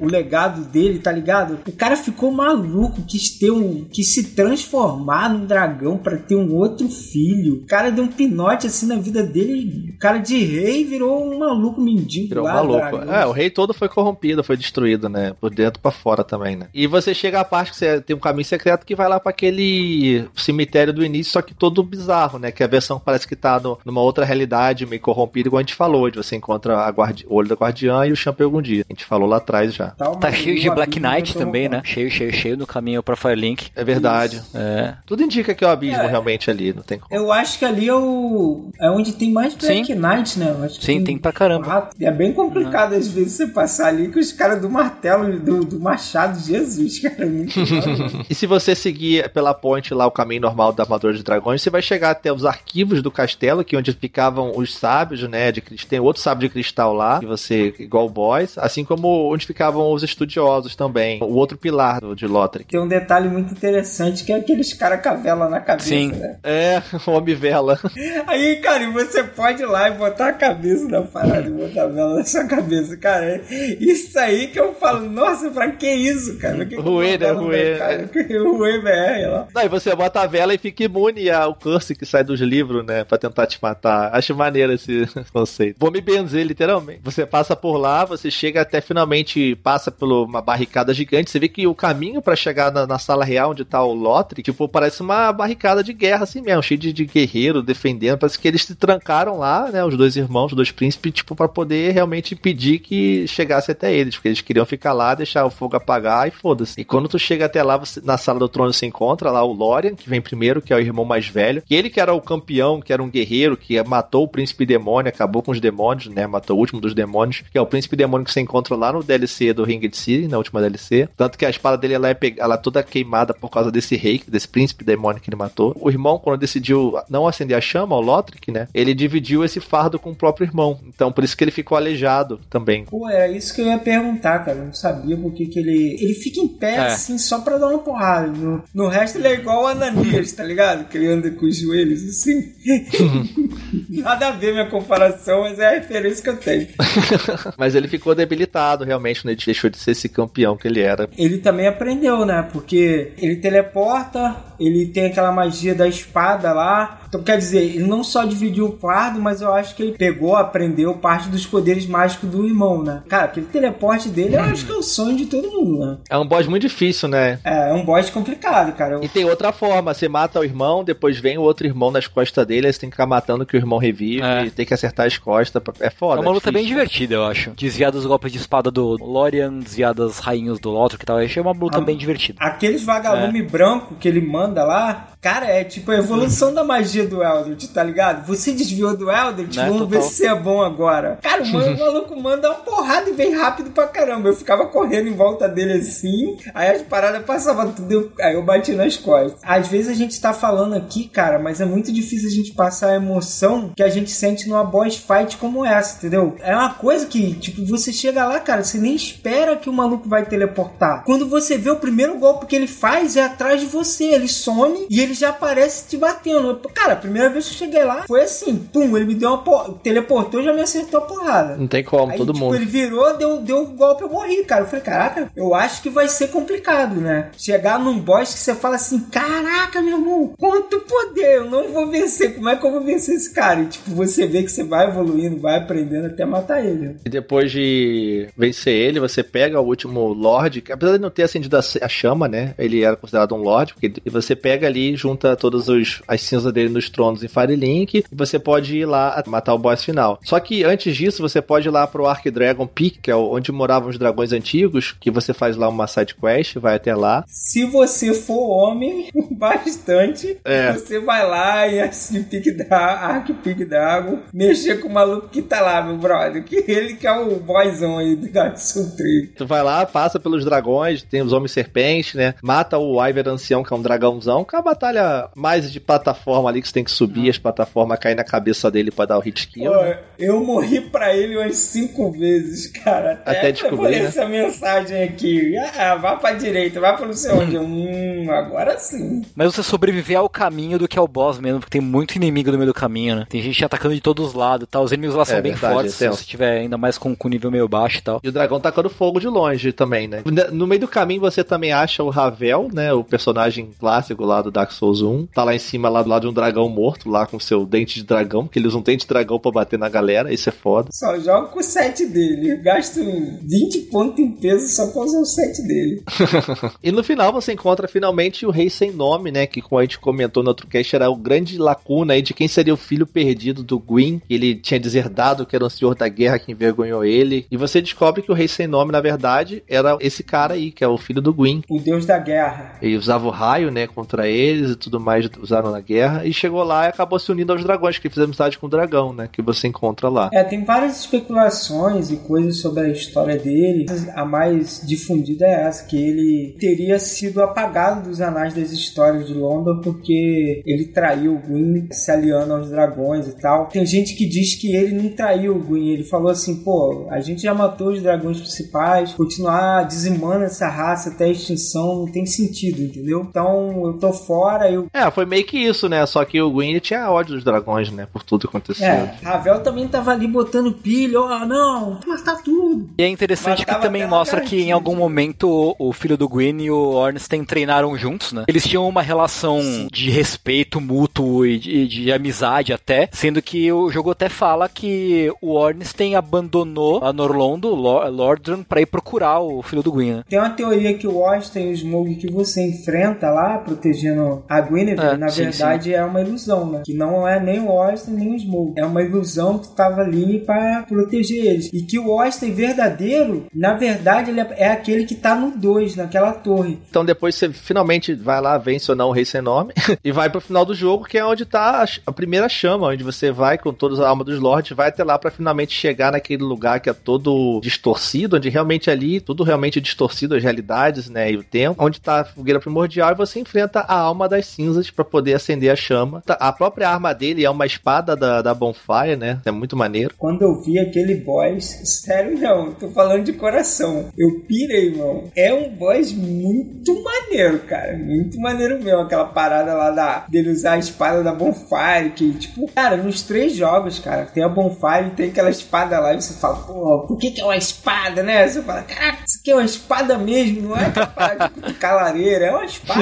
o, legado dele, tá ligado? O cara ficou maluco, quis ter um. quis se transformar num dragão pra ter um outro filho. O cara deu um pinote assim na vida dele. O cara de rei virou um maluco mendigo Virou um maluco. É, o rei todo foi corrompido, foi destruído, né? Por dentro pra fora também, né? E você chega à parte que você tem um caminho secreto que vai lá pra aquele cemitério do início, só que todo bizarro, né? Que a versão parece que tá no- numa outra realidade, meio corrompida, igual a gente falou, onde você encontra a guardi- o olho da guardiã e o champion algum dia. A gente falou lá atrás já. Tá mas cheio de Black Knight botou também, né? Cheio, cheio, cheio no caminho pra Firelink. É verdade. É. Tudo indica que é o abismo É. realmente ali, não tem como. Eu acho que ali é o. É onde tem mais Black Sim. Knight, né? Eu acho que Sim, tem pra caramba. quatro. É bem complicado às vezes você passar ali com os caras do martelo, do, do machado. Jesus, cara. É muito. E se você seguir pela ponte lá, o caminho normal da Armadura de Dragões, você vai chegar até os arquivos do castelo, que é onde ficavam os sábios, né? De cristal. Tem outro sábio de cristal lá, que você, igual o boss, assim como onde ficavam os estudiosos também. O outro pilar do, de Lothric. tem um detalhe muito interessante que é aqueles caras com a vela na cabeça, Sim. né? É, o Homem-Vela. Aí, cara, e você pode ir lá e botar a cabeça na parada e botar a vela na sua cabeça, cara. é Isso aí que eu falo, nossa, pra que isso, cara? Que Ruê, né? Ruê, mercado? Ruê BR lá. Daí você bota a vela e fica imune ao curse que sai dos livros, né? Pra tentar te matar. Acho maneiro esse conceito. Vou me benzer, literalmente. Você passa por lá, você chega até finalmente, passa por uma barricada gigante. Você vê que o caminho pra chegar na, na sala real onde tá o Lothric, tipo, parece uma barricada de guerra assim mesmo, cheio de, de guerreiro defendendo. Parece que eles se trancaram lá, né? Os dois irmãos, os dois príncipes, tipo, pra poder realmente impedir que chegasse até eles. Porque eles queriam ficar lá, deixar o fogo apagar e foda-se. E quando tu chega até lá, você- na sala do trono você encontra lá o Lorian, que vem primeiro, que é o irmão mais velho. E ele que era o campeão, que era um guerreiro, que matou o príncipe demônio, acabou com os demônios, né? Matou o último dos demônios, que é o príncipe demônio que você encontra lá no DLC do Ringed City, na última DLC. Tanto que a espada dele ela é, pe- ela é toda queimada por causa desse rei, desse príncipe demônio que ele matou. O irmão, quando decidiu não acender a chama, o Lothric, né? Ele dividiu esse fardo com o próprio irmão. Então, por isso que ele ficou aleijado também. Pô, era isso que eu ia perguntar, cara. Eu não sabia por que que ele. Ele fica em pé, É. assim, só pra dar uma porrada. No, no resto ele é igual o Ananias, tá ligado? Que ele anda com os joelhos assim. Nada a ver minha comparação, mas é a referência que eu tenho. Mas ele ficou debilitado, realmente, né? Ele deixou de ser esse campeão que ele era. Ele também aprendeu, né? Porque ele teleporta, ele tem aquela magia da espada lá. Então, quer dizer, ele não só dividiu o fardo, mas eu acho que ele pegou, aprendeu parte dos poderes mágicos do irmão, né? Cara, aquele teleporte dele eu acho que é o sonho de todo mundo, né? É um boss muito difícil, né? É, é um boss complicado, cara. E tem outra forma, você mata o irmão, depois vem o outro irmão nas costas dele, aí você tem que ficar matando que o irmão revive É. e tem que acertar as costas. pra- É foda. É uma luta bem divertida, eu acho. Desviar dos golpes de espada do Lorian, desviar das rainhas do Lothar, que tal. Eu achei uma luta Ah. bem divertida. Aqueles vagalume É. branco que ele manda lá, cara, é tipo a evolução da magia do Eldritch, tá ligado? Você desviou do Eldritch, Né, vamos ver se você é bom agora. Cara, o mano- o maluco manda uma porrada e vem rápido pra caramba. Eu ficava correndo em volta dele assim, aí as paradas passavam tudo, aí eu bati nas costas. Às vezes a gente tá falando aqui, cara, mas é muito difícil a gente passar a emoção que a gente sente numa boss fight como essa, entendeu? É uma coisa que, tipo, você chega lá, cara, você nem espera que o maluco vai teleportar. Quando você vê o primeiro golpe que ele faz é atrás de você, ele some e ele já aparece te batendo. Cara, a primeira vez que eu cheguei lá foi assim, pum, ele me deu uma porra, teleportou e já me acertou a porrada. Não tem como, Aí, todo tipo, mundo. ele virou, deu, deu um golpe, eu morri, cara. Eu falei, caraca, eu acho que vai ser complicado, né? Chegar num boss que você fala assim, caraca, meu irmão, quanto poder, eu não vou vencer, como é que eu vou vencer esse cara? E, tipo, você vê que você vai evoluindo, vai aprendendo até matar ele. E depois de vencer ele, você pega o último Lorde, que apesar de não ter acendido a chama, né? Ele era considerado um Lorde, porque você você pega ali, junta todas os, as cinzas dele nos tronos em Firelink, e você pode ir lá matar o boss final. Só que antes disso, você pode ir lá pro Ark Dragon Peak, que é onde moravam os dragões antigos, que você faz lá uma side quest, vai até lá. Se você for homem bastante, É. você vai lá e assim, Pique da Ark Pique Dragon, mexer com o maluco que tá lá, meu brother. Que ele que é o boyzão aí do Dark Souls 3. Tu vai lá, passa pelos dragões, tem os homens serpentes, né? Mata o Iver ancião, que é um dragãozão, que é uma batalha mais de plataforma ali, que você tem que subir as plataformas, cair na cabeça dele pra dar o hit kill. Pô, né? eu morri pra ele umas cinco vezes, cara. Até descobrir, né? essa mensagem aqui. Ah, vá pra direita, vá pra não sei onde. hum, agora sim. Mas você sobreviver ao caminho do que é o boss mesmo, porque tem muito inimigo no meio do caminho, né? Tem gente atacando de todos os lados e tal. Os inimigos lá são É bem verdade, fortes, é se você tiver ainda mais com, com nível meio baixo e tal. E o dragão tacando fogo de longe também, né? No meio do caminho você também acha o Ravel, né? O personagem clássico lá do Dark Souls 1. Tá lá em cima, lá do lado de um dragão morto, lá com seu dente de dragão, porque ele usa um dente de dragão pra bater na galera, isso é foda. Só jogo com o set dele. Eu gasto 20 pontos em peso só pra usar o set dele. E no final você encontra finalmente o Rei Sem Nome, né? Que como a gente comentou no outro cast, era o grande lacuna aí de quem seria o filho perdido do Gwyn. que Ele tinha deserdado que era o Senhor da Guerra que envergonhou ele. E você descobre que o Rei Sem Nome, na verdade, era esse cara aí, que é o filho do Gwyn. O deus da guerra. Ele usava o raio, né, contra eles e tudo mais, usaram na guerra. E chegou lá e acabou se unindo aos dragões, que fez amizade com o dragão, né? Que você encontra lá. É, tem várias especulações e coisas sobre a história dele. A mais difundida é essa, que ele teria sido apagado dos anais das histórias de London porque ele traiu o Gwyn se aliando aos dragões e tal. Tem gente que diz que ele não traiu o Gwyn, ele falou assim, pô, a gente já matou os dragões principais, continuar dizimando essa raça até a extinção não tem sentido, entendeu? Então eu tô fora, eu É, foi meio que isso, né? Só que o Gwyn tinha ódio dos dragões, né? Por tudo que aconteceu. É, Ravel também tava ali botando pilha, ó, não, matar tudo. E é interessante que também mostra que em algum momento o, filho do Gwyn e o Ornstein treinaram juntos, né? Eles tinham uma relação de respeito mútuo e de, de amizade até, sendo que o jogo até fala que o Ornstein abandonou a Norlondo, Lor- Lordran, pra ir procurar o filho do Gwyn, né? Tem uma teoria que o Austin e o Smoke que você enfrenta lá, protegendo a Guinevere, É, na sim, verdade é uma ilusão, né? Que não é nem o Austin nem o Smoke. É uma ilusão que tava ali para proteger eles. E que o Austin verdadeiro, na verdade, ele é, é aquele que tá no 2, naquela torre. Então depois você finalmente vai lá, vence ou não o Rei Sem Nome, e vai pro final do jogo, que é onde tá a, primeira chama, onde você vai com todas a alma dos lords, vai até lá pra finalmente chegar naquele lugar que é todo distorcido, onde realmente ali, tudo realmente distorcido, as realidades, né, e o tempo, onde tá a fogueira primordial, e você enfrenta a alma das cinzas pra poder acender a chama. Tá- A própria arma dele é uma espada da, da Bonfire, né, é muito maneiro. Quando eu vi aquele boss, sério não, tô falando de coração. Eu pirei, irmão. É um boss muito maneiro, cara. Muito maneiro mesmo. Aquela parada lá da, dele usar a espada da Bonfire. Que, tipo, cara, nos três jogos, cara, tem a Bonfire e tem aquela espada lá. E você fala, pô, por que, que é uma espada, né? Você fala, caraca, isso aqui é uma espada mesmo, não é capaz de calareira, é uma espada.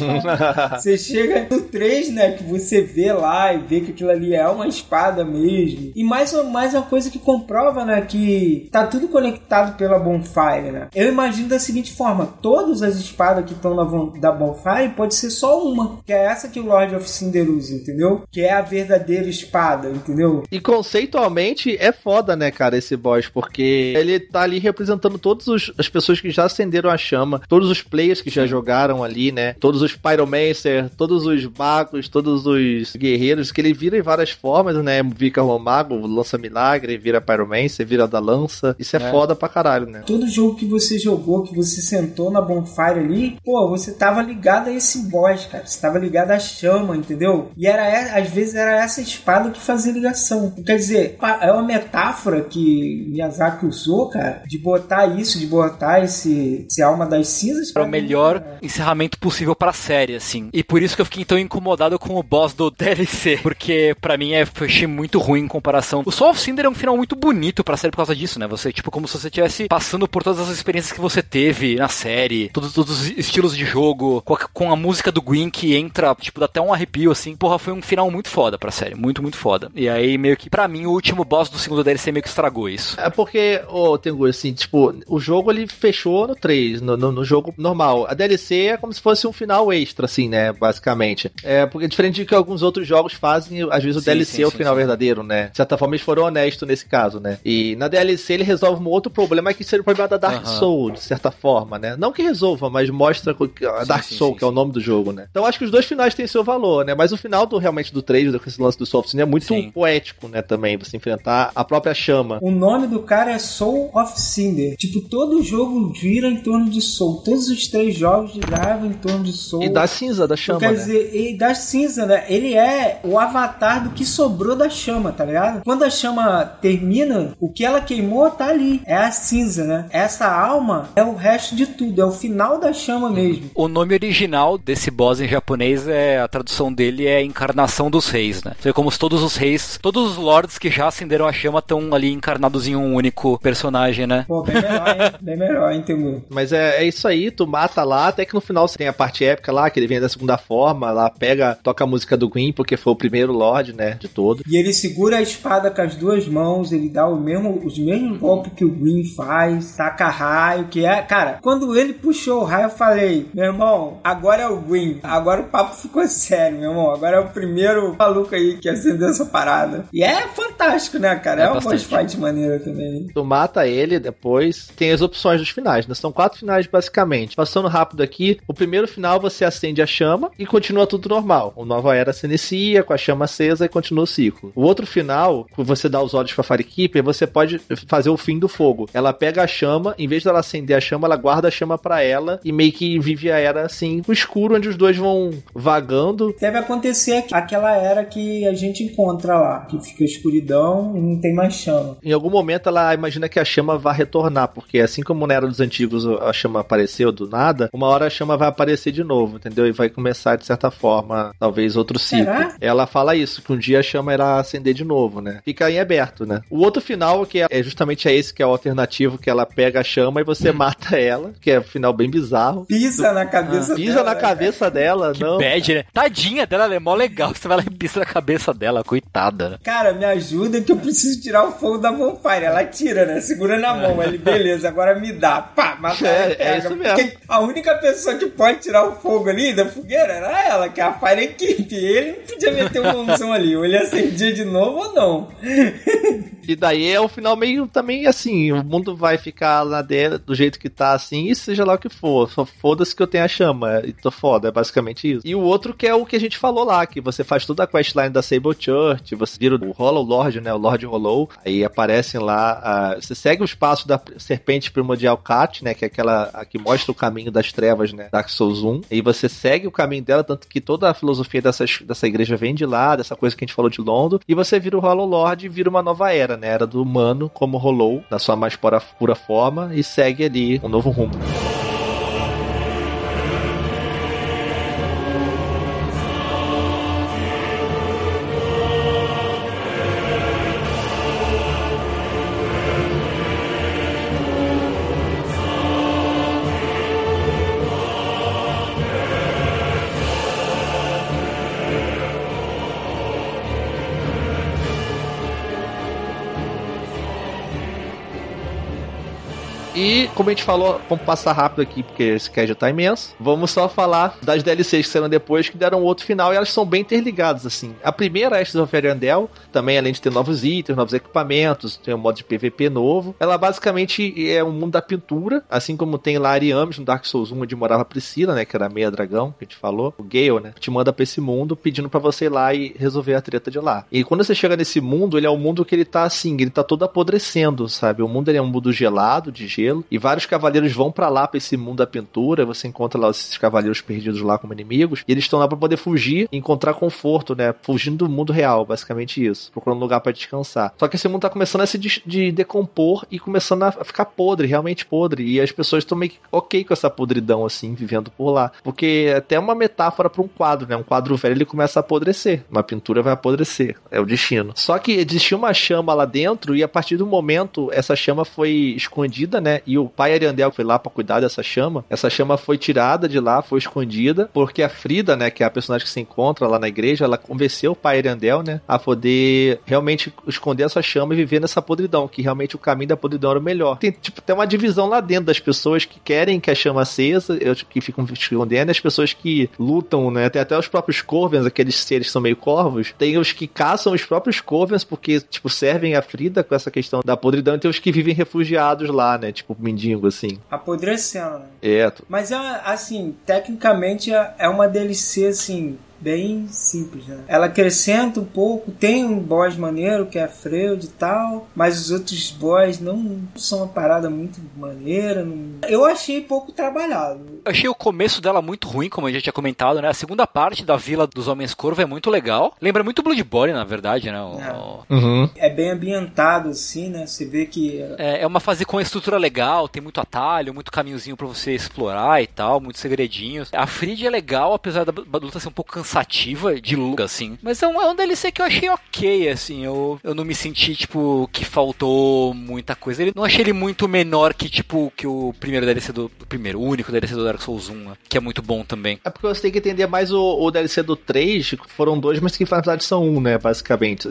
Uma. Você chega no 3, né? Que você vê lá e vê que aquilo ali é uma espada mesmo. E mais, mais uma coisa que comprova, né? Que tá tudo conectado pela Bonfire, né? Eu imagino da seguinte forma: todas as espadas que estão da Bonfire pode ser só uma. Que é essa que o Lord of Cinder usa, entendeu? Que é a verdadeira espada, entendeu? E conceitualmente é foda, né, cara, esse boss, porque ele tá ali representando todas as pessoas que já acenderam a chama, todos os players que já jogaram ali, né, todos os Pyromancer, todos os magos, todos os guerreiros, que ele vira em várias formas, né, fica o mago, lança milagre, vira Pyromancer, vira da lança, isso é, É. foda pra caralho, né. Todo jogo que você jogou, que você sentou na bonfire ali, pô, você tava ligado a esse boss, cara. Você tava ligado à chama, entendeu? E era é- às vezes era essa espada que fazia ligação. Quer dizer, é uma metáfora que Miyazaki usou, cara, de botar isso, de botar esse, esse alma das cinzas Para o pra melhor né? encerramento possível pra série, assim. E por isso que eu fiquei tão incomodado com o boss do DLC. Porque pra mim é, eu achei muito ruim em comparação. O Soul of Cinder é um final muito bonito pra série por causa disso, né? Você, tipo, como se você estivesse passando por todas as experiências que você teve na série, todos, todos os estilos de jogo, com a, com a música do Gwyn que entra, tipo, dá até um arrepio, assim. Porra, foi um final muito foda pra série. Muito, muito foda. E aí, meio que, pra mim, o último boss do segundo DLC meio que estragou isso. É porque, ô, Tengu, assim, tipo, o jogo jogo ele fechou no 3, no, no, no, jogo normal. A DLC é como se fosse um final extra, assim, né? Basicamente. É porque diferente de que alguns outros jogos fazem, às vezes o sim, DLC sim, é o sim, final verdadeiro, né? De certa forma, eles foram honestos nesse caso, né? E na DLC ele resolve um outro problema que seria o problema da Dark uhum. Soul, de certa forma, né? Não que resolva, mas mostra a Dark Soul, que é o nome do jogo, né? Então acho que os dois finais têm seu valor, né? Mas o final do realmente do 3, do esse lance do Soft é muito poético, né? Também, você enfrentar a própria chama. O nome do cara é Soul of Cinder. Tipo, todo jogo gira em torno de Soul. Todos os três jogos giravam em torno de Soul. E da cinza da chama. Quer né? dizer, e da cinza, né? Ele é o avatar do que sobrou da chama, tá ligado? Quando a chama termina, o que ela queimou tá ali. É a cinza, né? Essa alma é o resto de tudo. É o final da chama mesmo. O nome original desse boss em japonês é a tradução dele é Encarnação dos Reis, né? Então é como se todos os reis, todos os lords que já acenderam a chama estão ali encarnados em um único personagem, né? Pô, bem melhor, hein? bem melhor, hein, Temu? Mas é, é isso aí, tu mata lá, até que no final você tem a parte épica lá, que ele vem da segunda forma, lá pega, toca a música do Green, porque foi o primeiro Lorde, né, de todo. E ele segura a espada com as duas mãos, ele dá o mesmo, os mesmos golpes que o Green faz, taca raio, que é, cara, quando ele puxou o raio, eu falei, meu irmão, agora é o Green, agora o papo ficou sério, meu irmão, agora é o primeiro maluco aí que acendeu essa parada. E é fantástico, né, cara? É, é uma boss fight maneira também. Tu mata ele, depois tem as opções dos finais, né? São quatro finais basicamente. Passando rápido aqui, o primeiro final você acende a chama e continua tudo normal. O Nova Era se inicia com a chama acesa e continua o ciclo. O outro final, você dá os olhos pra Firekeeper, você pode fazer o fim do fogo. Ela pega a chama, em vez dela acender a chama, ela guarda a chama para ela e meio que vive a era assim, no escuro, onde os dois vão vagando. Deve acontecer aquela era que a gente encontra lá, que fica escuridão e não tem mais chama. Em algum momento ela imagina que a chama vai retornar, porque assim como na era dos antigos a chama apareceu do nada, uma hora a chama vai aparecer de novo, entendeu? E vai começar de certa forma, talvez outro ciclo. Será? Ela fala isso, que um dia a chama irá acender de novo, né? Fica em aberto, né? O outro final, que é justamente é esse que é o alternativo, que ela pega a chama e você mata ela, que é um final bem bizarro. Pisa na cabeça ah, Pisa dela, na cabeça dela, que não. Bad, né? Tadinha dela, ela é mó legal. Você vai lá e pisa na cabeça dela, coitada. Cara, me ajuda que eu preciso tirar o fogo da bonfire. Ela tira, né? Segura na mão. Ele, beleza, agora me dá. Pá, mata é, é isso mesmo. Porque a única pessoa que pode tirar o fogo ali da fogueira era ela, que é a Fire Equipe. Ele não podia meter um mãozão ali. Ou ele acendia de novo ou não. E daí é o final meio também assim, o mundo vai ficar lá dentro do jeito que tá assim, e seja lá o que for. Só foda-se que eu tenho a chama. E tô foda, é basicamente isso. E o outro que é o que a gente falou lá, que você faz toda a questline da Sable Church, você vira o Hollow Lord, né? O Lord Hollow. Aí aparecem lá. Você segue os passos da serpente primordial Kat, né? Que é aquela a que mostra o caminho das trevas, né? Dark Souls 1. E você segue o caminho dela, tanto que toda a filosofia dessas, dessa igreja vem de lá, dessa coisa que a gente falou de Londo. E você vira o Hollow Lord e vira uma nova era, né? Era do humano, como rolou, na sua mais pura, pura forma, e segue ali um novo rumo. Como a gente falou, vamos passar rápido aqui, porque esse cast já tá imenso. Vamos só falar das DLCs que saíram depois, que deram outro final, e elas são bem interligadas, assim. A primeira, Ashes of Ariandel, também além de ter novos itens, novos equipamentos, tem um modo de PVP novo. Ela basicamente é um mundo da pintura, assim como tem lá Ariames no Dark Souls 1, onde morava Priscila, né, que era meia dragão, que a gente falou. O Gale, né, te manda pra esse mundo pedindo para você ir lá e resolver a treta de lá. E quando você chega nesse mundo, ele é um mundo que ele tá assim, ele tá todo apodrecendo, sabe? O mundo ele é um mundo gelado, de gelo, e vários cavaleiros vão para lá, para esse mundo da pintura. Você encontra lá esses cavaleiros perdidos lá como inimigos. E eles estão lá para poder fugir e encontrar conforto, né? Fugindo do mundo real, basicamente isso. Procurando um lugar para descansar. Só que esse mundo tá começando a se de, de decompor e começando a ficar podre, realmente podre. E as pessoas estão meio que ok com essa podridão, assim, vivendo por lá. Porque é até uma metáfora para um quadro, né? Um quadro velho ele começa a apodrecer. Uma pintura vai apodrecer. É o destino. Só que existia uma chama lá dentro e a partir do momento essa chama foi escondida, né? E o pai Ariandel foi lá para cuidar dessa chama. Essa chama foi tirada de lá, foi escondida, porque a Frida, né, que é a personagem que se encontra lá na igreja, ela convenceu o pai Ariandel, né, a poder realmente esconder essa chama e viver nessa podridão, que realmente o caminho da podridão era o melhor. Tem, tipo, tem uma divisão lá dentro das pessoas que querem que a chama acesa, que ficam escondendo, e as pessoas que lutam, né, tem até os próprios Corvens, aqueles seres que são meio corvos, tem os que caçam os próprios Corvens porque, tipo, servem a Frida com essa questão da podridão, e tem os que vivem refugiados lá, né, tipo, mendigo, assim. Apodrecendo, né? É. Mas é, assim, tecnicamente é é uma DLC, assim, bem simples, né? Ela acrescenta um pouco, tem um boss maneiro que é a Freud e tal, mas os outros boss não são uma parada muito maneira. Não... Eu achei pouco trabalhado. Eu achei o começo dela muito ruim, como a gente já tinha comentado, né? A segunda parte da Vila dos Homens Corvo é muito legal. Lembra muito Bloodborne, na verdade, né? O... É. Uhum. é bem ambientado, assim, né? Você vê que... É, é uma fase com estrutura legal, tem muito atalho, muito caminhozinho para você explorar e tal, muitos segredinhos. A Frid é legal, apesar da luta ser um pouco cansada cansativa de luta, assim. Mas é um, é um DLC que eu achei ok, assim. Eu, eu não me senti, tipo, que faltou muita coisa. Ele, não achei ele muito menor que, tipo, que o primeiro DLC do. O primeiro, o único DLC do Dark Souls 1, né? que é muito bom também. É porque você tem que entender mais o, o DLC do 3, foram dois, mas que na verdade são um, né? Basicamente.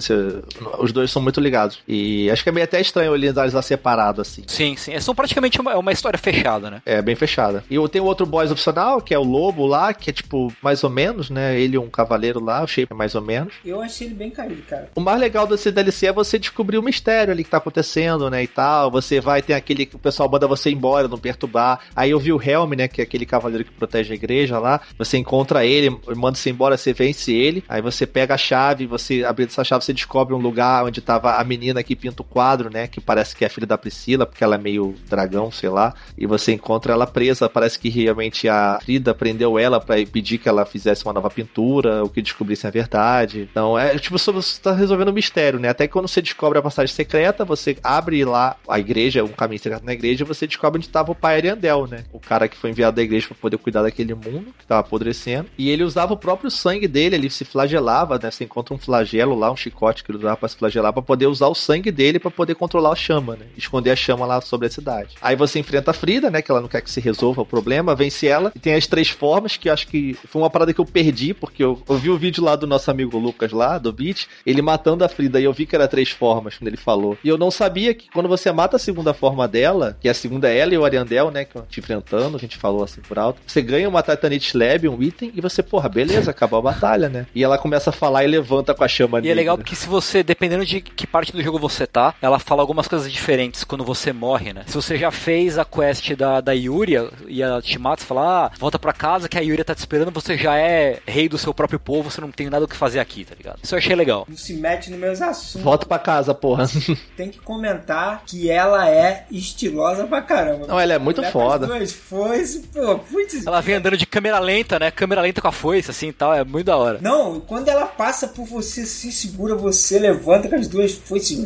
os dois são muito ligados. E acho que é meio até estranho eles lá separado, assim. Sim, sim. É, são praticamente uma, uma história fechada, né? É, bem fechada. E eu tenho outro boss opcional, que é o Lobo lá, que é tipo, mais ou menos, né? Ele um cavaleiro lá, o shape mais ou menos. Eu achei ele bem caído, cara. O mais legal desse DLC é você descobrir o mistério ali que tá acontecendo, né, e tal. Você vai ter aquele que o pessoal manda você embora, não perturbar. Aí eu vi o Helm, né, que é aquele cavaleiro que protege a igreja lá. Você encontra ele, manda você embora, você vence ele. Aí você pega a chave, você abrindo essa chave, você descobre um lugar onde tava a menina que pinta o quadro, né, que parece que é a filha da Priscila, porque ela é meio dragão, sei lá. E você encontra ela presa, parece que realmente a Frida prendeu ela para pedir que ela fizesse uma nova pintura, o que descobrissem a verdade. Então, é tipo, você tá resolvendo um mistério, né? Até quando você descobre a passagem secreta, você abre lá a igreja, um caminho secreto na igreja, você descobre onde estava o pai Ariandel, né? O cara que foi enviado da igreja para poder cuidar daquele mundo que tava apodrecendo. E ele usava o próprio sangue dele, ele se flagelava, né? Você encontra um flagelo lá, um chicote que ele usava para se flagelar, para poder usar o sangue dele para poder controlar a chama, né? Esconder a chama lá sobre a cidade. Aí você enfrenta a Frida, né? Que ela não quer que se resolva o problema, vence ela. E tem as três formas, que acho que foi uma parada que eu perdi, porque eu, eu vi o vídeo lá do nosso amigo Lucas lá, do Beat, ele matando a Frida, e eu vi que era três formas quando ele falou. E eu não sabia que quando você mata a segunda forma dela, que a segunda é ela e o Ariandel, né, que te enfrentando, a gente falou assim por alto, você ganha uma Titanite Slab, um item, e você, porra, beleza, acabou a batalha, né? E ela começa a falar e levanta com a chama E é legal porque se você, dependendo de que parte do jogo você tá, ela fala algumas coisas diferentes quando você morre, né? Se você já fez a quest da, da Yuria e ela te mata, você fala, ah, volta pra casa que a Yuria tá te esperando, você já é rei do seu próprio povo, você não tem nada o que fazer aqui, tá ligado? Isso eu achei legal. Não se mete nos meus assuntos. Volta pra casa, porra. Tem que comentar que ela é estilosa pra caramba. Não, ela é muito foda. Duas foices, pô, putz. Ela vem andando de câmera lenta, né? Câmera lenta com a foice, assim e tal, é muito da hora. Não, quando ela passa por você, se segura você, levanta com as duas foices.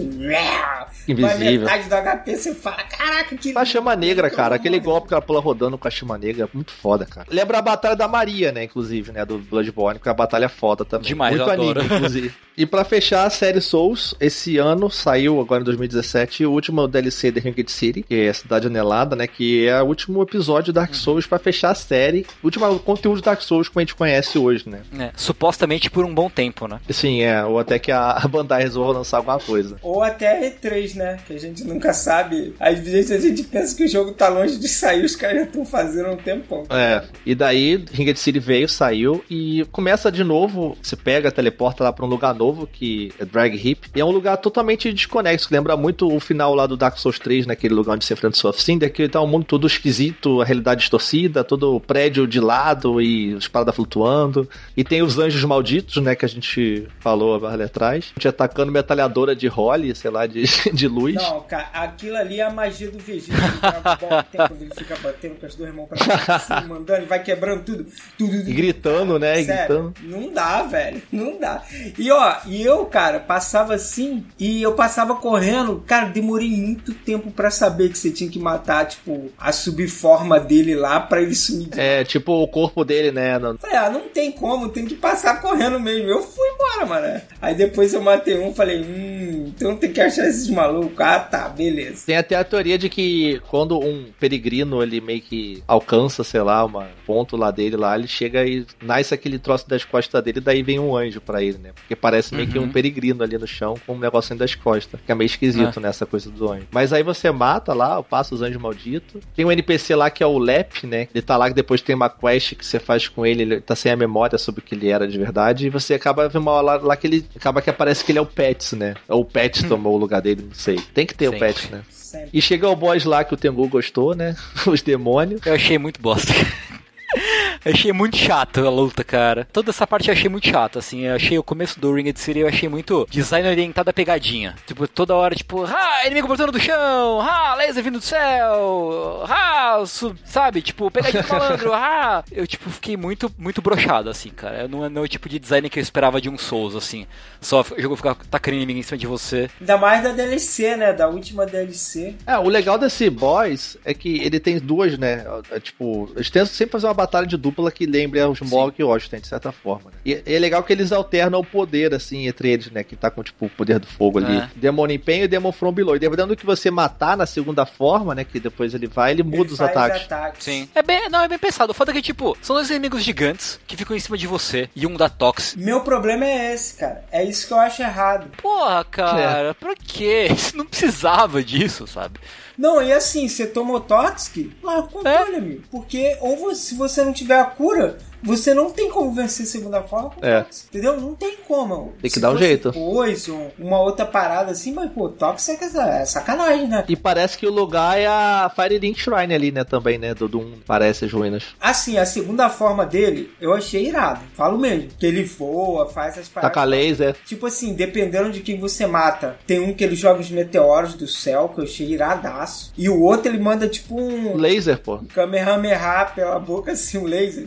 Invisível. Vai metade do HP, você fala, caraca, que. A chama negra, cara. Aquele golpe que ela pula rodando com a chama negra, muito foda, cara. Lembra a batalha da Maria, né, inclusive, né, do Bloodborne, que é a batalha foda também. Demais, muito anime, adoro. inclusive. E para fechar a série Souls, esse ano saiu, agora em 2017, o último DLC de Ringed City, que é a Cidade Anelada, né? Que é o último episódio de Dark uhum. Souls para fechar a série. O último conteúdo de Dark Souls como a gente conhece hoje, né? É, supostamente por um bom tempo, né? Sim, é. Ou até que a, Bandai resolva lançar alguma coisa. Ou até E3, né? Que a gente nunca sabe. Às vezes a gente pensa que o jogo tá longe de sair, os caras já estão fazendo um tempão. É. E daí, Ringed City veio, saiu e começa de novo. Você pega, teleporta lá pra um lugar novo que é Drag Hip. E é um lugar totalmente desconexo, que lembra muito o final lá do Dark Souls 3, naquele lugar onde você enfrenta o Soft Cinder, que tá um mundo todo esquisito, a realidade distorcida, todo o prédio de lado e espada flutuando. E tem os anjos malditos, né, que a gente falou ali atrás. A gente atacando metralhadora de Holly, sei lá, de, de luz. Não, cara, aquilo ali é a magia do Vegeta. quando ele fica batendo com as duas mãos pra cima, mandando, vai quebrando tudo. tudo, tudo e gritando, né? E Então. Não dá, velho. Não dá. E ó, e eu, cara, passava assim e eu passava correndo. Cara, demorei muito tempo pra saber que você tinha que matar, tipo, a subforma dele lá pra ele sumir. É, tipo o corpo dele, né? no- Falei, ah, não tem como, tem que passar correndo mesmo. Eu fui embora, mano. Aí depois eu matei um, falei, hum, então tem que achar esses malucos. Ah, tá, beleza. Tem até a teoria de que quando um peregrino ele meio que alcança, sei lá, um ponto lá dele lá, ele chega e nasce aquele troço das costas dele, daí vem um anjo pra ele, né? Porque parece meio que um peregrino ali no chão com um negocinho das costas. Fica meio esquisito, né? Essa coisa do anjo. Mas aí você mata lá, passa os anjos malditos. Tem um NPC lá que é o Lep, né? Ele tá lá que depois tem uma quest que você faz com ele, ele tá sem a memória sobre o que ele era de verdade, e você acaba vendo uma hora lá, lá que ele acaba que aparece que ele é o Pets, né? Ou o Pets tomou o lugar dele, não sei. Tem que ter o Sim. Pets, né? E chega o boss lá que o Tengu gostou, né? Os demônios. Eu achei muito bosta. Eu achei muito chato a luta, cara. Toda essa parte eu achei muito chata, assim. Eu achei o começo do Ring of City, eu achei muito design orientado a pegadinha. Tipo, toda hora, tipo, ah, inimigo brotando do chão, ah, laser vindo do céu, ah, su- sabe? Tipo, pegadinha do malandro, ah. Eu, tipo, fiquei muito, muito brochado, assim, cara. Não é não é o tipo de design que eu esperava de um Souls, assim. Só o jogo ficar tacando inimigo em cima de você. Ainda mais da DLC, né? Da última DLC. É, o legal desse boss é que ele tem duas, né? É, tipo, eles tentam sempre fazer uma batalha de dupla que lembre os Morg e o Osten, de certa forma. Né? E é legal que eles alternam o poder, assim, entre eles, né? Que tá com, tipo, o poder do fogo ali. É. Demon Empenho e Demon From Below. E dependendo do que você matar na segunda forma, né? Que depois ele vai, ele muda Ele os faz ataques. Sim. É bem, não, é bem pensado. O foda é que, tipo, são dois inimigos gigantes que ficam em cima de você e um dá tox. Meu problema é esse, cara. É isso que eu acho errado. Porra, cara, pra quê? Você não precisava disso, sabe? Não, e assim, você tomou Toxic, larga o controle, amigo. Porque ou se você não tiver a cura, você não tem como vencer segunda forma com É. Entendeu? Não tem como. Tem que Se dar um jeito. Poison, uma outra parada assim, mas pô, Toxic é é sacanagem, né? E parece que o lugar é a Firelink Shrine ali, né? Também, né? Do Doom. Parece as ruínas. Assim, a segunda forma dele, eu achei irado. Falo mesmo. Que ele voa, faz as paradas. Taca laser. Tipo assim, dependendo de quem você mata, tem um que ele joga os meteoros do céu, que eu achei iradaço. E o outro ele manda tipo um Laser, pô. Kamehameha pela boca, assim, um laser.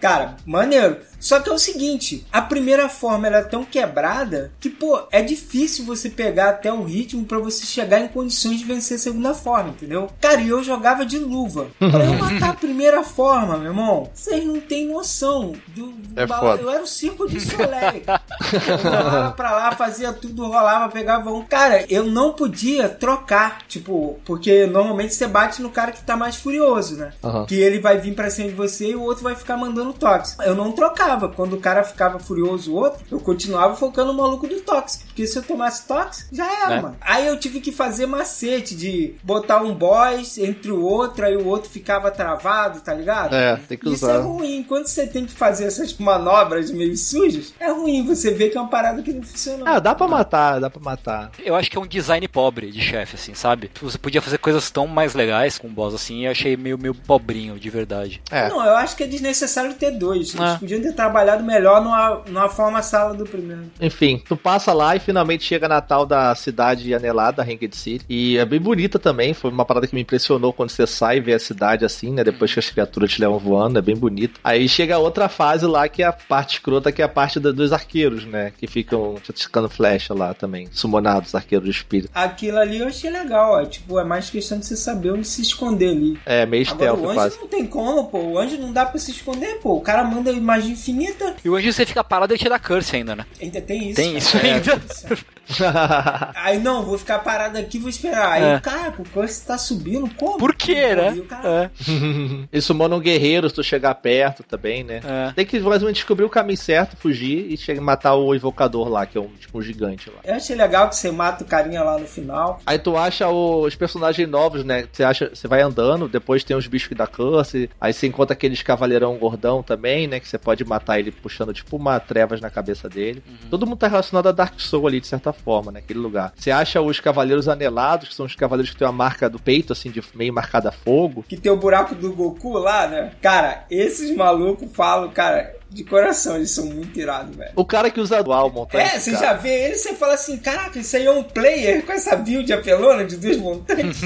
Cara, maneiro. Só que é o seguinte, a primeira forma ela é tão quebrada que, pô, é difícil você pegar até o ritmo pra você chegar em condições de vencer a segunda forma, entendeu? Cara, e eu jogava de luva. Pra eu matar a primeira forma, meu irmão, vocês não têm noção. Do, É foda. Eu era o circo de Soleil. Eu rolava pra lá, fazia tudo, rolava, pegava um. Cara, eu não podia trocar, tipo, porque normalmente você bate no cara que tá mais furioso, né? Aham. Que ele vai vir pra cima de você e o outro vai ficar mandando toque. Eu não trocava. Quando o cara ficava furioso, o outro, eu continuava focando no maluco do toque. Porque se eu tomasse toque, já era, Né? mano. Aí eu tive que fazer macete de botar um boss entre o outro, aí o outro ficava travado, tá ligado? É, tem que Isso usar. é ruim. Quando você tem que fazer essas manobras meio sujas, é ruim. Você vê que é uma parada que não funcionou. Ah, dá pra matar, dá pra matar. Eu acho que é um design pobre de chefe, assim, sabe? Você podia fazer coisas tão mais legais com o boss assim e eu achei meio, meio pobrinho, de verdade. É. Não, eu acho que é desnecessário ter dois. Eles Ah. podiam ter trabalhado melhor numa, numa forma sala do primeiro. Enfim, tu passa lá e finalmente chega na tal da cidade anelada, Ringed City. E é bem bonita também. Foi uma parada que me impressionou quando você sai e vê a cidade assim, né? Depois que as criaturas te levam voando, é bem bonito. Aí chega outra fase lá, que é a parte escrota, que é a parte da- dos arqueiros, né? Que ficam ticando flecha lá também. Sumonados, arqueiros de espírito. Aquilo ali eu achei legal, ó. Tipo, é mais questão de você saber onde se esconder ali. É, meio Agora, stealth o anjo quase. não tem como, pô. O anjo não dá pra se esconder, pô. O cara manda imagem infinita. E o anjo você fica parado e dá curse ainda, né? Ainda tem isso. Tem cara. isso É, ainda. isso. Aí não, vou ficar parado aqui vou esperar. Aí, É. cara, o curse tá subindo, como? Por quê, né? Aí o cara- É, Eles sumonam guerreiros, tu chegar perto também, né? é. Tem que mais ou menos descobrir o caminho certo, fugir e chegar matar o invocador lá, que é um tipo um gigante lá. Eu achei legal que você mata o carinha lá no final. Aí tu acha os personagens novos, né? Você acha, você vai andando, depois tem os bichos que dá curse, aí você encontra aqueles cavaleirão gordão também, né? Que você pode matar ele puxando tipo uma trevas na cabeça dele. Todo mundo tá relacionado a Dark Soul ali, de certa forma, naquele lugar. Você acha os cavaleiros anelados, que são os cavaleiros que tem a marca do peito, assim, de meio marcada a fogo. Que tem o buraco do Goku lá, né? Cara, esses malucos falam, cara. De coração, eles são muito irados, velho. O cara que usa dual montanha. É, você já vê ele, você fala assim, caraca, isso aí é um player com essa build apelona de duas montanhas.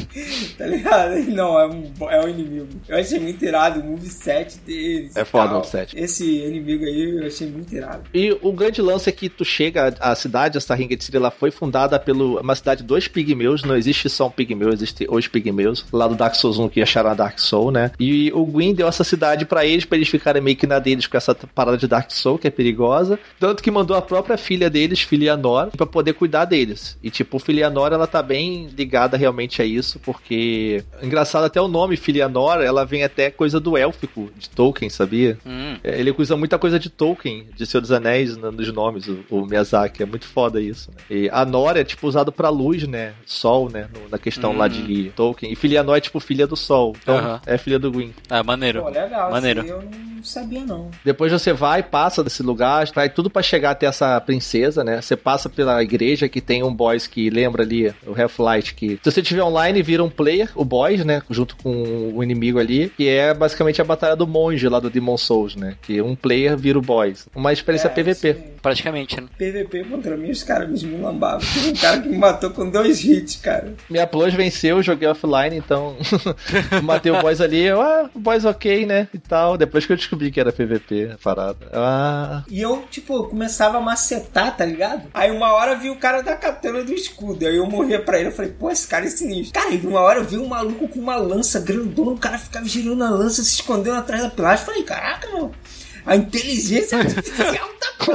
tá ligado? Não, é um, é um inimigo. Eu achei muito irado o moveset deles. É foda o moveset. Esse inimigo aí eu achei muito irado. E o grande lance é que tu chega, a cidade, essa Ringa de Ciri, ela foi fundada pelo uma cidade dos pigmeus, não existe só um pigmeu, existe os pigmeus, lá do Dark Souls 1 que acharam a Dark Soul, né? E o Gwyn deu essa cidade para eles, para eles ficarem meio que na deles com essa parada de Dark Soul, que é perigosa. Tanto que mandou a própria filha deles, Filianor, para poder cuidar deles. E tipo, Filianor, ela tá bem ligada realmente a isso, porque. Engraçado, até o nome Filianor, ela vem até coisa do élfico, de Tolkien, sabia? Hum. Ele usa muita coisa de Tolkien, de Senhor dos Anéis, nos nomes, o, o Miyazaki. É muito foda isso. Né? E a Nor é, tipo, usado pra luz, né? Sol, né? Na questão Hum. lá de Tolkien. E Filianor é, tipo, filha do Sol. Então, Aham. é filha do Gwyn. Ah, maneiro. Pô, legal. Maneiro. Eu não sabia, não. Depois você vai, passa desse lugar, vai tudo pra chegar até essa princesa, né? Você passa pela igreja que tem um boss que lembra ali, o Half-Light, que se você tiver online, vira um player, o boss, né? Junto com o inimigo ali, que é basicamente a batalha do monge lá do Demon Souls, né? Que um player vira o boss. Uma experiência É, PVP. aí. Praticamente, né? PVP contra mim, os caras me esmulambavam. Teve um cara que me matou com dois hits, cara. Minha plus venceu, joguei offline, então matei o boss ali, eu, ah, o boss ok, né? E tal. Depois que eu descobri que era PVP, a parada. Ah, E eu, tipo, começava a macetar, tá ligado? Aí uma hora vi o cara da katana do escudo. Aí eu morria pra ele. Eu falei, pô, esse cara é sinistro. Cara, e uma hora eu vi um maluco com uma lança grandona. O cara ficava girando a lança, se escondendo atrás da pilastra. Eu falei, caraca, meu. A inteligência artificial tá pô,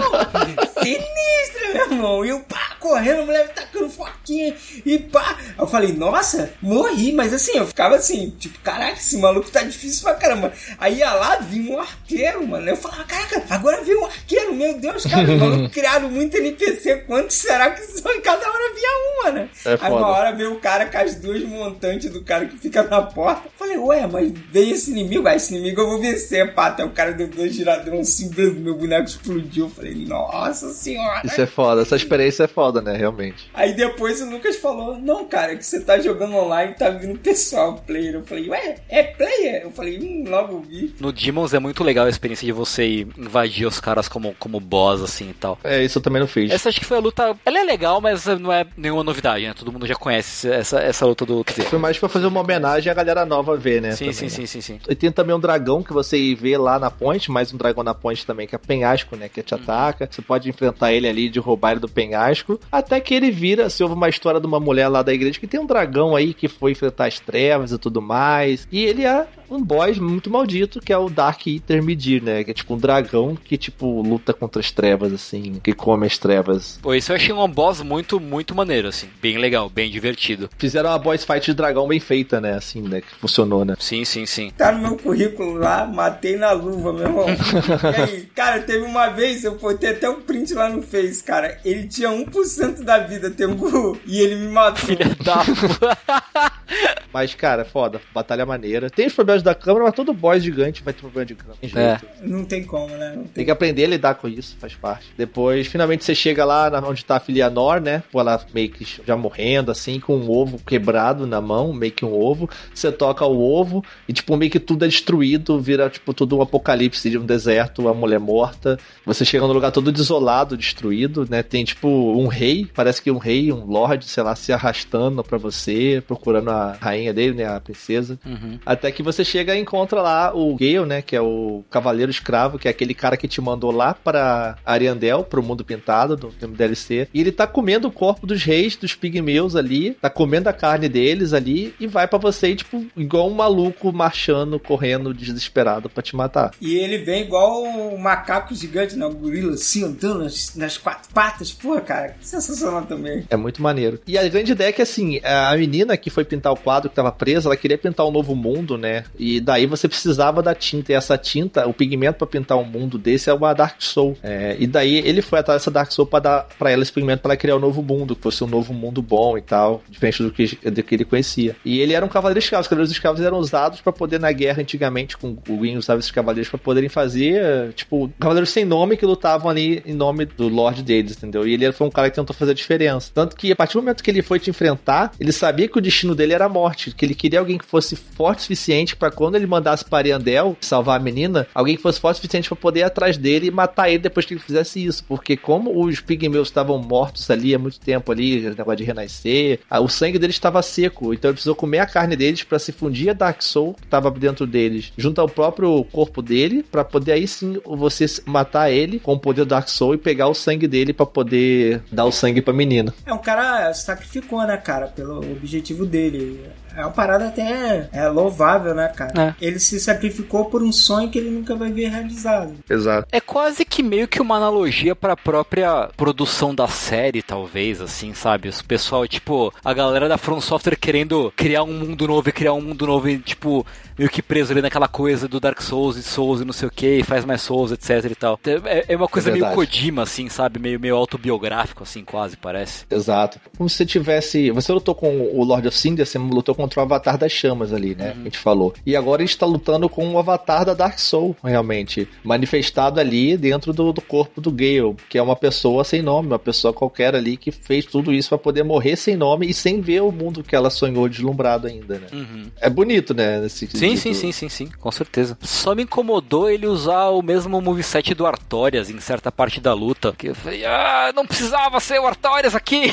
sinistra, meu irmão. E eu, pá, correndo, a mulher tacando foquinha e pá. Eu falei, nossa, morri. Mas assim, eu ficava assim, tipo, caraca, esse maluco tá difícil pra caramba. Aí ia lá, vinha um arqueiro, mano. Eu falava, caraca, agora veio um arqueiro, meu Deus, cara. Malucos criaram muito NPC. Quantos será que são? E cada hora vinha uma, né? É Aí uma hora veio o cara com as duas montantes do cara que fica na porta. Eu falei, ué, mas veio esse inimigo, ah, esse inimigo eu vou vencer, pá. Até o cara deu dois giradão assim, meu boneco explodiu. Eu falei, nossa senhora. isso é foda. Essa experiência é foda, né? Realmente. Aí depois o Lucas falou, não, cara, que você tá jogando online tá vindo pessoal, player. Eu falei, ué, é player? Eu falei, hum, logo vi. No Demons é muito legal a experiência de você invadir os caras como, como boss, assim e tal. É, isso eu também não fiz. Essa acho que foi a luta. Ela é legal, mas não é nenhuma novidade, né? Todo mundo já conhece essa, essa luta do. Quer dizer, Foi mais pra fazer uma homenagem à galera nova ver, né? sim, também, sim, né? sim, sim, sim. E tem também um dragão que você vê lá na ponte, mais um dragão na ponte também, que é penhasco, né? Que te ataca. Você pode enfrentar ele ali de roubar ele do penhasco. Até que ele vira, se houve uma história de uma mulher lá da igreja que tem um dragão aí que foi enfrentar as trevas e tudo mais. E ele é um boss muito maldito, que é o Dark Eater Midir, né? Que é tipo um dragão que, tipo, luta contra as trevas, assim, que come as trevas. Pô, isso eu achei um boss muito, muito maneiro, assim. Bem legal, bem divertido. Fizeram uma boss fight de dragão bem feita, né? Assim, né? Que funcionou, né? Sim, sim, sim. Tá no meu currículo lá, matei na luva, meu irmão. E aí, cara, teve uma vez, eu botei até um print lá no Face, cara. Ele tinha 1% da vida, Tengu, e ele me matou. Filha da. Mas, cara, foda, batalha maneira. Tem os problemas da câmera, mas todo boss gigante vai ter problema de câmera. Tem É. jeito. Não tem como, né? Não Tem tem que aprender a lidar com isso, faz parte. Depois, finalmente, você chega lá na- onde tá a Filianor, né? Pô, ela meio que já morrendo, assim, com um ovo quebrado na mão, meio que um ovo. Você toca o ovo e, tipo, meio que tudo é destruído, vira, tipo, tudo um apocalipse de um deserto, a mulher morta. Você chega num lugar todo desolado, destruído, né? Tem, tipo, um rei, parece que um rei, um lord, sei lá, se arrastando pra você, procurando a rainha dele, né? A princesa. Uhum. Até que você chega e encontra lá o Gale, né? Que é o Cavaleiro Escravo, que é aquele cara que te mandou lá pra Ariandel, pro mundo pintado do filme DLC. E ele tá comendo o corpo dos reis, dos pigmeus ali, tá comendo a carne deles ali e vai pra você, tipo, igual um maluco marchando, correndo, desesperado pra te matar. E ele vem igual um macaco gigante, né? O gorila assim, andando nas, nas quatro patas. Porra, cara, que sensacional também. É muito maneiro. E a grande ideia é que, assim, a menina que foi pintar o quadro que tava presa, ela queria pintar um novo mundo, né? E daí você precisava da tinta. E essa tinta, o pigmento pra pintar um mundo desse é uma Dark Soul. É, e daí ele foi atrás dessa Dark Soul pra dar pra ela esse pigmento pra ela criar um novo mundo, que fosse um novo mundo bom e tal, diferente do que, do que ele conhecia. E ele era um cavaleiro escravo. Os cavaleiros escravos eram usados pra poder, na guerra antigamente, com o Gwyn usava esses cavaleiros pra poderem fazer, tipo, cavaleiros sem nome que lutavam ali em nome do Lorde deles, entendeu? E ele foi um cara que tentou fazer a diferença. Tanto que a partir do momento que ele foi te enfrentar, ele sabia que o destino dele era a morte. Forte, que ele queria alguém que fosse forte o suficiente para quando ele mandasse para Ariandel salvar a menina, alguém que fosse forte o suficiente para poder ir atrás dele e matar ele depois que ele fizesse isso. Porque como os pigmeus estavam mortos ali há muito tempo ali, negócio de renascer, o sangue deles estava seco, então ele precisou comer a carne deles para se fundir a Dark Soul que estava dentro deles, junto ao próprio corpo dele, para poder aí sim você matar ele com o poder do Dark Soul e pegar o sangue dele para poder dar o sangue pra menina. É, um cara sacrificou, né, cara, pelo objetivo dele. É uma parada até é, louvável, né, cara? É. Ele se sacrificou por um sonho que ele nunca vai ver realizado. Exato. É quase que meio que uma analogia para a própria produção da série, talvez, assim, sabe? O pessoal, tipo, a galera da From Software querendo criar um mundo novo e criar um mundo novo e, tipo, meio que preso ali naquela coisa do Dark Souls e Souls e não sei o que, faz mais Souls, etc e tal. É, é uma coisa é meio Kojima, assim, sabe? Meio, meio autobiográfico, assim, quase, parece. Exato. Como se você tivesse. Você lutou com o Lord of Cinder, você lutou contra o Avatar das Chamas ali, né? Uhum. A gente falou. E agora a gente tá lutando com o Avatar da Dark Soul, realmente. Manifestado ali dentro do, do corpo do Gale, que é uma pessoa sem nome, uma pessoa qualquer ali que fez tudo isso para poder morrer sem nome e sem ver o mundo que ela sonhou deslumbrado ainda, né? Uhum. É bonito, né? Esse, sim, sim, sim, sim, sim, com certeza. Só me incomodou ele usar o mesmo moveset do Artorias em certa parte da luta. Que eu falei, ah, não precisava ser o Artorias aqui!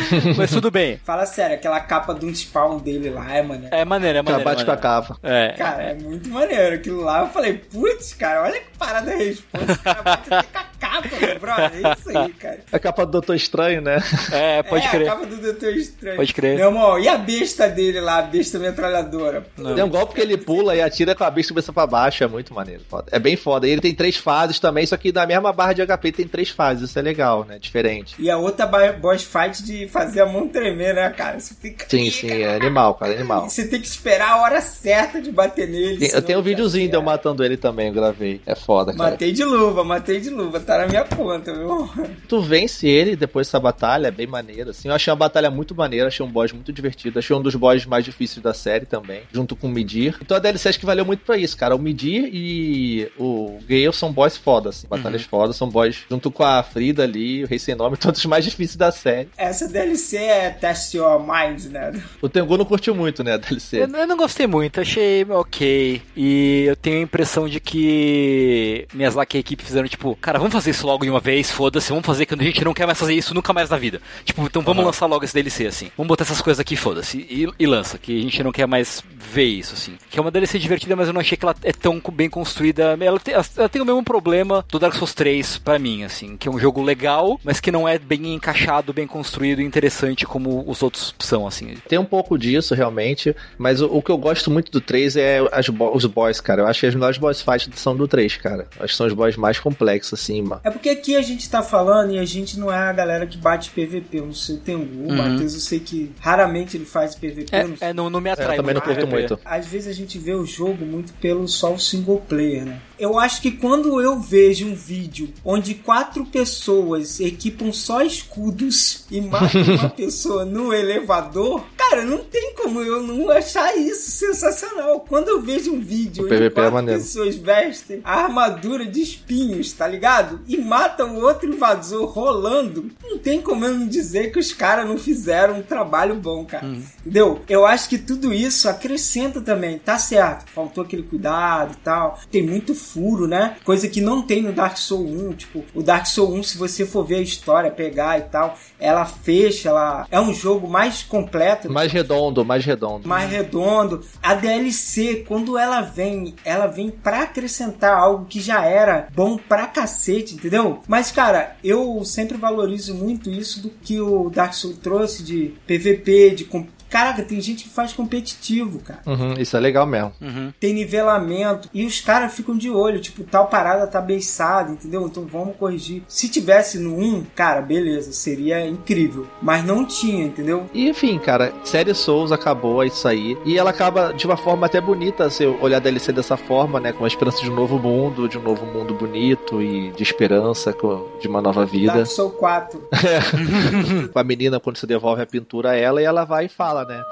Mas tudo bem. Fala sério, aquela capa do spawn dele lá é maneiro. É maneiro, é maneiro. bate com a capa. É. Cara, é muito maneiro. Aquilo lá eu falei, putz, cara, olha que parada resposta. O cara bate até com a capa, meu brother. É isso aí, cara. A capa do Doutor Estranho, né? É, pode é, crer. a capa do Doutor Estranho. Pode crer. Meu irmão, e a besta dele lá, a besta metralhadora? Não. Tem um golpe que ele pula e atira com a besta cabeça pra baixo, é muito maneiro. Foda. É bem foda. E ele tem três fases também, só que na mesma barra de HP tem três fases. Isso é legal, né? Diferente. E a outra boss fight de fazer a mão tremer, né, cara? Você fica. Sim, sim, é animal, cara, é animal. Você tem que esperar a hora certa de bater nele. eu tenho um videozinho de eu matando ele também, eu gravei. É foda, cara. Matei de luva, matei de luva, tá na minha conta, viu? Tu vence ele depois dessa batalha, é bem maneiro, assim. Eu achei uma batalha muito maneira, achei um boss muito divertido, achei um dos boss mais difíceis da série também, junto com o Midir. Então a DLC acho que valeu muito pra isso, cara. O Midir e o Gale são boss foda, assim. Batalhas uhum. fodas, são boss junto com a Frida ali, o Rei Sem Nome, todos os mais difíceis da série. Essa DLC é Test Your Mind, né? O Tengu não curtiu muito, né, a DLC. Eu, eu, não gostei muito, achei ok. E eu tenho a impressão de que Miyazaki e a equipe fizeram, tipo, cara, vamos fazer isso logo de uma vez, foda-se, vamos fazer quando a gente não quer mais fazer isso nunca mais na vida. Tipo, então vamos uhum. lançar logo esse DLC, assim. Vamos botar essas coisas aqui, foda-se. E, e lança, que a gente não quer mais ver isso, assim. Que é uma DLC divertida, mas eu não achei que ela é tão bem construída. Ela tem, ela tem o mesmo problema do Dark Souls 3 para mim, assim, que é um jogo legal, mas que não é bem encaixado, bem construído e interessante como os outros são, assim. Tem um pouco disso, realmente, mas o, o que eu gosto muito do 3 é as, os boss, cara. Eu acho que as melhores boss fights são do 3, cara. Acho que são os boss mais complexos, assim, mano. É porque aqui a gente tá falando e a gente não é a galera que bate PVP. Eu não sei, tem um, o Matheus, eu sei que raramente ele faz PVP. É, não, é, não, não me atrai. Eu também não curto muito. Às vezes a gente vê o jogo muito pelo só o single player, né? Eu acho que quando eu vejo um vídeo onde quatro pessoas equipam só escudos e matam uma pessoa no elevador, cara, não tem como eu não achar isso sensacional. Quando eu vejo um vídeo o onde é quatro é pessoas vestem a armadura de espinhos, tá ligado? E matam outro invasor rolando, não tem como eu não dizer que os caras não fizeram um trabalho bom, cara. Uhum. Entendeu? Eu acho que tudo isso acrescenta também. Tá certo, faltou aquele cuidado e tal. Tem muito furo, né? Coisa que não tem no Dark Souls 1. Tipo, o Dark Souls 1, se você for ver a história, pegar e tal, ela fecha, ela é um jogo mais completo. Mais redondo, mais redondo. Mais redondo. A DLC, quando ela vem, ela vem pra acrescentar algo que já era bom pra cacete, entendeu? Mas, cara, eu sempre valorizo muito isso do que o Dark Souls trouxe de PVP, de Caraca, tem gente que faz competitivo, cara. Uhum, isso é legal mesmo. Uhum. Tem nivelamento. E os caras ficam de olho, tipo, tal parada tá beiçada, entendeu? Então vamos corrigir. Se tivesse no 1, cara, beleza, seria incrível. Mas não tinha, entendeu? E enfim, cara, série Souls acabou, é isso aí. E ela acaba de uma forma até bonita, se olhar a DLC dessa forma, né? Com a esperança de um novo mundo, de um novo mundo bonito e de esperança de uma nova vida. Dark Souls 4. É. com a menina, quando você devolve a pintura a ela, e ela vai e fala, né?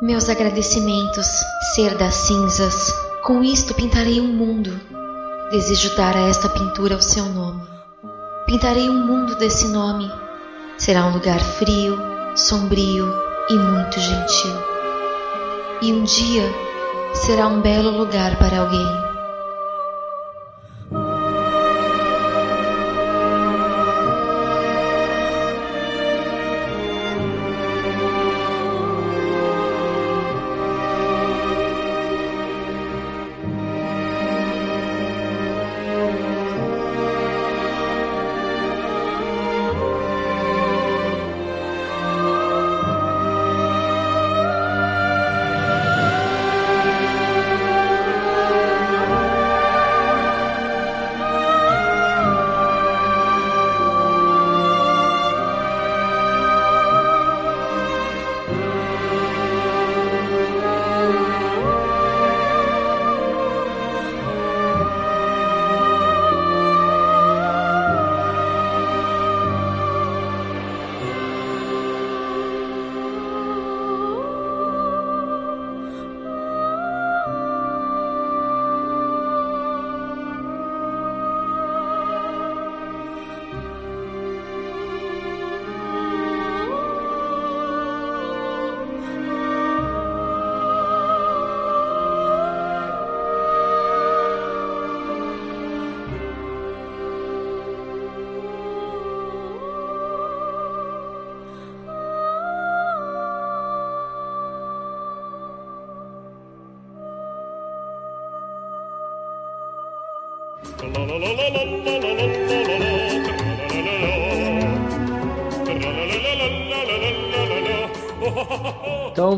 Meus agradecimentos, ser das cinzas. Com isto pintarei um mundo. Desejo dar a esta pintura o seu nome. Pintarei um mundo desse nome. será um lugar frio, sombrio e muito gentil. E um dia será um belo lugar para alguém.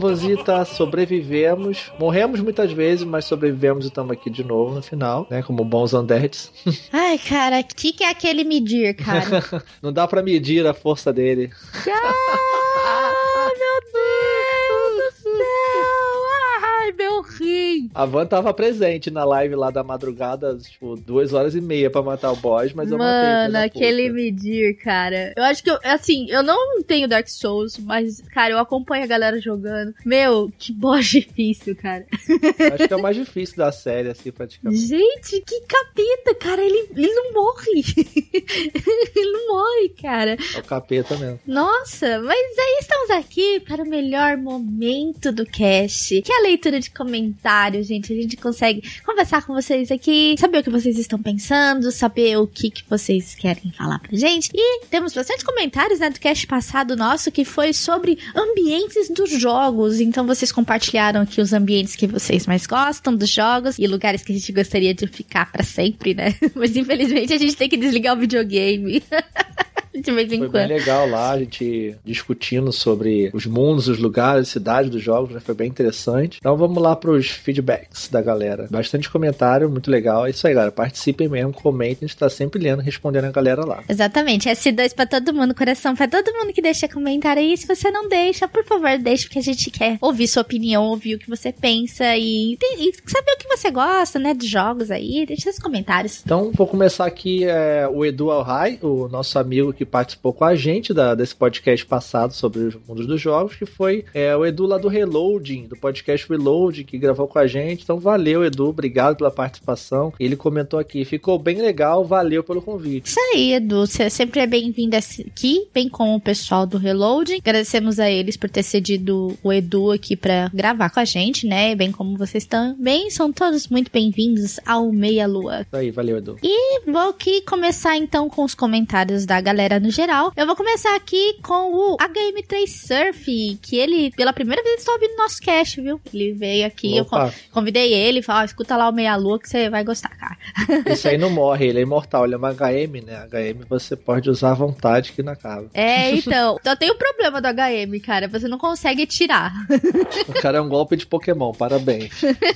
Vozita, sobrevivemos. Morremos muitas vezes, mas sobrevivemos e estamos aqui de novo no final, né? Como bons Andertes. Ai, cara, o que, que é aquele medir, cara? Não dá para medir a força dele. ah, meu Deus do céu! Ai, meu rim! A Van tava presente na live lá da madrugada, tipo, duas horas e meia pra matar o boss, mas eu matei. filho Mano, aquele medir, cara. Eu acho que, eu, assim, eu não tenho Dark Souls, mas, cara, eu acompanho a galera jogando. Meu, que boss difícil, cara. Acho que é o mais difícil da série, assim, praticamente. Gente, que capeta, cara. Ele, ele não morre. ele não morre, cara. É o capeta mesmo. Nossa, mas aí estamos aqui para o melhor momento do cast, que é a leitura de comentários, gente. A gente consegue conversar com vocês aqui, saber o que vocês estão pensando, saber o que, que vocês querem falar pra gente. E temos bastante comentários, né, do cast passado nosso, que foi sobre ambientes dos jogos. Então vocês compartilharam aqui os ambientes que vocês mais gostam dos jogos e lugares que a gente gostaria de ficar pra sempre, né? Mas infelizmente a gente tem que desligar o videogame. De vez em Foi quando. bem legal lá, a gente discutindo sobre os mundos, os lugares, cidades dos jogos, né? Foi bem interessante. Então vamos lá pros feedbacks da galera. Bastante comentário, muito legal. É isso aí, galera. Participem mesmo, comentem, a gente tá sempre lendo, respondendo a galera lá. Exatamente, S2 pra todo mundo, coração pra todo mundo que deixa comentário aí. Se você não deixa, por favor, deixe, porque a gente quer ouvir sua opinião, ouvir o que você pensa e, e saber o que você gosta, né, dos jogos aí. Deixa os comentários. Então, vou começar aqui é, o Edu Alhai, o nosso amigo que participou com a gente da, desse podcast passado sobre os mundos dos jogos, que foi é, o Edu lá do Reloading, do podcast Reloading, que gravou com a gente. Então, valeu, Edu, obrigado pela participação. Ele comentou aqui, ficou bem legal, valeu pelo convite. Isso aí, Edu. Você sempre é bem-vindo aqui, bem como o pessoal do Reloading. Agradecemos a eles por ter cedido o Edu aqui pra gravar com a gente, né? Bem como vocês também. São todos muito bem-vindos ao Meia Lua. Isso aí, valeu, Edu. E vou aqui começar então com os comentários da galera no geral. Eu vou começar aqui com o HM3 Surf, que ele, pela primeira vez, está ouvindo nosso cast, viu? Ele veio aqui, eu Opa. con- convidei ele, falou, ó, escuta lá o Meia Lua que você vai gostar, cara. Isso aí não morre, ele é imortal, ele é uma HM, né? HM você pode usar à vontade que não acaba. É, então, só tem o problema do HM, cara, você não consegue tirar. O cara é um golpe de Pokémon, parabéns.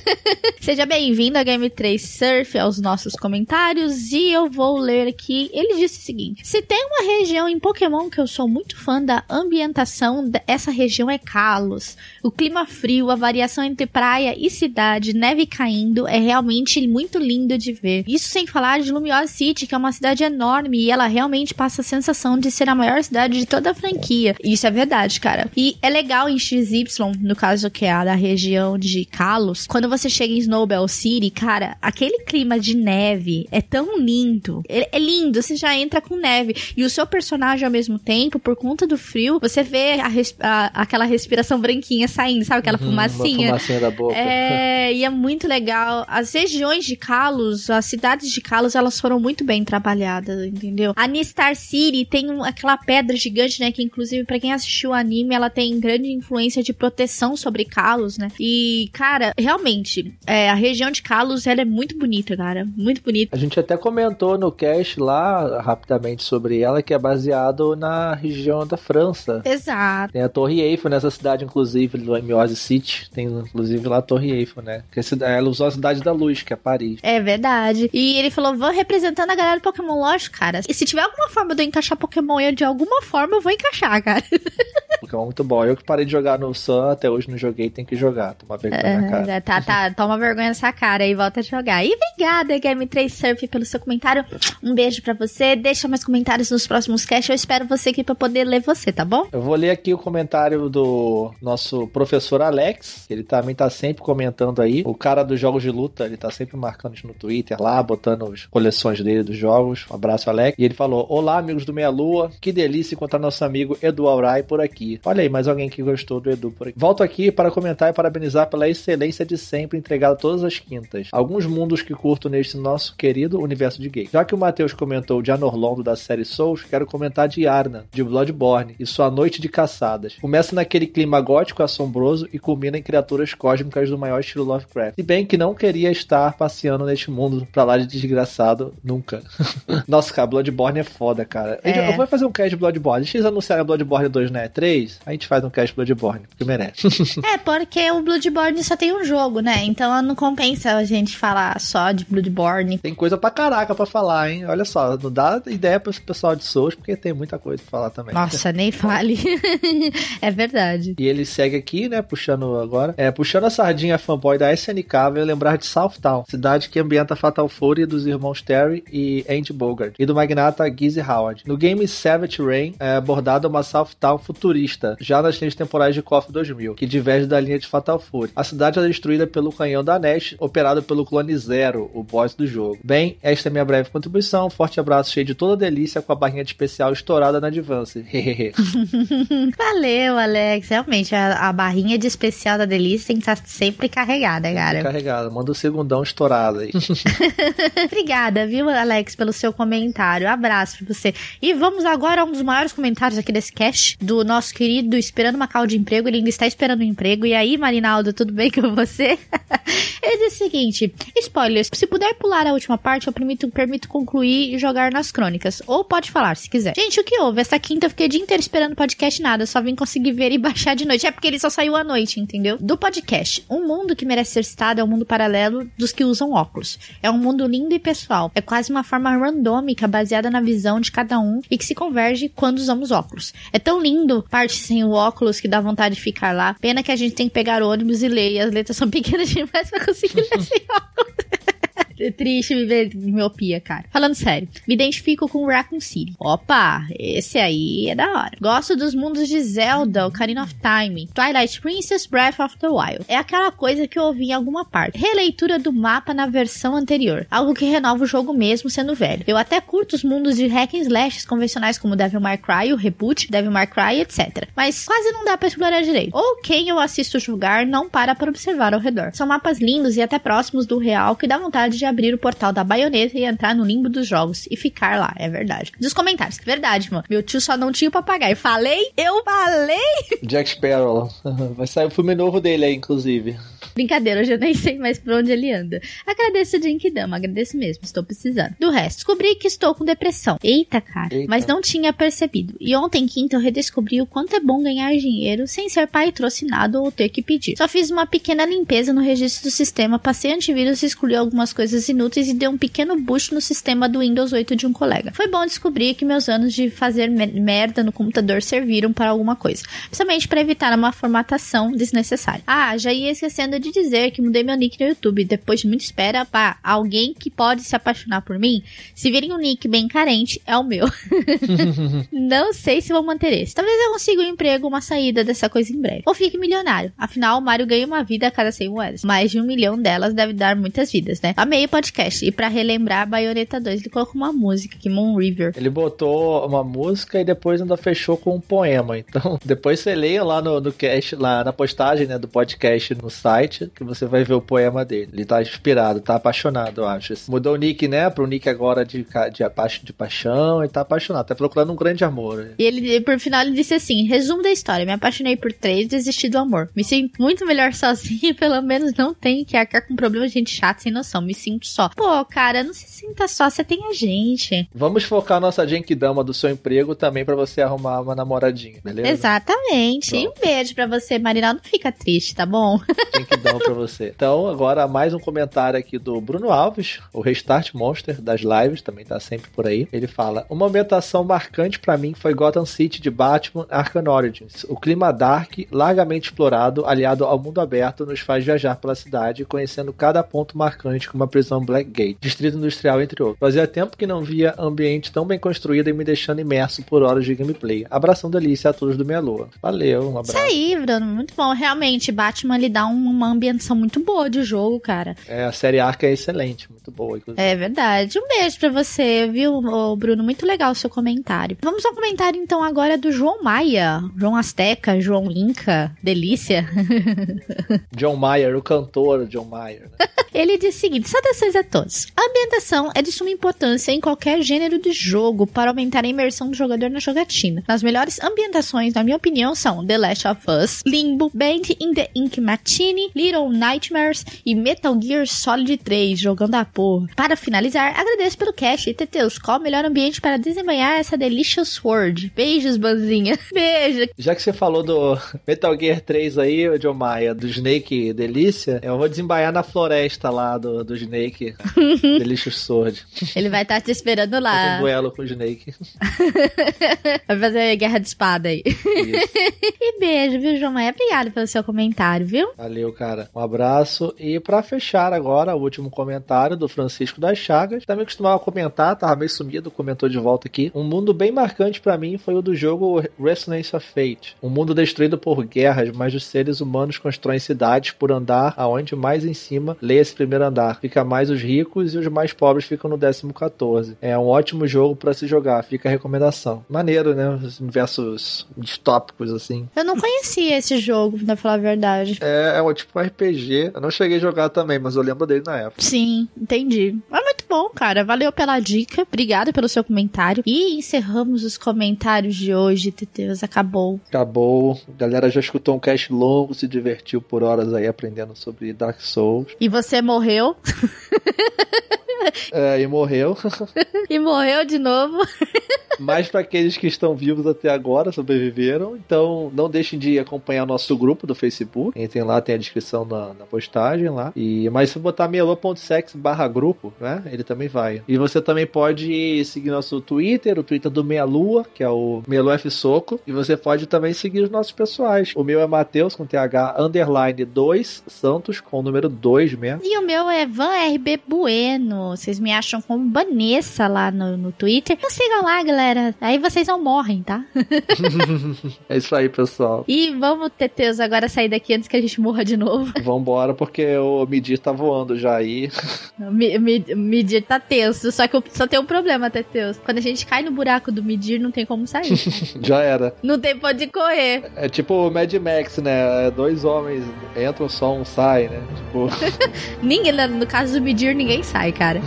Seja bem-vindo a Game 3 Surf, aos nossos comentários, e eu vou ler aqui. Ele disse o seguinte: Se tem uma região em Pokémon que eu sou muito fã da ambientação, essa região é Kalos. O clima frio, a variação entre praia e cidade, neve caindo, é realmente muito lindo de ver. Isso sem falar de Lumiose City, que é uma cidade enorme e ela realmente passa a sensação de ser a maior cidade de toda a franquia. Isso é verdade, cara. E é legal em XY, no caso que é a da região de Kalos, quando você chega em Snowbell City, cara, aquele clima de neve é tão lindo. É, é lindo, você já entra com neve. E os seu personagem ao mesmo tempo, por conta do frio, você vê a, a, aquela respiração branquinha saindo, sabe? Aquela uhum, fumacinha. fumacinha da boca. É, e é muito legal. As regiões de Kalos, as cidades de Kalos, elas foram muito bem trabalhadas, entendeu? A Nistar City tem um, aquela pedra gigante, né? Que inclusive, para quem assistiu o anime, ela tem grande influência de proteção sobre Kalos, né? E, cara, realmente, é, a região de Kalos, ela é muito bonita, cara. Muito bonita. A gente até comentou no cast lá, rapidamente, sobre ela, que é baseado na região da França. Exato. Tem a Torre Eiffel nessa cidade, inclusive, do Miosi City. Tem, inclusive, lá a Torre Eiffel, né? Que ela usou a Cidade da Luz, que é Paris. É verdade. E ele falou, vou representando a galera do Pokémon, lógico, cara. E se tiver alguma forma de eu encaixar Pokémon eu, de alguma forma, eu vou encaixar, cara. Pokémon é muito bom. Eu que parei de jogar no Sun, até hoje não joguei, tem que jogar. Toma vergonha na cara. Tá, tá, toma vergonha nessa cara e volta a jogar. E obrigada, Game 3 Surf, pelo seu comentário. Um beijo para você. Deixa mais comentários nos próximos casts. Eu espero você aqui pra poder ler você, tá bom? Eu vou ler aqui o comentário do nosso professor Alex. Ele também tá sempre comentando aí. O cara dos jogos de luta, ele tá sempre marcando isso no Twitter lá, botando as coleções dele dos jogos. Um abraço, Alex. E ele falou: Olá, amigos do Meia Lua. Que delícia encontrar nosso amigo Edu Aurai por aqui. Olha aí, mais alguém que gostou do Edu por aqui. Volto aqui para comentar e parabenizar pela excelência de sempre entregada todas as quintas. Alguns mundos que curto neste nosso querido universo de games. Já que o Matheus comentou de Anorlondo da série Souls, quero comentar de Arna, de Bloodborne, e sua noite de caçadas. Começa naquele clima gótico assombroso e culmina em criaturas cósmicas do maior estilo Lovecraft. Se bem que não queria estar passeando neste mundo pra lá de desgraçado nunca. Nossa, cara, Bloodborne é foda, cara. É. Eu vou fazer um cast de Bloodborne. Deixa eles anunciarem Bloodborne 2 né? 3, a gente faz um cast Bloodborne, porque merece. é, porque o Bloodborne só tem um jogo, né? Então não compensa a gente falar só de Bloodborne. Tem coisa pra caraca pra falar, hein? Olha só, não dá ideia pro pessoal de Souls, porque tem muita coisa pra falar também. Nossa, nem fale. é verdade. E ele segue aqui, né, puxando agora, é, puxando a sardinha fanboy da SNK, veio lembrar de Southtown, cidade que ambienta Fatal Fury dos irmãos Terry e Andy Bogart, e do magnata Gizzy Howard. No game Savage Rain é abordada uma Southtown futurista, já nas linhas temporais de KOF 2000, que diverge da linha de Fatal Fury. A cidade é destruída pelo canhão da Nash, operado pelo clone Zero, o boss do jogo. Bem, esta é minha breve contribuição. Forte abraço cheio de toda delícia com a barrinha de especial estourada na Advance. Valeu, Alex. Realmente, a, a, barrinha de especial da delícia tem que estar sempre carregada, cara. Carregada. Manda o um segundão estourado aí. Obrigada, viu, Alex, pelo seu comentário. Abraço pra você. E vamos agora a um dos maiores comentários aqui desse cast, do nosso querido Esperando uma Cal de Emprego. Ele ainda está esperando um emprego. E aí, Marinaldo, tudo bem com você? Ele o seguinte: spoilers. Se puder pular a última parte, eu permito, permito concluir e jogar nas crônicas. Ou pode falar, se quiser. Gente, o que houve? Essa quinta eu fiquei o dia inteiro esperando podcast nada. Só vim conseguir ver e baixar de noite. É porque ele só saiu à noite, entendeu? Do podcast. Um mundo que merece ser citado é um mundo paralelo dos que usam óculos. É um mundo lindo e pessoal. É quase uma forma randômica baseada na visão de cada um e que se converge quando usamos óculos. É tão lindo parte sem o óculos que dá vontade de ficar lá. Pena que a gente tem que pegar ônibus e ler. E as letras são pequenas demais pra conseguir ler sem óculos. Triste viver miopia, cara. Falando sério, me identifico com Raccoon City. Opa, esse aí é da hora. Gosto dos mundos de Zelda, Ocarina of Time, Twilight Princess, Breath of the Wild. É aquela coisa que eu ouvi em alguma parte. Releitura do mapa na versão anterior. Algo que renova o jogo mesmo sendo velho. Eu até curto os mundos de hack and convencionais como Devil May Cry, o Reboot, Devil May Cry, etc. Mas quase não dá pra explorar direito. Ou quem eu assisto jogar não para para observar ao redor. São mapas lindos e até próximos do real que dá vontade de abrir o portal da baioneta e entrar no limbo dos jogos e ficar lá, é verdade. Dos comentários, verdade, mano. Meu tio só não tinha o papagaio. Falei? Eu falei? Jack Sparrow. Vai sair o filme novo dele aí, inclusive. Brincadeira, hoje eu nem sei mais por onde ele anda. Agradeço o Jinkidama, agradeço mesmo, estou precisando. Do resto, descobri que estou com depressão. Eita, cara. Eita. Mas não tinha percebido. E ontem, quinta, eu redescobri o quanto é bom ganhar dinheiro sem ser patrocinado ou ter que pedir. Só fiz uma pequena limpeza no registro do sistema, passei antivírus e excluí algumas coisas inúteis e dei um pequeno boost no sistema do Windows 8 de um colega. Foi bom descobrir que meus anos de fazer merda no computador serviram para alguma coisa. Principalmente para evitar uma formatação desnecessária. Ah, já ia esquecendo de dizer que mudei meu nick no YouTube depois de muita espera para alguém que pode se apaixonar por mim. Se virem um nick bem carente, é o meu. Não sei se vou manter esse. Talvez eu consiga um emprego, uma saída dessa coisa em breve. Ou fique milionário. Afinal, o Mario ganha uma vida a cada 100 moedas. Mais de um milhão delas deve dar muitas vidas, né? Amei podcast. E pra relembrar Bayonetta 2, ele colocou uma música aqui, Moon River. Ele botou uma música e depois ainda fechou com um poema. Então, depois você leia lá no, no cast, lá na postagem né, do podcast no site, que você vai ver o poema dele. Ele tá inspirado, tá apaixonado, eu acho. Mudou o nick, né? Pro nick agora de, de, de paixão e tá apaixonado. Tá procurando um grande amor. E ele, por final, ele disse assim: resumo da história. Me apaixonei por três, desisti do amor. Me sinto muito melhor sozinho e pelo menos não tenho que arcar com problemas de gente chata sem noção. Me sinto só. Pô, cara, não se sinta só, você tem a gente. Vamos focar nossa Genkidama do seu emprego também para você arrumar uma namoradinha, beleza? Exatamente. Pronto. E um beijo para você, Marina. Não fica triste, tá bom? Genkidama pra você. Então, agora mais um comentário aqui do Bruno Alves, o Restart Monster das lives, também tá sempre por aí. Ele fala: Uma ambientação marcante para mim foi Gotham City de Batman Arkham Origins. O clima dark, largamente explorado, aliado ao mundo aberto, nos faz viajar pela cidade, conhecendo cada ponto marcante como a prisão Blackgate, distrito industrial, entre outros. Fazia tempo que não via ambiente tão bem construído e me deixando imerso por horas de gameplay. Abração delícia a todos do Meia Lua. Valeu, um abraço. Isso aí, Bruno, muito bom. Realmente, Batman lhe dá uma ambientação muito boa de jogo, cara. É, a série Arca é excelente, muito boa. Inclusive. É verdade. Um beijo pra você, viu, Bruno? Muito legal o seu comentário. Vamos ao comentário então agora do João Maia. João Azteca, João Inca, delícia. John Mayer, o cantor John Mayer. Né? Ele diz o seguinte: saudações a todos. A ambientação é de suma importância em qualquer gênero de jogo para aumentar a imersão do jogador na jogatina. As melhores ambientações, na minha opinião, são The Last of Us, Limbo, Band in the Ink Machine, Little Nightmares e Metal Gear Solid 3, jogando a porra. Para finalizar, agradeço pelo cast e Teteus, qual o melhor ambiente para desembanhar essa delicious world? Beijos, Banzinha. Beijo. Já que você falou do Metal Gear 3 aí, John Maia, do Snake Delícia, eu vou desembaiar na floresta lá do, do Snake Delicious Sword. Ele vai estar tá te esperando lá. Faz um duelo com o Snake. vai fazer guerra de espada aí. e beijo, viu, João Maia? Obrigado pelo seu comentário, viu? Valeu, cara. Um abraço. E para fechar agora, o último comentário do Francisco das Chagas. Também costumava comentar, tava meio sumido, comentou de volta aqui. Um mundo bem marcante para mim foi o do jogo Resonance of Fate. Um mundo destruído por guerras, mas os seres humanos constroem cidades por andar aonde mais em cima lê esse primeiro andar. Fica mais os ricos e os mais pobres ficam no décimo 14. É um ótimo jogo para se jogar, fica a recomendação. Maneiro, né? Os universos distópicos, assim. Eu não conhecia esse jogo, pra falar a verdade. É, é um tipo um RPG. Eu não cheguei a jogar também, mas eu lembro dele na época. Sim, entendi. Mas muito bom, cara. Valeu pela dica. Obrigada pelo seu comentário. E encerramos os comentários de hoje, Teteus. Acabou. Acabou. A galera já escutou um cast longo, se divertiu por horas aí aprendendo sobre Dark Souls. E você morreu. É, e morreu. e morreu de novo. Mas para aqueles que estão vivos até agora, sobreviveram. Então, não deixem de acompanhar nosso grupo do Facebook. Entrem lá, tem a descrição na, na postagem lá. E, mas se botar melô.sex barra grupo, né? Ele também vai. E você também pode seguir nosso Twitter, o Twitter do Meia Lua, que é o Melo F Soco. E você pode também seguir os nossos pessoais. O meu é Matheus com TH underline 2 Santos com o número 2 mesmo. E o meu é Van RB Bueno. Vocês me acham como Vanessa lá no, no Twitter. Então sigam lá, galera. Aí vocês não morrem, tá? é isso aí, pessoal. E vamos, Teteus, agora sair daqui antes que a gente morra de novo. Vambora, porque o Midir tá voando já aí. O Midir tá tenso. Só que só tem um problema, Teteus. Quando a gente cai no buraco do Midir, não tem como sair. já era. Não tem pra onde correr. É tipo o Mad Max, né? Dois homens entram, só um sai, né? Tipo. ninguém, no caso do Midir, ninguém sai, cara.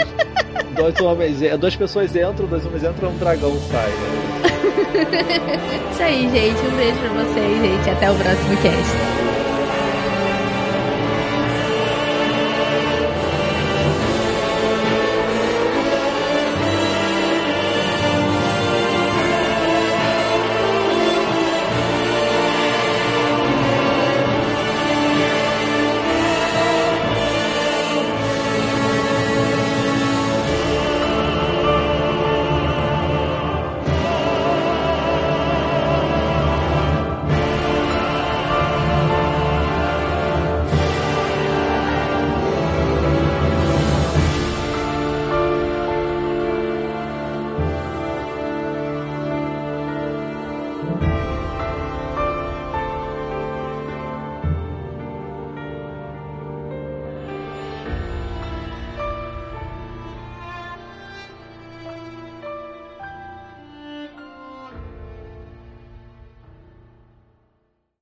dois homens, duas pessoas entram, dois homens entram, um dragão sai. Né? Isso aí, gente. Um beijo pra vocês, gente. Até o próximo cast.